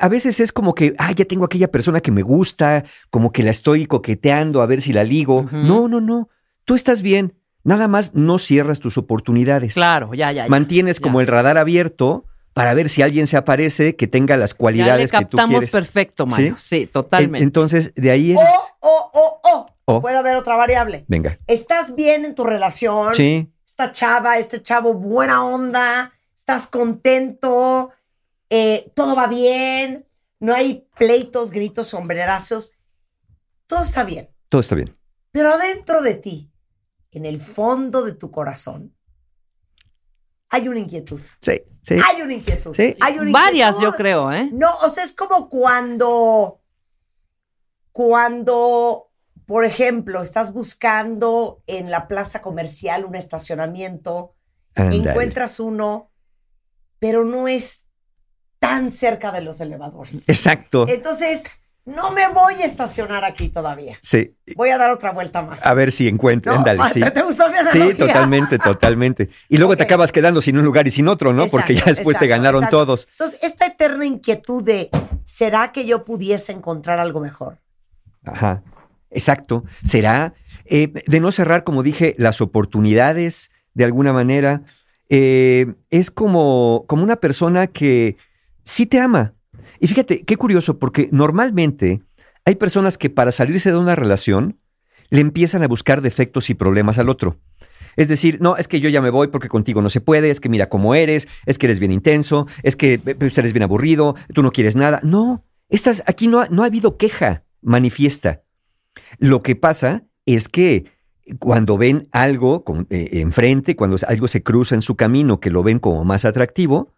a veces es como que, ah, ya tengo aquella persona que me gusta, como que la estoy coqueteando a ver si la ligo. No, no, no. Tú estás bien. Nada más no cierras tus oportunidades. Claro, ya, ya. ya. Mantienes ya. como el radar abierto para ver si alguien se aparece que tenga las Ya le cualidades que tú captamos quieres. perfecto, Mario. Sí, En- totalmente. Entonces, de ahí eres. O, o, o, o. O. Puede haber otra variable. Venga. ¿Estás bien en tu relación? Sí, Esta chava, este chavo, buena onda. ¿Estás contento? eh, ¿Todo va bien? ¿No hay pleitos, gritos, sombrerazos? Todo está bien. todo está bien. Pero adentro de ti, en el fondo de tu corazón, hay una inquietud. Sí, sí. Hay una inquietud. Sí. Hay una Varias, inquietud. yo creo, ¿eh? No, o sea, es como cuando, cuando, por ejemplo, estás buscando en la plaza comercial un estacionamiento, encuentras uno, pero no es tan cerca de los elevadores. Exacto. Entonces, no me voy a estacionar aquí todavía. Sí. Voy a dar otra vuelta más. A ver si encuentro. No, Ándale, ah, sí. ¿te- gustó mi Sí, totalmente, totalmente. Y luego te acabas quedando sin un lugar y sin otro, ¿no? Porque ya Exacto, después te ganaron exacto. todos. Entonces, esta eterna inquietud de, ¿será que yo pudiese encontrar algo mejor? Ajá. Exacto. Será eh, de no cerrar, como dije, las oportunidades de alguna manera. Eh, es como, como una persona que sí te ama. Y fíjate, qué curioso, porque normalmente hay personas que para salirse de una relación le empiezan a buscar defectos y problemas al otro. Es decir, no, es que yo ya me voy porque contigo no se puede, es que mira cómo eres, es que eres bien intenso, es que eh, pues, eres bien aburrido, tú no quieres nada. No, estas, aquí no no ha habido queja manifiesta. Lo que pasa es que cuando ven algo con- eh, enfrente, cuando algo se cruza en su camino que lo ven como más atractivo,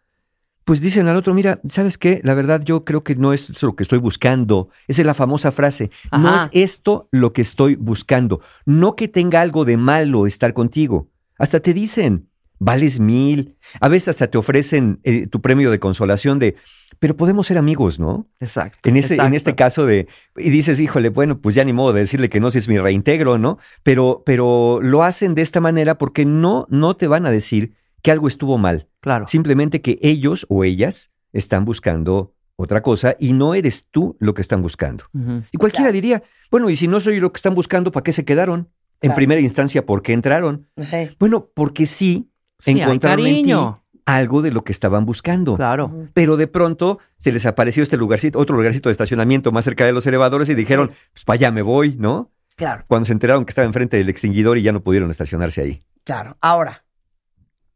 pues dicen al otro, mira, ¿sabes qué? La verdad yo creo que no es lo que estoy buscando. Esa es la famosa frase. No es esto lo que estoy buscando. No que tenga algo de malo estar contigo. Hasta te dicen, vales mil. A veces hasta te ofrecen eh, tu premio de consolación de, pero podemos ser amigos, ¿no? Exacto. En, ese, en este caso de, y dices, híjole, bueno, pues ya ni modo de decirle que no si es mi reintegro, ¿no? Pero, pero lo hacen de esta manera porque no, no te van a decir que algo estuvo mal. Claro. Simplemente que ellos o ellas están buscando otra cosa y no eres tú lo que están buscando. Y cualquiera Claro. diría, bueno, y si no soy lo que están buscando, ¿para qué se quedaron? En Claro. primera instancia, ¿por qué entraron? Bueno, porque sí, Sí, encontraron en ti algo de lo que estaban buscando. Claro. Pero de pronto se les apareció este lugarcito, otro lugarcito de estacionamiento más cerca de los elevadores y dijeron, Sí. pues para allá me voy, ¿no? Claro, Cuando se enteraron que estaba enfrente del extinguidor y ya no pudieron estacionarse ahí. claro. Ahora,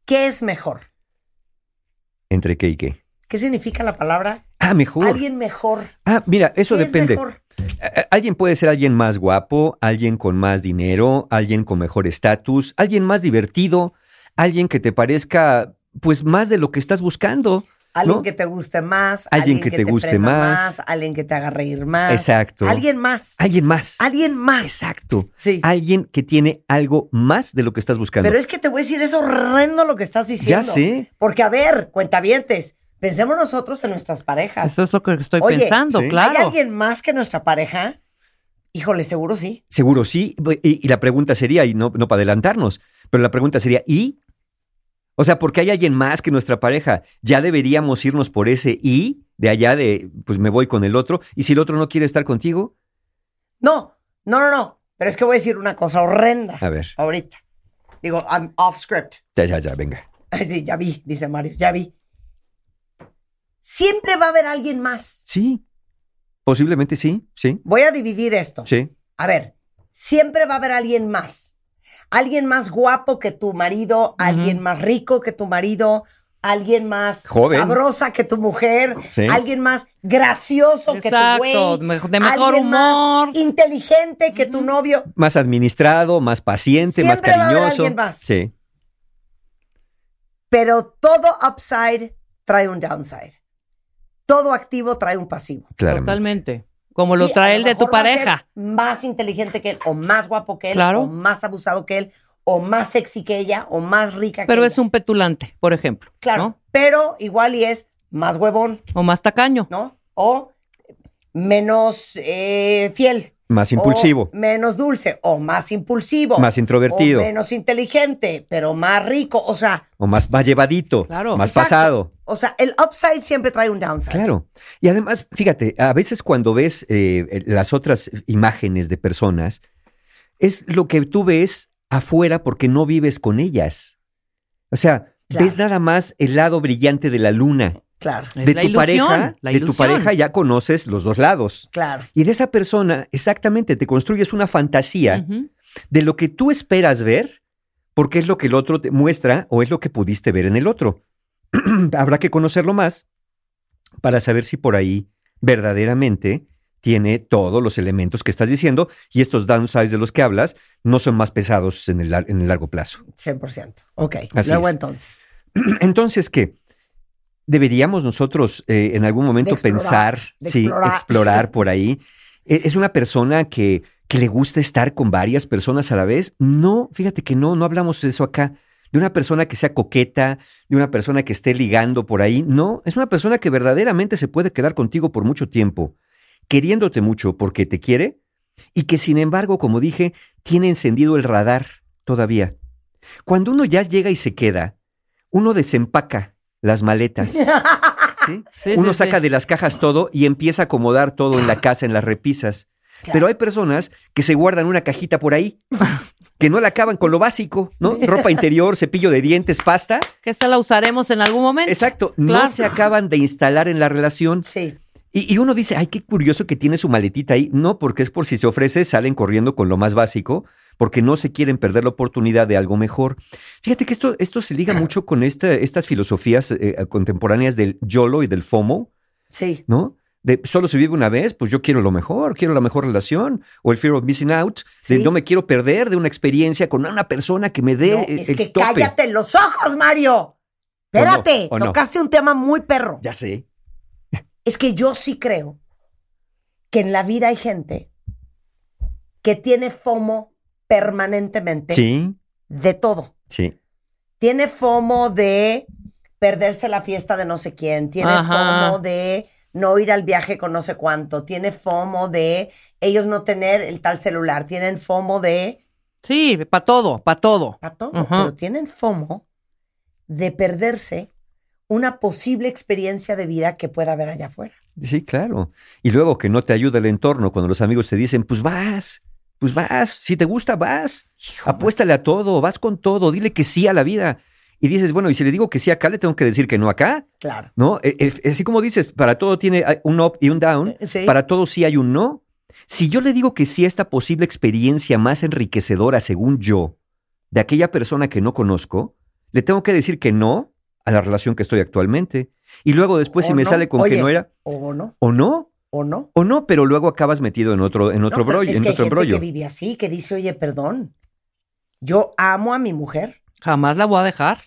¿qué es mejor? ¿Entre qué y qué? ¿Qué significa la palabra? Ah, mejor. Alguien mejor. Ah, mira, eso ¿Qué es depende. mejor? Alguien puede ser alguien más guapo, alguien con más dinero, alguien con mejor estatus, alguien más divertido, alguien que te parezca, pues, más de lo que estás buscando. Alguien ¿no? que te guste más. Alguien que te guste más. Alguien que te haga reír más. Exacto. Alguien más. Alguien más. Alguien más. Exacto. Sí. Alguien que tiene algo más de lo que estás buscando. Pero es que te voy a decir, es horrendo lo que estás ya diciendo. sé. Porque, a ver, cuentavientes, pensemos nosotros en nuestras parejas. Eso es lo que estoy Oye, pensando, sí. ¿Hay claro. alguien más que nuestra pareja? Híjole, seguro sí. Seguro sí. Y, y la pregunta sería, y no, no para adelantarnos, pero la pregunta sería, ¿y? O sea, porque hay alguien más que nuestra pareja. Ya deberíamos irnos por ese y de allá de, pues me voy con el otro. Y si el otro no quiere estar contigo, No, no, no, no. Pero es que voy a decir una cosa horrenda a ver, ahorita. Digo, I'm off script. ya, ya, ya, venga. Sí, ya vi, dice Mario, ya vi. Siempre va a haber alguien más. Sí, posiblemente sí, sí, Voy a dividir esto. sí. A ver, siempre va a haber alguien más. Alguien más guapo que tu marido, alguien más rico que tu marido, alguien más Joven. sabrosa que tu mujer, Sí. alguien más gracioso que tu güey, de mejor alguien más humor. inteligente que tu novio. Más administrado, más paciente, más Siempre va a haber cariñoso. alguien más. Sí, Pero todo upside trae un downside. Todo activo trae un pasivo. claramente. Totalmente. Como lo Sí, trae el de tu pareja. Más inteligente que él, o más guapo que él, Claro. o más abusado que él, o más sexy que ella, o más rica Pero que es ella. un petulante, por ejemplo. Claro, ¿no? pero igual y es más huevón, O más tacaño. ¿no? O menos eh, fiel. Más impulsivo, O menos dulce, o más impulsivo. más introvertido, O menos inteligente, pero más rico. O sea, o más, más llevadito, Claro. más Exacto. pasado. o sea, el upside siempre trae un downside. Claro. Y además, fíjate, a veces cuando ves eh, las otras imágenes de personas, es lo que tú ves afuera porque no vives con ellas. O sea, Claro. ves nada más el lado brillante de la luna. Claro, Es De la tu ilusión, pareja, la de tu pareja ya conoces los dos lados. claro. Y de esa persona, exactamente, te construyes una fantasía de lo que tú esperas ver, porque es lo que el otro te muestra o es lo que pudiste ver en el otro. Habrá que conocerlo más para saber si por ahí verdaderamente tiene todos los elementos que estás diciendo y estos downsides de los que hablas no son más pesados en el, en el largo plazo. 100%. Ok, Así luego es. entonces. Entonces, ¿qué? Deberíamos nosotros eh, en algún momento explorar, pensar, sí, explorar. explorar. por ahí. E- ¿Es una persona que, que le gusta estar con varias personas a la vez? No, fíjate que no, no hablamos de eso acá. De una persona que sea coqueta, de una persona que esté ligando por ahí. No, es una persona que verdaderamente se puede quedar contigo por mucho tiempo, queriéndote mucho porque te quiere y que sin embargo, como dije, tiene encendido el radar todavía. Cuando uno ya llega y se queda, uno desempaca las maletas. ¿sí? Sí, uno sí, saca sí. de las cajas todo y empieza a acomodar todo en la casa, en las repisas. Pero hay personas que se guardan una cajita por ahí, que no la acaban con lo básico, ¿no? Ropa interior, cepillo de dientes, pasta. Que esta la usaremos en algún momento. Exacto, no se acaban de instalar en la relación. Sí. Y, y uno dice, ay, qué curioso que tiene su maletita ahí. No, porque es por si se ofrece, salen corriendo con lo más básico, porque no se quieren perder la oportunidad de algo mejor. Fíjate que esto, esto se liga mucho con esta- estas filosofías eh, contemporáneas del YOLO y del FOMO, Sí. ¿no? De solo se vive una vez, pues yo quiero lo mejor, quiero la mejor relación. O el fear of missing out, de no me quiero perder de una experiencia con una persona que me dé No, el, es el que tope. cállate los ojos, Mario. ¿O no? Espérate, ¿O no? tocaste un tema muy perro. Ya sé. Es que yo sí creo que en la vida hay gente que tiene FOMO permanentemente Sí, de todo. sí. Tiene FOMO de perderse la fiesta de no sé quién, tiene Ajá. FOMO de no ir al viaje con no sé cuánto, tiene FOMO de ellos no tener el tal celular, tienen FOMO de Sí, para todo, para todo. para todo, Ajá. pero tienen FOMO de perderse una posible experiencia de vida que pueda haber allá afuera. Sí, claro. Y luego que no te ayuda el entorno cuando los amigos te dicen, pues vas, pues vas, si te gusta, vas, apuéstale a todo, vas con todo, dile que sí a la vida. Y dices, bueno, y si le digo que sí acá, le tengo que decir que no acá, Claro. ¿no? E- e- así como dices, para todo tiene un up y un down, Eh, Sí. para todo sí hay un no. Si yo le digo que sí a esta posible experiencia más enriquecedora, según yo, de aquella persona que no conozco, le tengo que decir que no a la relación que estoy actualmente. Y luego después, O si me sale con Oye, que no era, O no, o no, o no. o no, pero luego acabas metido en otro, en otro No, brollo, es en que hay otro gente embrollo. que vive así, que dice, oye, perdón, yo amo a mi mujer, Jamás la voy a dejar.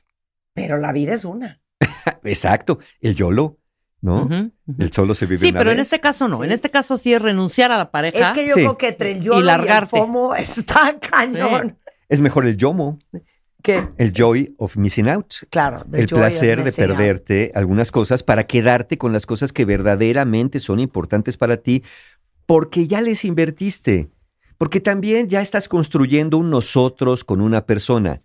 pero la vida es una. Exacto, el YOLO, ¿no? El solo se vive Sí, una pero en este caso no. Sí. En este caso sí es renunciar a la pareja. Es que yo Sí. creo que entre el YOLO y, el. FOMO está cañón. Es mejor el YOMO, ¿Qué? el joy of missing out. Claro, el placer de out. perderte algunas cosas para quedarte con las cosas que verdaderamente son importantes para ti, porque ya les invertiste, porque también ya estás construyendo un nosotros con una persona.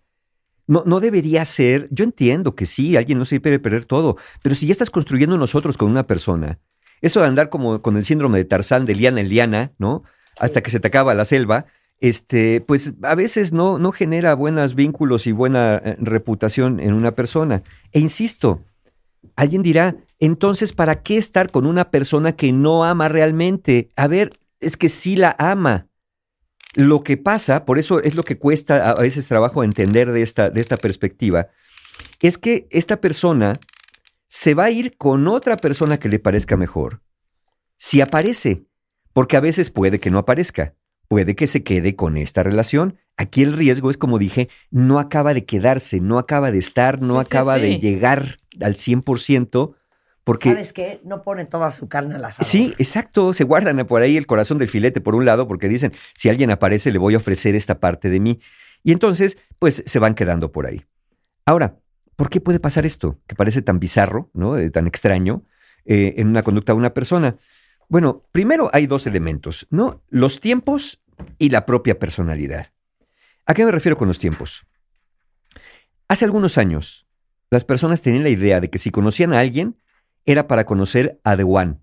No, no debería ser, yo entiendo que sí, alguien no se puede perder todo, pero si ya estás construyendo un nosotros con una persona, eso de andar como con el síndrome de Tarzán, de liana en liana, ¿no? Hasta que se te acaba la selva, este, pues a veces no, no genera buenos vínculos y buena eh, reputación en una persona. E insisto, alguien dirá, entonces, ¿para qué estar con una persona que no ama realmente? A ver, es que sí la ama. Lo que pasa, por eso es lo que cuesta a veces trabajo entender de esta, de esta perspectiva, es que esta persona se va a ir con otra persona que le parezca mejor. Si aparece, porque a veces puede que no aparezca, puede que se quede con esta relación. Aquí el riesgo es, como dije, no acaba de quedarse, no acaba de estar, no Sí, sí, acaba de llegar al 100%, porque... ¿Sabes qué? No pone toda su carne al asador. Sí, exacto. Se guardan por ahí el corazón del filete por un lado porque dicen, si alguien aparece le voy a ofrecer esta parte de mí. Y entonces, pues se van quedando por ahí. Ahora, ¿por qué puede pasar esto? Que parece tan bizarro, ¿no? Eh, tan extraño eh, en una conducta de una persona. Bueno, primero hay dos elementos, ¿no? Los tiempos y la propia personalidad. ¿A qué me refiero con los tiempos? Hace algunos años, las personas tenían la idea de que si conocían a alguien, era para conocer a The One,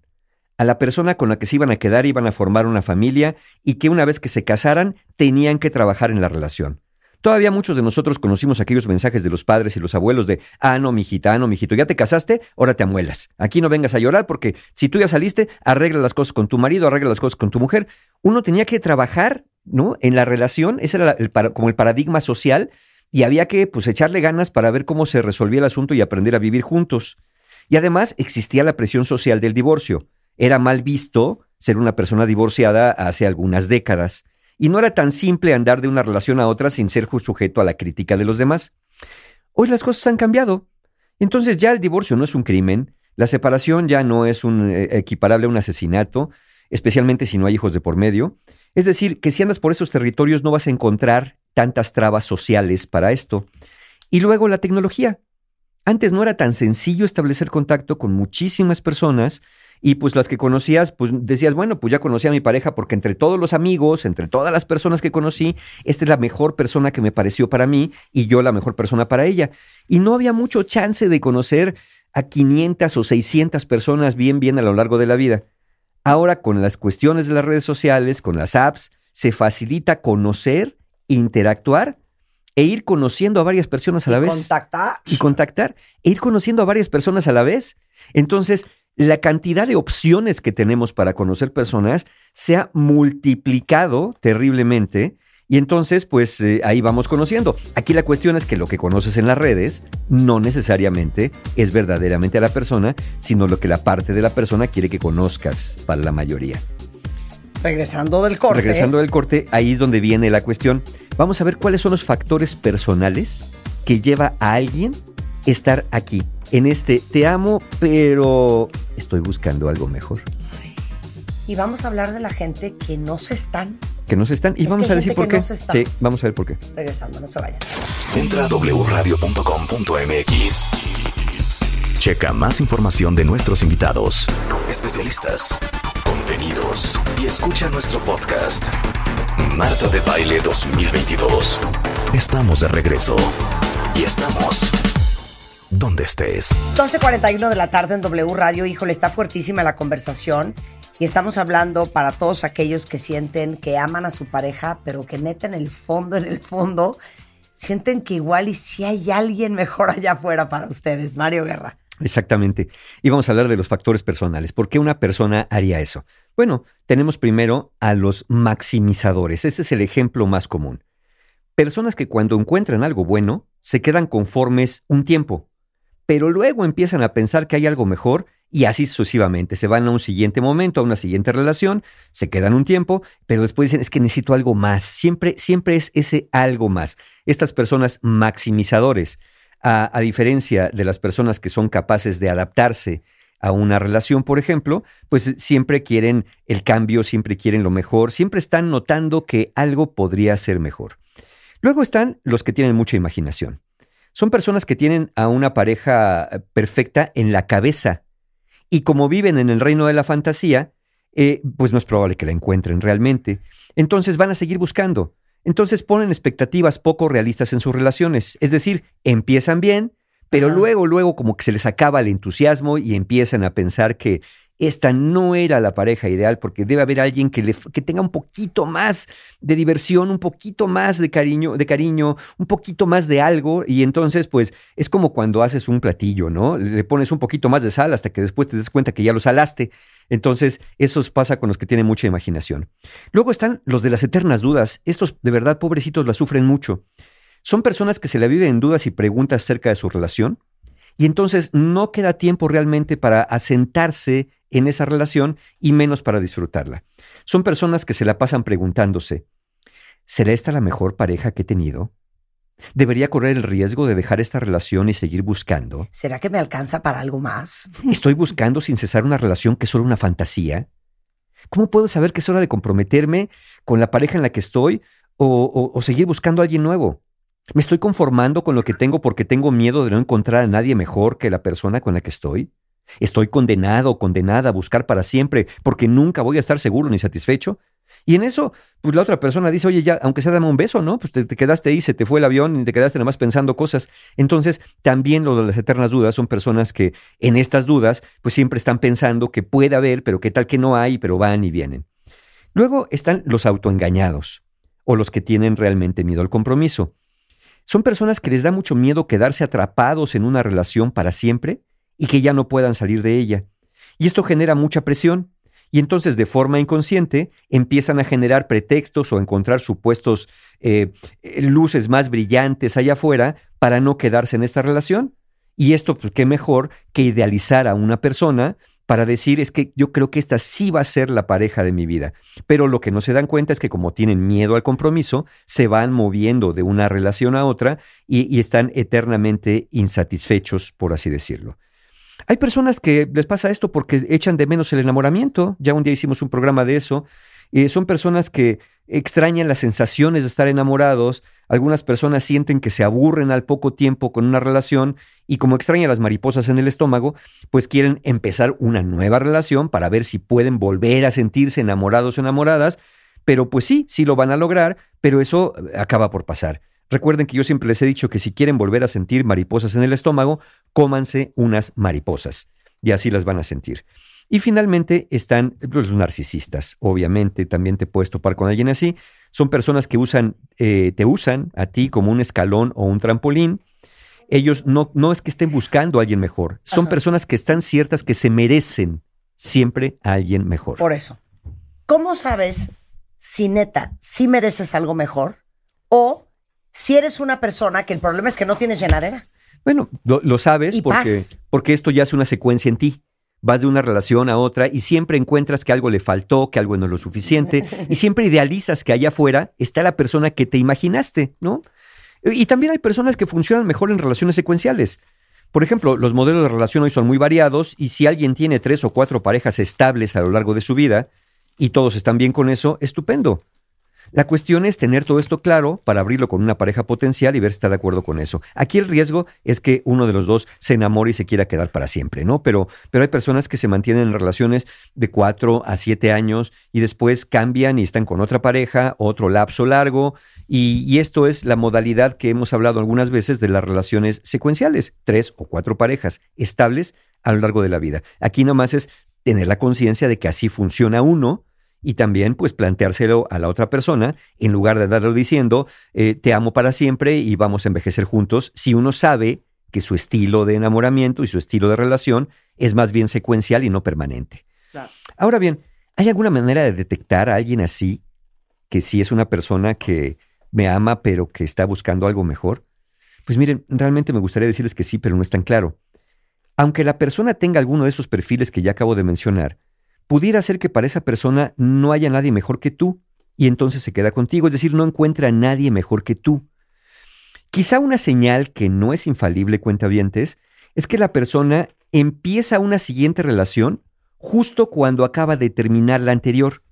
a la persona con la que se iban a quedar, iban a formar una familia y que una vez que se casaran tenían que trabajar en la relación. Todavía muchos de nosotros conocimos aquellos mensajes de los padres y los abuelos de, ah, no, mijita, ah, no, mijito, ya te casaste, ahora te amuelas. Aquí no vengas a llorar porque si tú ya saliste, arregla las cosas con tu marido, arregla las cosas con tu mujer. Uno tenía que trabajar, ¿no? En la relación, ese era el como el paradigma social y había que, pues, echarle ganas para ver cómo se resolvía el asunto y aprender a vivir juntos. Y además existía la presión social del divorcio. Era mal visto ser una persona divorciada hace algunas décadas. Y no era tan simple andar de una relación a otra sin ser sujeto a la crítica de los demás. Hoy las cosas han cambiado. Entonces ya el divorcio no es un crimen, la separación ya no es un eh, equiparable a un asesinato, especialmente si no hay hijos de por medio. Es decir, que si andas por esos territorios no vas a encontrar tantas trabas sociales para esto. Y luego la tecnología. Antes no era tan sencillo establecer contacto con muchísimas personas y pues las que conocías, pues decías, bueno, pues ya conocí a mi pareja porque entre todos los amigos, entre todas las personas que conocí, esta es la mejor persona que me pareció para mí y yo la mejor persona para ella. Y no había mucho chance de conocer a 500 o 600 personas bien, bien a lo largo de la vida. Ahora con las cuestiones de las redes sociales, con las apps, se facilita conocer, interactuar e ir conociendo a varias personas a la vez Contactar. y contactar e ir conociendo a varias personas a la vez. Entonces, la cantidad de opciones que tenemos para conocer personas se ha multiplicado terriblemente y entonces, pues eh, ahí vamos conociendo. Aquí la cuestión es que lo que conoces en las redes no necesariamente es verdaderamente a la persona, sino lo que la parte de la persona quiere que conozcas para la mayoría. Regresando del corte. Regresando del corte, ahí es donde viene la cuestión. Vamos a ver cuáles son los factores personales que lleva a alguien estar aquí, en este te amo, pero estoy buscando algo mejor. Y vamos a hablar de la gente que no se están Que no se están. Y Es vamos a decir por que qué. no se está. Sí, vamos a ver por qué. regresando, no se vayan. Entra a wradio.com.mx. Checa más información de nuestros invitados, especialistas, contenidos y escucha nuestro podcast. Marta de Baile 2022. Estamos de regreso. Y estamos donde estés. 12.41 de la tarde en W Radio. Híjole, está fuertísima la conversación. Y estamos hablando para todos aquellos que sienten que aman a su pareja, pero que neta en el fondo, en el fondo, sienten que igual y si hay alguien mejor allá afuera para ustedes. Mario Guerra. Exactamente. Y vamos a hablar de los factores personales. ¿Por qué una persona haría eso? Bueno, tenemos primero a los maximizadores. Ese es el ejemplo más común. Personas que cuando encuentran algo bueno, se quedan conformes un tiempo, pero luego empiezan a pensar que hay algo mejor y así sucesivamente. Se van a un siguiente momento, a una siguiente relación, se quedan un tiempo, pero después dicen, es que necesito algo más. Siempre, siempre es ese algo más. Estas personas maximizadores, a, a diferencia de las personas que son capaces de adaptarse a una relación, por ejemplo, pues siempre quieren el cambio, siempre quieren lo mejor, siempre están notando que algo podría ser mejor. Luego están los que tienen mucha imaginación. Son personas que tienen a una pareja eh, perfecta en la cabeza y como viven en el reino de la fantasía, eh, pues no es probable que la encuentren realmente. Entonces van a seguir buscando. Entonces ponen expectativas poco realistas en sus relaciones. Es decir, empiezan bien, pero Ajá. luego, luego como que se les acaba el entusiasmo y empiezan a pensar que esta no era la pareja ideal porque debe haber alguien que, le, que tenga un poquito más de diversión, un poquito más de cariño, de cariño, un poquito más de algo y entonces pues es como cuando haces un platillo, ¿no? Le pones un poquito más de sal hasta que después te des cuenta que ya lo salaste. Entonces eso pasa con los que tienen mucha imaginación. Luego están los de las eternas dudas. Estos de verdad pobrecitos la sufren mucho. Son personas que se la viven en dudas y preguntas acerca de su relación y entonces no queda tiempo realmente para asentarse en esa relación y menos para disfrutarla. Son personas que se la pasan preguntándose, ¿será esta la mejor pareja que he tenido? ¿Debería correr el riesgo de dejar esta relación y seguir buscando? ¿Será que me alcanza para algo más? ¿Estoy buscando sin cesar una relación que es solo una fantasía? ¿Cómo puedo saber que es hora de comprometerme con la pareja en la que estoy o, o- o seguir buscando a alguien nuevo? ¿Me estoy conformando con lo que tengo porque tengo miedo de no encontrar a nadie mejor que la persona con la que estoy? ¿Estoy condenado o condenada a buscar para siempre porque nunca voy a estar seguro ni satisfecho? Y en eso, pues la otra persona dice, oye, ya, aunque sea dame un beso, ¿no? Pues te, te quedaste ahí, se te fue el avión y te quedaste nada más pensando cosas. Entonces, también lo de las eternas dudas son personas que en estas dudas, pues siempre están pensando que puede haber, pero qué tal que no hay, pero van y vienen. Luego están los autoengañados o los que tienen realmente miedo al compromiso. Son personas que les da mucho miedo quedarse atrapados en una relación para siempre y que ya no puedan salir de ella. Y esto genera mucha presión. Y entonces de forma inconsciente empiezan a generar pretextos o encontrar supuestos eh, eh, luces más brillantes allá afuera para no quedarse en esta relación. Y esto, pues qué mejor que idealizar a una persona para decir es que yo creo que esta sí va a ser la pareja de mi vida. Pero lo que no se dan cuenta es que como tienen miedo al compromiso, se van moviendo de una relación a otra y, y están eternamente insatisfechos, por así decirlo. Hay personas que les pasa esto porque echan de menos el enamoramiento. Ya un día hicimos un programa de eso. Eh, son personas que extrañan las sensaciones de estar enamorados. Algunas personas sienten que se aburren al poco tiempo con una relación y como extrañan las mariposas en el estómago, pues quieren empezar una nueva relación para ver si pueden volver a sentirse enamorados o enamoradas. Pero pues sí, sí lo van a lograr, pero eso acaba por pasar. Recuerden que yo siempre les he dicho que si quieren volver a sentir mariposas en el estómago, cómanse unas mariposas y así las van a sentir. Y finalmente están los narcisistas. Obviamente también te puedes topar con alguien así. Son personas que usan, eh, te usan a ti como un escalón o un trampolín. Ellos no, no es que estén buscando a alguien mejor. Son Ajá. personas que están ciertas que se merecen siempre a alguien mejor. Por eso. ¿Cómo sabes si neta, si mereces algo mejor? Si eres una persona que el problema es que no tienes llenadera. Bueno, lo, lo sabes Y porque, porque esto ya es una secuencia en ti. Vas de una relación a otra y siempre encuentras que algo le faltó, que algo no es lo suficiente, y siempre idealizas que allá afuera está la persona que te imaginaste, ¿no? Y también hay personas que funcionan mejor en relaciones secuenciales. Por ejemplo, los modelos de relación hoy son muy variados y si alguien tiene tres o cuatro parejas estables a lo largo de su vida y todos están bien con eso, estupendo. La cuestión es tener todo esto claro para abrirlo con una pareja potencial y ver si está de acuerdo con eso. Aquí el riesgo es que uno de los dos se enamore y se quiera quedar para siempre, ¿no? Pero, pero hay personas que se mantienen en relaciones de cuatro a siete años y después cambian y están con otra pareja, otro lapso largo. Y, y esto es la modalidad que hemos hablado algunas veces de las relaciones secuenciales, tres o cuatro parejas estables a lo largo de la vida. Aquí nomás es tener la conciencia de que así funciona uno y también pues planteárselo a la otra persona en lugar de darlo diciendo eh, te amo para siempre y vamos a envejecer juntos si uno sabe que su estilo de enamoramiento y su estilo de relación es más bien secuencial y no permanente. Claro. Ahora bien, ¿hay alguna manera de detectar a alguien así que sí es una persona que me ama pero que está buscando algo mejor? Pues miren, realmente me gustaría decirles que sí, pero no es tan claro. Aunque la persona tenga alguno de esos perfiles que ya acabo de mencionar, pudiera ser que para esa persona no haya nadie mejor que tú y entonces se queda contigo, es decir, no encuentra a nadie mejor que tú. Quizá una señal que no es infalible, cuentavientes, es que la persona empieza una siguiente relación justo cuando acaba de terminar la anterior.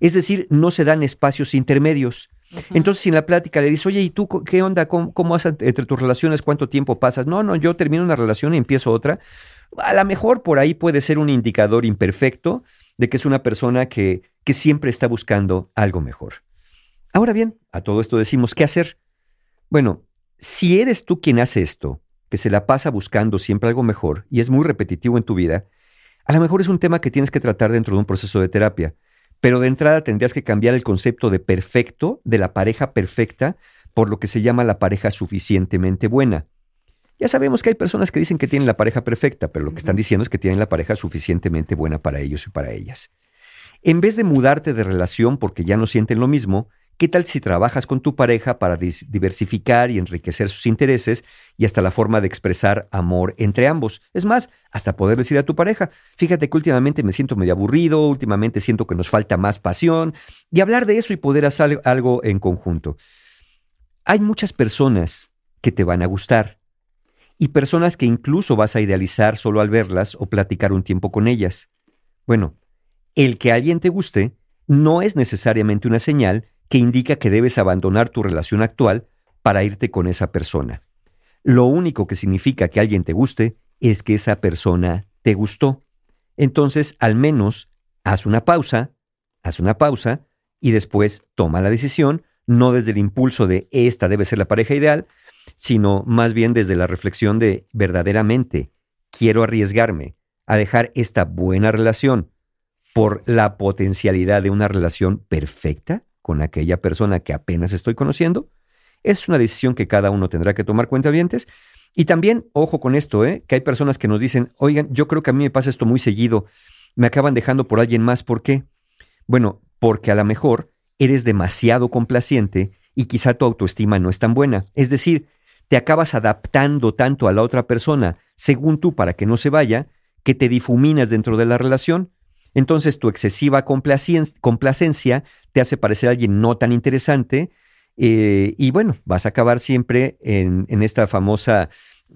Es decir, no se dan espacios intermedios. Entonces, si en la plática le dices, oye, ¿y tú qué onda? ¿Cómo, cómo haces entre tus relaciones? ¿Cuánto tiempo pasas? No, no, yo termino una relación y empiezo otra. A lo mejor por ahí puede ser un indicador imperfecto de que es una persona que, que siempre está buscando algo mejor. Ahora bien, a todo esto decimos, ¿qué hacer? Bueno, si eres tú quien hace esto, que se la pasa buscando siempre algo mejor y es muy repetitivo en tu vida, a lo mejor es un tema que tienes que tratar dentro de un proceso de terapia. Pero de entrada tendrías que cambiar el concepto de perfecto, de la pareja perfecta, por lo que se llama la pareja suficientemente buena. Ya sabemos que hay personas que dicen que tienen la pareja perfecta, pero lo que están diciendo es que tienen la pareja suficientemente buena para ellos y para ellas. En vez de mudarte de relación porque ya no sienten lo mismo, ¿qué tal si trabajas con tu pareja para diversificar y enriquecer sus intereses y hasta la forma de expresar amor entre ambos? Es más, hasta poder decir a tu pareja, fíjate que últimamente me siento medio aburrido, últimamente siento que nos falta más pasión, y hablar de eso y poder hacer algo en conjunto. Hay muchas personas que te van a gustar y personas que incluso vas a idealizar solo al verlas o platicar un tiempo con ellas. Bueno, el que alguien te guste no es necesariamente una señal que indica que debes abandonar tu relación actual para irte con esa persona. Lo único que significa que alguien te guste es que esa persona te gustó. Entonces, al menos, haz una pausa, haz una pausa y después toma la decisión, no desde el impulso de esta debe ser la pareja ideal, sino más bien desde la reflexión de verdaderamente quiero arriesgarme a dejar esta buena relación por la potencialidad de una relación perfecta con aquella persona que apenas estoy conociendo. Es una decisión que cada uno tendrá que tomar cuentavientes. Y también, ojo con esto, ¿eh? que hay personas que nos dicen, oigan, yo creo que a mí me pasa esto muy seguido, me acaban dejando por alguien más, ¿por qué? Bueno, porque a lo mejor eres demasiado complaciente y quizá tu autoestima no es tan buena. Es decir, te acabas adaptando tanto a la otra persona, según tú, para que no se vaya, que te difuminas dentro de la relación. Entonces tu excesiva complacencia te hace parecer a alguien no tan interesante eh, y bueno, vas a acabar siempre en, esta famosa,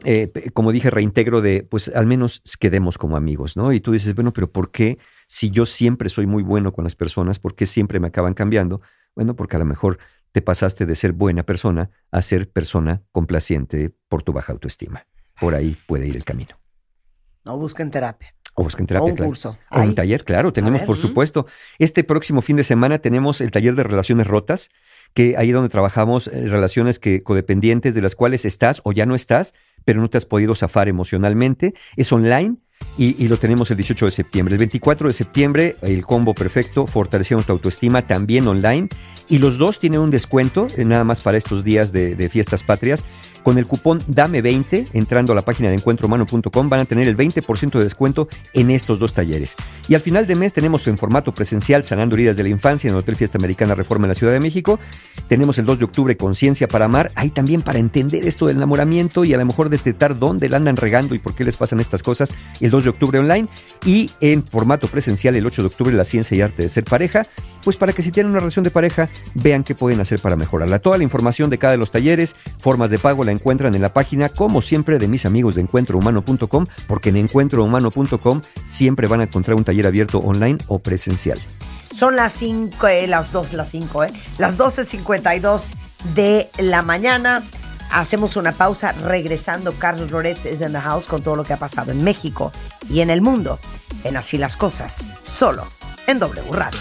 eh, como dije, reintegro de, pues al menos quedemos como amigos, ¿no? Y tú dices, bueno, pero ¿por qué si yo siempre soy muy bueno con las personas, por qué siempre me acaban cambiando? Bueno, porque a lo mejor te pasaste de ser buena persona a ser persona complaciente por tu baja autoestima. Por ahí puede ir el camino. No busquen terapia. O busquen terapia, O un claro. curso. O un taller, claro, tenemos ver. por supuesto. Este próximo fin de semana tenemos el taller de relaciones rotas, que ahí donde trabajamos eh, relaciones que codependientes de las cuales estás o ya no estás, pero no te has podido zafar emocionalmente. Es online y, lo tenemos el 18 de septiembre. El 24 de septiembre, el combo perfecto, fortaleciendo tu autoestima, también online. Y los dos tienen un descuento, eh, nada más para estos días de fiestas patrias. Con el cupón DAME20, entrando a la página de encuentrohumano.com, van a tener el 20% de descuento en estos dos talleres. Y al final de mes tenemos en formato presencial Sanando Heridas de la Infancia en el Hotel Fiesta Americana Reforma en la Ciudad de México. Tenemos el 2 de octubre Conciencia para Amar, ahí también para entender esto del enamoramiento y a lo mejor detectar dónde la andan regando y por qué les pasan estas cosas. El 2 de octubre online y en formato presencial el 8 de octubre La Ciencia y Arte de Ser Pareja, pues para que si tienen una relación de pareja vean qué pueden hacer para mejorarla. Toda la información de cada de los talleres, formas de pago la encuentran en la página, como siempre, de mis amigos de encuentrohumano.com, porque en encuentrohumano.com siempre van a encontrar un taller abierto online o presencial. Son las 5, las 2, las 5, ¿eh? Las 12.52 de la mañana. Hacemos una pausa regresando. Carlos Loret es en the house con todo lo que ha pasado en México y en el mundo. En Así las Cosas, solo en W Radio.